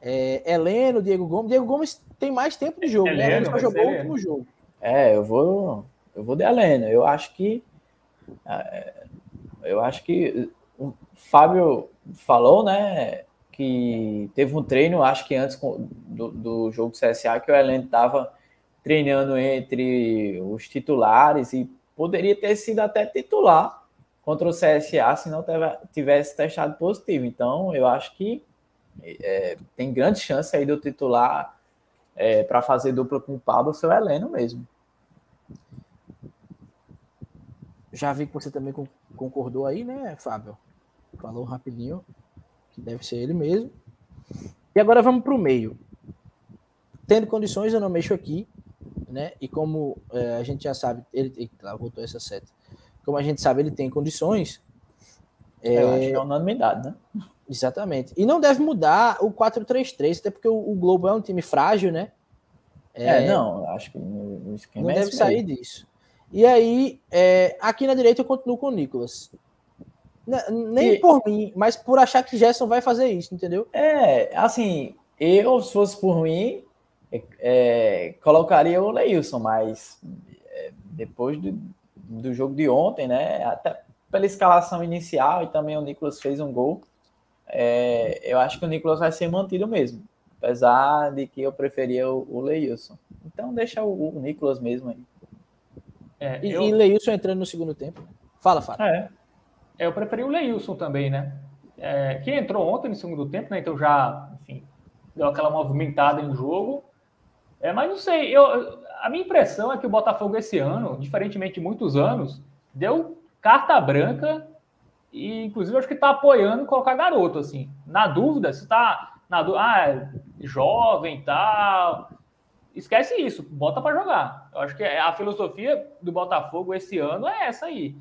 É, Heleno, Diego Gomes. Diego Gomes tem mais tempo de jogo, né? Ele só jogou o último jogo. É, eu vou, eu vou de Heleno. Eu acho que. É, eu acho que o Fábio falou, né? Que teve um treino, acho que antes do, do jogo do CSA, que o Heleno estava treinando entre os titulares e poderia ter sido até titular contra o CSA se não tivesse testado positivo. Então, eu acho que é, tem grande chance aí do titular é, para fazer dupla com o Pablo, seu Heleno mesmo. Já vi que você também concordou aí, né, Fábio? Falou rapidinho que deve ser ele mesmo. E agora vamos para o meio. Tendo condições, eu não mexo aqui, né? E como é, a gente já sabe, ele. Eita, voltou essa seta. Como a gente sabe, ele tem condições. É, eu acho que é unanimidade, né? Exatamente. E não deve mudar o 4-3-3, até porque o, o, Globo é um time frágil, né? É, é não, acho que o esquema não é deve sair disso. E aí, é, aqui na direita eu continuo com o Nicolas. Nem e... por mim, mas por achar que Gerson vai fazer isso, entendeu? É, assim, eu, se fosse por mim, é, é colocaria o Leilson, mas é, depois do, do jogo de ontem, né? Até pela escalação inicial e também o Nicolas fez um gol é, eu acho que o Nicolas vai ser mantido mesmo, apesar de que eu preferia o, o Leilson. Então deixa o, o Nicolas mesmo aí. É, e, eu... e Leilson entrando no segundo tempo. Fala, fala. É. é. Eu preferi o Leilson também, né? É, que entrou ontem no segundo tempo, né? Então já, enfim, deu aquela movimentada em jogo. É, mas não sei, eu, a minha impressão é que o Botafogo esse ano, diferentemente de muitos anos, deu carta branca e, inclusive, acho que está apoiando colocar garoto, assim. Na dúvida, se está na ah, é jovem e tal. Esquece isso, bota para jogar. Eu acho que a filosofia do Botafogo esse ano é essa aí.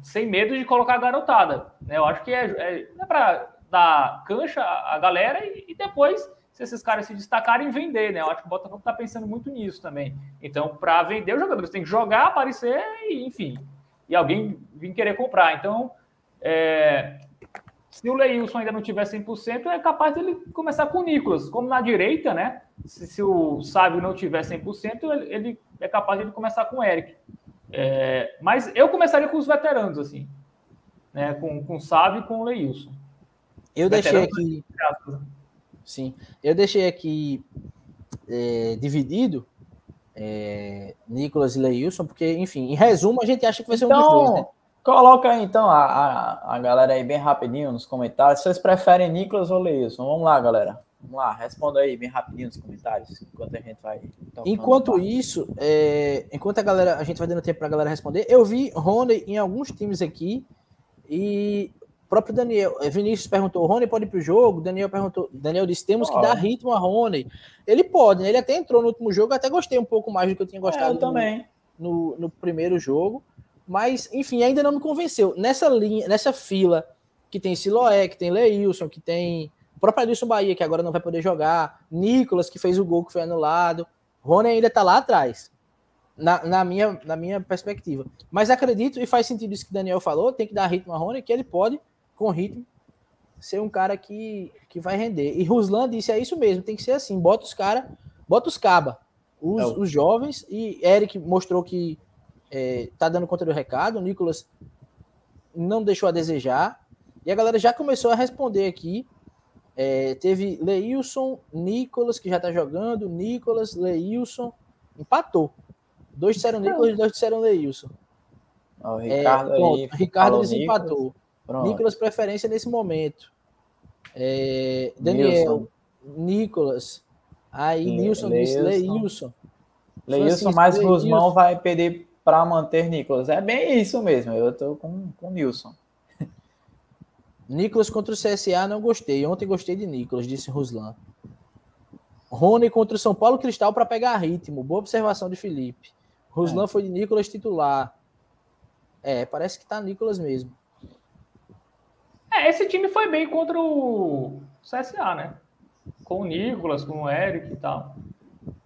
Sem medo de colocar garotada. Né? Eu acho que é, é, é para dar cancha a galera e, e, depois, se esses caras se destacarem, vender. Né? Eu acho que o Botafogo está pensando muito nisso também. Então, para vender os jogadores, tem que jogar, aparecer e, enfim, e alguém vir querer comprar. Então, é, se o Leilson ainda não tiver 100%, é capaz dele começar com o Nicolas. Como na direita, né? Se, se o Sábio não tiver 100%, ele, ele é capaz de começar com o Eric. É, mas eu começaria com os veteranos, assim. Né, com, com o Sábio e com o Leilson. Eu deixei aqui. Sim, eu deixei aqui é, dividido é, Nicolas e Leilson, porque, enfim, em resumo, a gente acha que vai ser então, um dos dois, né? Coloca aí, então a, a, a, galera aí bem rapidinho nos comentários. Vocês preferem Nicolas ou Leilson? Vamos lá, galera. Vamos lá, responda aí bem rapidinho nos comentários, enquanto a gente vai. Enquanto isso, é, enquanto a galera, a gente vai dando tempo para a galera responder, eu vi Rony em alguns times aqui e o próprio Daniel, é, Vinícius perguntou, Rony pode ir para o jogo? Daniel perguntou, Daniel disse, temos que dar ritmo a Rony. Ele pode, né? Ele até entrou no último jogo, até gostei um pouco mais do que eu tinha gostado é, eu também. No, no, no primeiro jogo. Mas, enfim, ainda não me convenceu. Nessa linha, nessa fila que tem Siloé, que tem Leilson, que tem o próprio Adilson Bahia, que agora não vai poder jogar, Nicolas, que fez o gol que foi anulado, Rony ainda está lá atrás, na, na, minha, na minha perspectiva. Mas acredito, e faz sentido isso que o Daniel falou, tem que dar ritmo a Rony, que ele pode, com ritmo, ser um cara que, que vai render. E Ruslan disse, é isso mesmo, tem que ser assim, bota os caras, bota os caba, os, é os jovens, e Eric mostrou que é, tá dando conta do recado. O Nicolas não deixou a desejar. E a galera já começou a responder aqui. É, teve Leilson, Nicolas, que já tá jogando, Nicolas, Leilson, empatou. Dois disseram Nicolas e dois disseram Leilson. O Ricardo, é, aí, Ricardo desempatou. Nicolas. Nicolas, preferência nesse momento. É, Daniel, Nilson. Nicolas. Aí Nilson disse Leilson. Leilson, mais Guzmão vai perder para manter Nicolas. É bem isso mesmo. Eu estou com o Nilson. Nicolas contra o CSA não gostei. Ontem gostei de Nicolas, disse Ruslan. Rony contra o São Paulo Cristal para pegar ritmo. Boa observação de Felipe. Ruslan é. foi de Nicolas titular. É, parece que tá Nicolas mesmo. É, esse time foi bem contra o CSA, né? Com o Nicolas, com o Eric e tal.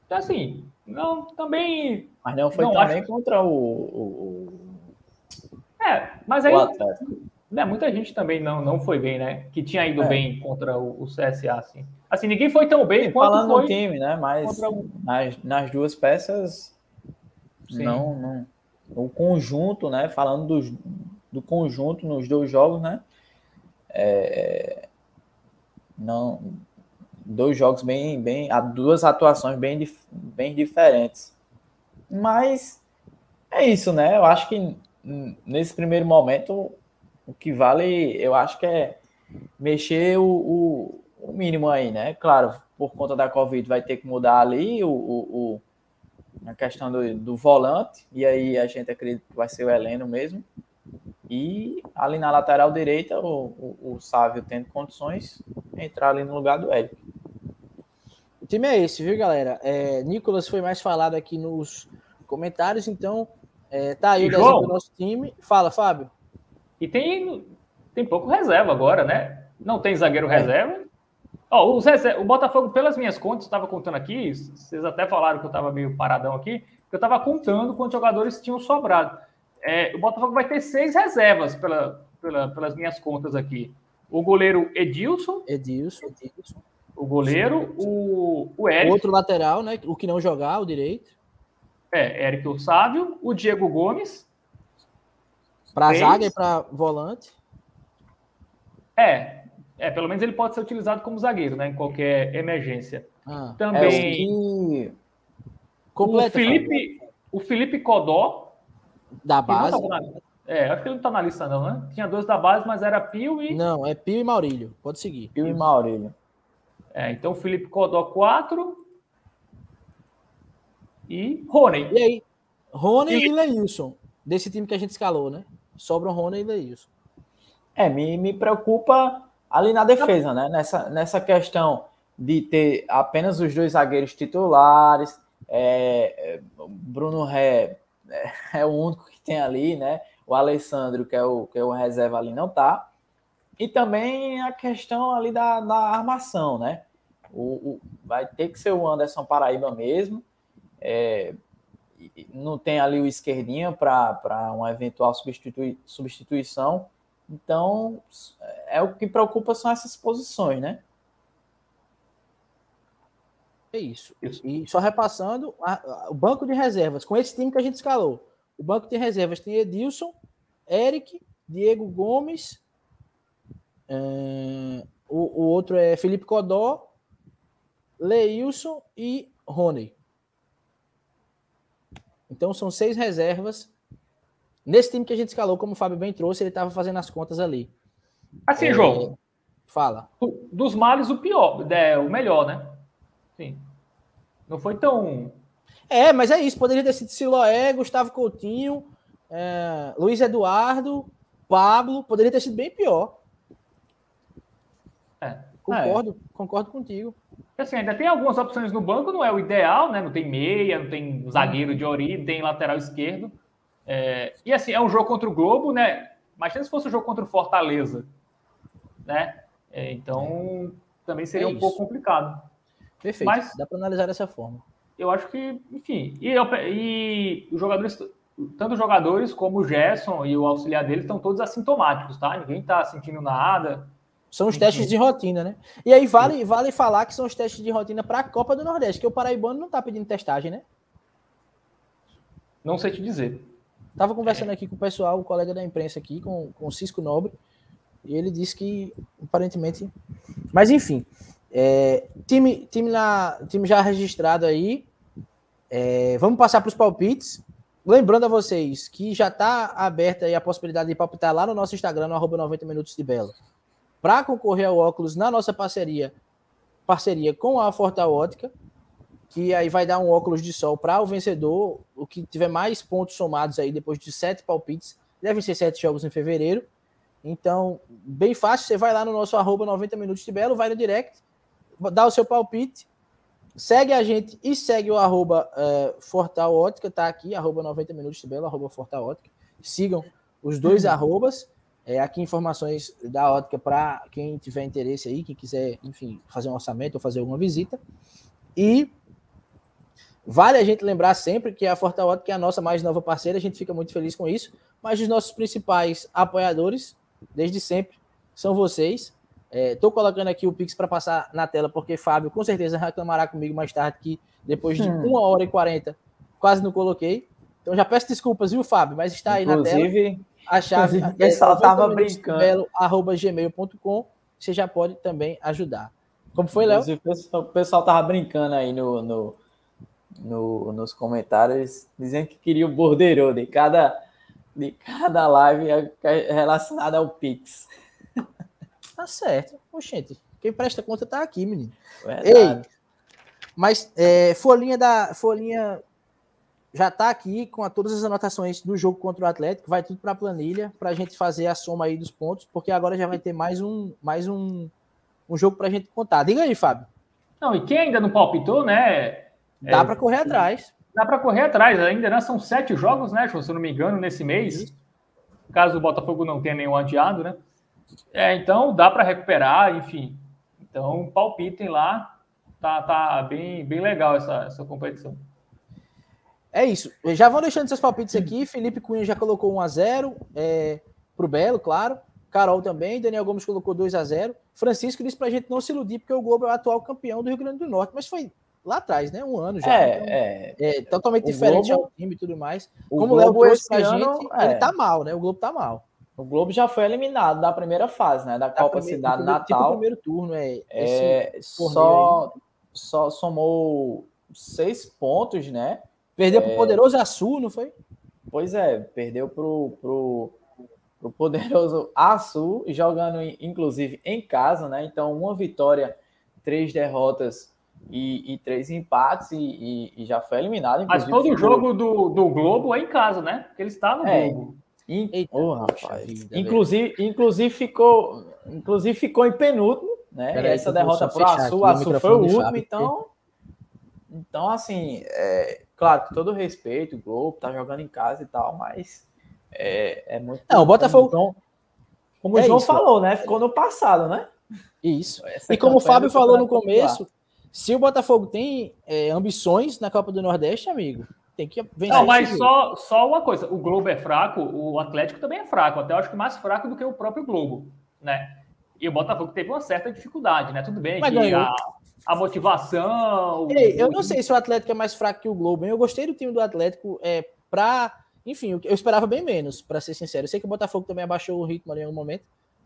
Então, assim, não, também. Mas não foi não, também acho... contra o, o, É, mas aí. né, muita gente também não, não foi bem, né? Que tinha ido é. bem contra o, o, CSA, assim. Assim, ninguém foi tão bem Sim, quanto falando foi... no time, né? Mas o... nas, nas duas peças, Sim. não, não... O conjunto, né? Falando do, do conjunto nos dois jogos, né? É, não, dois jogos bem, bem, duas atuações bem, bem diferentes. Mas é isso, né? Eu acho que nesse primeiro momento o que vale, eu acho que é mexer o, o, o mínimo aí, né? Claro, por conta da Covid vai ter que mudar ali o, o, a questão do, do volante, e aí a gente acredita que vai ser o Heleno mesmo. E ali na lateral direita, o, o, o Sávio tendo condições, entrar ali no lugar do Hélio. O time é esse, viu, galera? É, Nicolas foi mais falado aqui nos comentários, então é, tá aí o desenho do nosso time. Fala, Fábio. E tem, tem pouco reserva agora, né? Não tem zagueiro é. reserva. Ó, o Botafogo, pelas minhas contas, estava contando aqui, vocês até falaram que eu estava meio paradão aqui, eu estava contando quantos jogadores tinham sobrado. É, o Botafogo vai ter seis reservas pela, pela, pelas minhas contas aqui. O goleiro Edilson. Edilson. Edilson. O goleiro, o, o Eric. Outro lateral, né? O que não jogar, o direito. É, Eric Ossávio, o Diego Gomes. Para zaga e para volante. É, é, pelo menos ele pode ser utilizado como zagueiro, né? Em qualquer emergência. Ah, Também. É, o, o Felipe, o Felipe Codó. Da base. Na, é, acho que ele não está na lista, não, né? Tinha dois da base, mas era Pio e. Não, é Pio e Maurílio. Pode seguir. Pio e Maurílio. É, então Felipe Codó 4. E Rony. E aí? Rony e, e Leilson. Desse time que a gente escalou, né? Sobram Rony e Leilson. É, me, me preocupa ali na defesa, né? Nessa, nessa questão de ter apenas os dois zagueiros titulares. É, é Bruno Ré é, [laughs] é, o único que tem ali, né? O Alessandro, que é o, que é o reserva ali, não tá. E também a questão ali da, da armação, né? O, o, vai ter que ser o Anderson Paraíba mesmo. É, não tem ali o esquerdinho para uma eventual substitui, substituição. Então, é o que preocupa são essas posições, né? É isso. isso. E só repassando, a, a, o banco de reservas, com esse time que a gente escalou. O banco de reservas tem Edilson, Eric, Diego Gomes, uh, o, o outro é Felipe Codó, Leilson e Rony. Então são seis reservas. Nesse time que a gente escalou, como o Fábio bem trouxe, ele estava fazendo as contas ali. Assim, é... João. Fala. Dos males, o pior, é, o melhor, né? Sim. Não foi tão. É, mas é isso. Poderia ter sido Siloé, Gustavo Coutinho, é, Luiz Eduardo, Pablo. Poderia ter sido bem pior. É. Concordo, é. concordo contigo. Assim, ainda tem algumas opções no banco, não é o ideal, né? Não tem meia, não tem zagueiro de ori, tem lateral esquerdo. É, e assim, é um jogo contra o Globo, né? Imagina se fosse um jogo contra o Fortaleza, né? É, então, também seria é um pouco complicado. Perfeito, Mas, dá para analisar dessa forma. Eu acho que, enfim, e, e os jogadores, tanto os jogadores como o Gerson e o auxiliar dele estão todos assintomáticos, tá? Ninguém está sentindo nada. São os testes de rotina, né? E aí vale, vale falar que são os testes de rotina para a Copa do Nordeste, que o Paraibano não está pedindo testagem, né? Não sei te dizer. Tava conversando aqui com o pessoal, o colega da imprensa aqui, com, com o Cisco Nobre, e ele disse que aparentemente. Mas enfim, é, time, time, na, time já registrado aí. É, vamos passar para os palpites. Lembrando a vocês que já está aberta a possibilidade de palpitar lá no nosso Instagram, no arroba 90 Minutos de Belo para concorrer ao óculos na nossa parceria, parceria com a Forta Ótica, que aí vai dar um óculos de sol para o vencedor, o que tiver mais pontos somados aí depois de sete palpites, devem ser sete jogos em fevereiro. Então, bem fácil, você vai lá no nosso arroba 90 minutos de Belo, vai no direct, dá o seu palpite, segue a gente e segue o arroba uh, Fortal Ótica, tá aqui, arroba 90 minutos de Belo, arroba Fortal Ótica. Sigam os dois uhum. arrobas. É, aqui informações da ótica para quem tiver interesse aí, quem quiser, enfim, fazer um orçamento ou fazer alguma visita. E vale a gente lembrar sempre que a Forta Ótica é a nossa mais nova parceira, a gente fica muito feliz com isso, mas os nossos principais apoiadores desde sempre, são vocês. Estou é, colocando aqui o Pix para passar na tela, porque Fábio com certeza reclamará comigo mais tarde que depois de hum. uma hora e quarenta quase não coloquei. Então já peço desculpas, viu, Fábio? Mas está aí inclusive, na tela. A chave o pessoal estava brincando. Arroba gmail.com. Você já pode também ajudar. Como foi, Léo? O pessoal estava brincando aí no, no, no, nos comentários, dizendo que queria o bordeiro de cada, de cada live relacionada ao Pix. Tá certo. Oxente, quem presta conta tá aqui, menino. Verdade. Ei, mas é, folhinha da folhinha já tá aqui com a, todas as anotações do jogo contra o Atlético, vai tudo para a planilha para a gente fazer a soma aí dos pontos, porque agora já vai ter mais um mais um, um jogo para a gente contar. Diga aí, Fábio. Não, e quem ainda não palpitou, né? Dá é, para correr atrás. Dá para correr atrás ainda, né? São sete jogos, né, se eu não me engano, nesse mês. Caso o Botafogo não tenha nenhum adiado, né? É, então dá para recuperar, enfim. Então palpitem lá, tá, tá bem, bem legal essa, essa competição. É isso. Já vão deixando seus palpites aqui. Felipe Cunha já colocou 1 a 0 é, pro Belo, claro. Carol também. Daniel Gomes colocou 2 a 0 Francisco disse pra gente não se iludir, porque o Globo é o atual campeão do Rio Grande do Norte. Mas foi lá atrás, né? Um ano já. É, então, é, é totalmente diferente Globo, ao time e tudo mais. Como o Léo trouxe pra ano, gente, é. ele tá mal, né? O Globo tá mal. O Globo já foi eliminado da primeira fase, né? Da, da Copa primeira, Cidade primeiro, Natal. Tipo primeiro turno, é. é só, só somou seis pontos, né? Perdeu é... pro poderoso Açu, não foi? Pois é, perdeu pro, pro, pro poderoso Açu, jogando inclusive em casa, né? Então, uma vitória, três derrotas e, e três empates e, e, e, já foi eliminado. Mas todo jogo do, do Globo é em casa, né? Porque ele está no é, Globo. In... Eita, oh, rapaz. Vida, inclusive, inclusive, ficou, inclusive ficou em penúltimo, né? e essa derrota para o Açu, o Açu foi o último, então. Então, assim, é, claro, com todo respeito, o Globo tá jogando em casa e tal, mas é, é muito. Não, o Botafogo. Como, como é o João isso, falou, né? Ficou no passado, né? Isso. Essa e como o Fábio falou no começo, se o Botafogo tem é, ambições na Copa do Nordeste, amigo, tem que vencer. Não, mas só, só uma coisa: o Globo é fraco, o Atlético também é fraco, até eu acho que mais fraco do que o próprio Globo, né? E o Botafogo teve uma certa dificuldade, né? Tudo bem mas que ganhou. a, a motivação. Ei, eu não sei se o Atlético é mais fraco que o Globo. Hein? Eu gostei do time do Atlético é, para. Enfim, eu esperava bem menos, para ser sincero. Eu sei que o Botafogo também abaixou o ritmo ali em algum momento,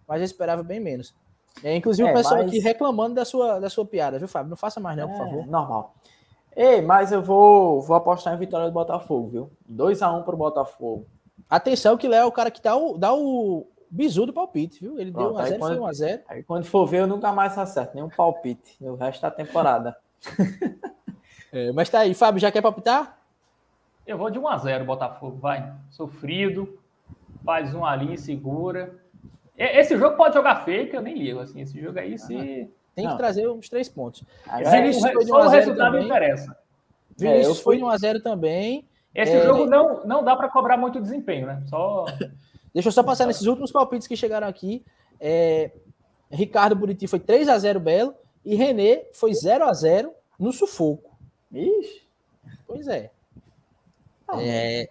mas eu esperava bem menos. É, inclusive é, o pessoal mas... aqui reclamando da sua, da sua piada, viu, Fábio? Não faça mais, não, por é, favor. Normal. Ei, mas eu vou, vou apostar em vitória do Botafogo, viu? 2x1 pro Botafogo. Atenção que Léo é o cara que dá o, dá o, bizu do palpite, viu? Ele Pronto, deu 1x0 foi 1x0. Aí quando for ver, eu nunca mais acerto, nenhum palpite no resto da temporada. [laughs] é, mas tá aí, Fábio, já quer palpitar? Eu vou de 1x0, Botafogo, vai. Sofrido, faz um ali, segura. Esse jogo pode jogar fake, eu nem ligo, assim. Esse jogo aí, se. Tem que Não. trazer uns três pontos. Aí, Vinícius é, foi de 1 a 0 o resultado também. interessa. Vinícius é, foi de 1x0 também. Esse é... jogo não, não dá para cobrar muito desempenho, né? Só. [laughs] Deixa eu só passar nesses últimos palpites que chegaram aqui. É, Ricardo Buriti foi 3 a 0 Belo e René foi 0 a 0 no sufoco. Ixi. Pois é. Ah, é.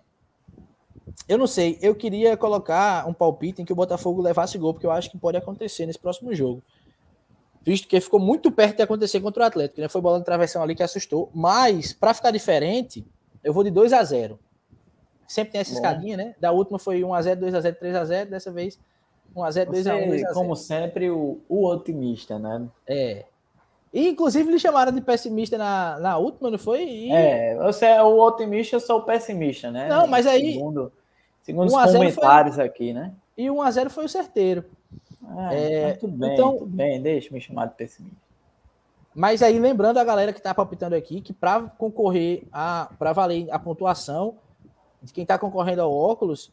Eu não sei, eu queria colocar um palpite em que o Botafogo levasse gol, porque eu acho que pode acontecer nesse próximo jogo. Visto que ficou muito perto de acontecer contra o Atlético, né? Foi bola de travessão ali que assustou. Mas, para ficar diferente, eu vou de 2 a 0 Sempre tem essa escadinha, né? Da última foi 1x0, 2x0, 3x0. Dessa vez 1x0, 2x1. Como sempre, o, o otimista, né? É. E, inclusive, lhe chamaram de pessimista na, na última, não foi? E... É, você é o otimista, eu sou o pessimista, né? Não, mas aí. Segundo, segundo os comentários foi... aqui, né? E 1x0 foi o certeiro. É, é, tudo bem, então, tudo bem, deixa me chamar de pessimista. Mas aí, lembrando a galera que está palpitando aqui, que para concorrer a. para valer a pontuação de quem está concorrendo ao óculos,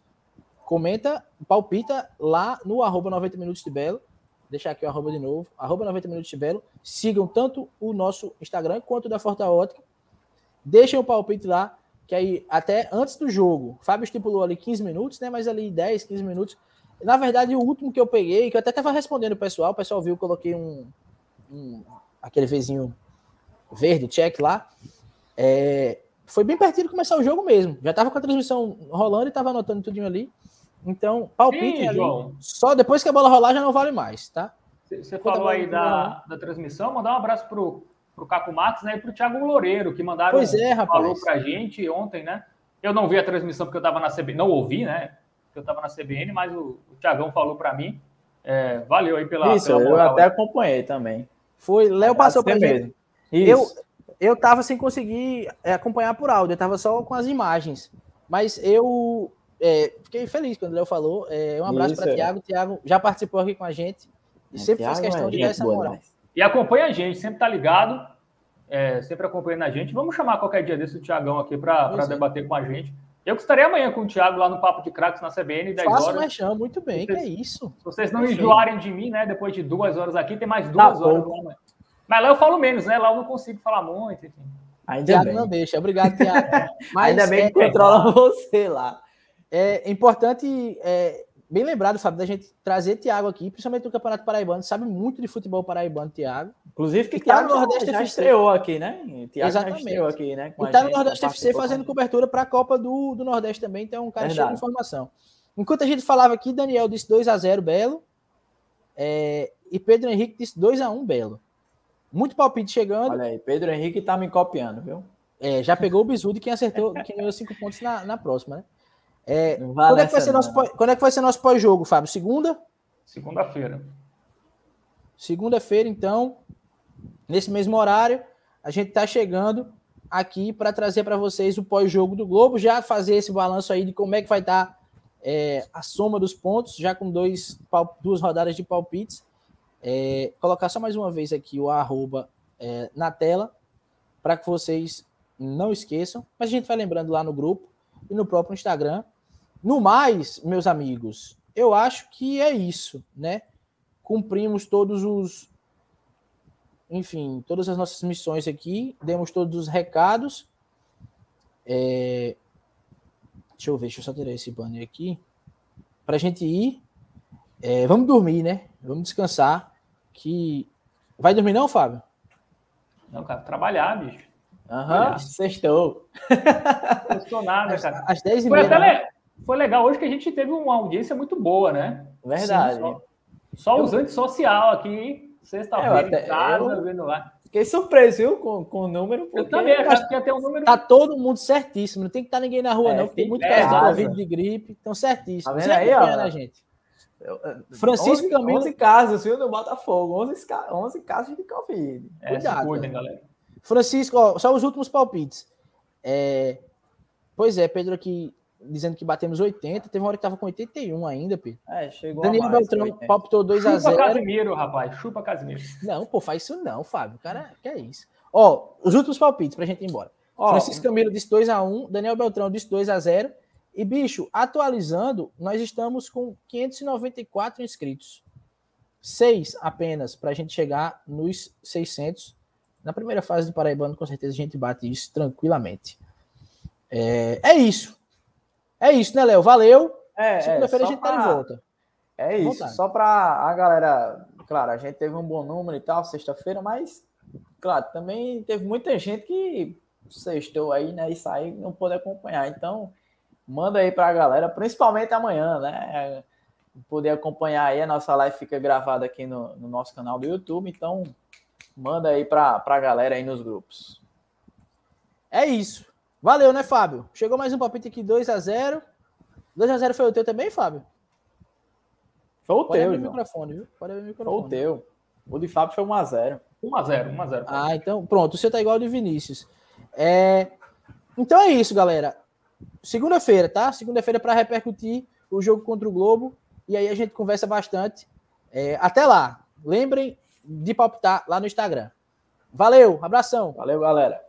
comenta, palpita lá no arroba 90 minutos de Belo. Deixar aqui o arroba de novo, arroba 90 minutos de Belo. Sigam tanto o nosso Instagram quanto o da Forta Ótica. Deixem o palpite lá, que aí até antes do jogo, Fábio estipulou ali 15 minutos, né? Mas ali 10, 15 minutos. Na verdade, o último que eu peguei, que eu até estava respondendo o pessoal, o pessoal viu, coloquei um, um aquele vizinho verde, check lá. É, foi bem pertinho de começar o jogo mesmo. Já tava com a transmissão rolando e tava anotando tudinho ali. Então, palpite ali, só depois que a bola rolar já não vale mais, tá? Você falou aí da, da transmissão, mandar um abraço pro, pro Caco Max né, e pro Thiago Loureiro, que mandaram pois é, rapaz. falou pra gente ontem, né? Eu não vi a transmissão porque eu tava na CBN, não ouvi, né? Porque eu tava na CBN, mas o, o Thiagão falou para mim. É, valeu aí pela. Isso, pela eu até acompanhei também. Foi, Léo passou para mim. Eu, eu tava sem conseguir é, acompanhar por áudio, eu tava só com as imagens. Mas eu é, fiquei feliz quando o Léo falou. É, um abraço para o Thiago. Thiago já participou aqui com a gente e é, sempre Thiago fez questão é de dar essa moral. E acompanha a gente, sempre tá ligado, é, sempre acompanhando a gente. Vamos chamar qualquer dia desse o Thiagão aqui para debater com a gente. Eu que estarei amanhã com o Thiago lá no Papo de Craques na CBN, 10 Faço horas. Faça muito bem, vocês, que é isso. Se vocês não enjoarem de mim, né, depois de duas horas aqui, tem mais duas tá horas lá Mas lá eu falo menos, né? Lá eu não consigo falar muito, enfim. Ainda Thiago bem. não deixa. Obrigado, Thiago. [laughs] Mas, Ainda bem que é, controla [laughs] você lá. É importante, é, bem lembrado, Fábio, da gente trazer Thiago aqui, principalmente no Campeonato Paraibano, sabe muito de futebol paraibano, Thiago. Inclusive que Thiago no Nordeste já, estreou aqui, né? Thiago Exatamente. já estreou aqui, né? e tá no Nordeste FC fazendo cobertura para a Copa do, do Nordeste também, então é um cara Verdade. cheio de informação. Enquanto a gente falava aqui, Daniel disse 2 a 0 Belo, é, e Pedro Henrique disse 2 a 1 Belo. Muito palpite chegando. Olha aí, Pedro Henrique tá me copiando, viu? É, já pegou o bisu de quem acertou, quem ganhou cinco pontos na, na próxima, né? É, quando, é que vai ser nosso, quando é que vai ser nosso pós-jogo, Fábio? Segunda? Segunda-feira. Segunda-feira, então, nesse mesmo horário, a gente está chegando aqui para trazer para vocês o pós-jogo do Globo, já fazer esse balanço aí de como é que vai estar tá, é, a soma dos pontos, já com dois, duas rodadas de palpites. É, colocar só mais uma vez aqui o arroba é, na tela, para que vocês não esqueçam. Mas a gente vai lembrando lá no grupo e no próprio Instagram. No mais, meus amigos, eu acho que é isso, né? Cumprimos todos os. Enfim, todas as nossas missões aqui, demos todos os recados. É... Deixa eu ver, deixa eu só tirar esse banner aqui. Para a gente ir. É, vamos dormir, né? Vamos descansar. Que. Vai dormir, não, Fábio? Não, cara, trabalhar, bicho. Aham, uhum, sextou. Sextou nada, cara. Às 10 e meia. Né? Foi legal hoje que a gente teve uma audiência muito boa, né? Verdade. Sim, só, só os antissocial aqui, sexta-feira em casa, eu... vendo lá. Fiquei surpreso, viu, com, com o número. Eu também, acho que ia ter um número. Tá todo mundo certíssimo, não tem que estar tá ninguém na rua, é, não, porque tem muito é, caso de Covid, de gripe, estão certíssimos. Tá vendo aí, ó? Né, gente? Francisco 11, Camilo. 11 casos, viu, no Botafogo. 11, 11 casos de Covid. É, Cuidado, cuidem, galera. Francisco, ó, só os últimos palpites. É... Pois é, Pedro aqui dizendo que batemos 80, teve uma hora que tava com 81 ainda, Pedro. É, chegou Daniel Beltrão palpitou 2x0. Chupa Casimiro, rapaz, chupa Casimiro. Não, pô, faz isso não, Fábio, cara, que é isso. Ó, os últimos palpites pra gente ir embora. Ó, Francisco Camilo disse 2x1, Daniel Beltrão disse 2x0. E, bicho, atualizando, nós estamos com 594 inscritos. Seis apenas para a gente chegar nos 600. Na primeira fase do Paraibano, com certeza a gente bate isso tranquilamente. É, é isso. É isso, né, Léo? Valeu. É, é Segunda-feira é, a gente pra... tá de volta. É isso. Vontade. Só para a galera. Claro, a gente teve um bom número e tal, sexta-feira, mas, claro, também teve muita gente que sextou aí, né? E saiu não pôde acompanhar. Então, manda aí para a galera, principalmente amanhã, né? Poder acompanhar aí. A nossa live fica gravada aqui no, no nosso canal do YouTube. Então, manda aí para a galera aí nos grupos. É isso. Valeu, né, Fábio? Chegou mais um palpite aqui, 2 a 0 2 a 0 foi o teu também, Fábio? Foi o Pode teu, abrir o microfone, viu? Pode abrir o microfone. Foi o teu. O de Fábio foi 1 a 0 1 a 0 1 a 0 Ah, então, pronto. O seu tá igual ao de Vinícius. É... Então é isso, galera. Segunda-feira, tá? Segunda-feira para repercutir o jogo contra o Globo. E aí a gente conversa bastante. É... Até lá. Lembrem de palpitar lá no Instagram. Valeu, abração. Valeu, galera.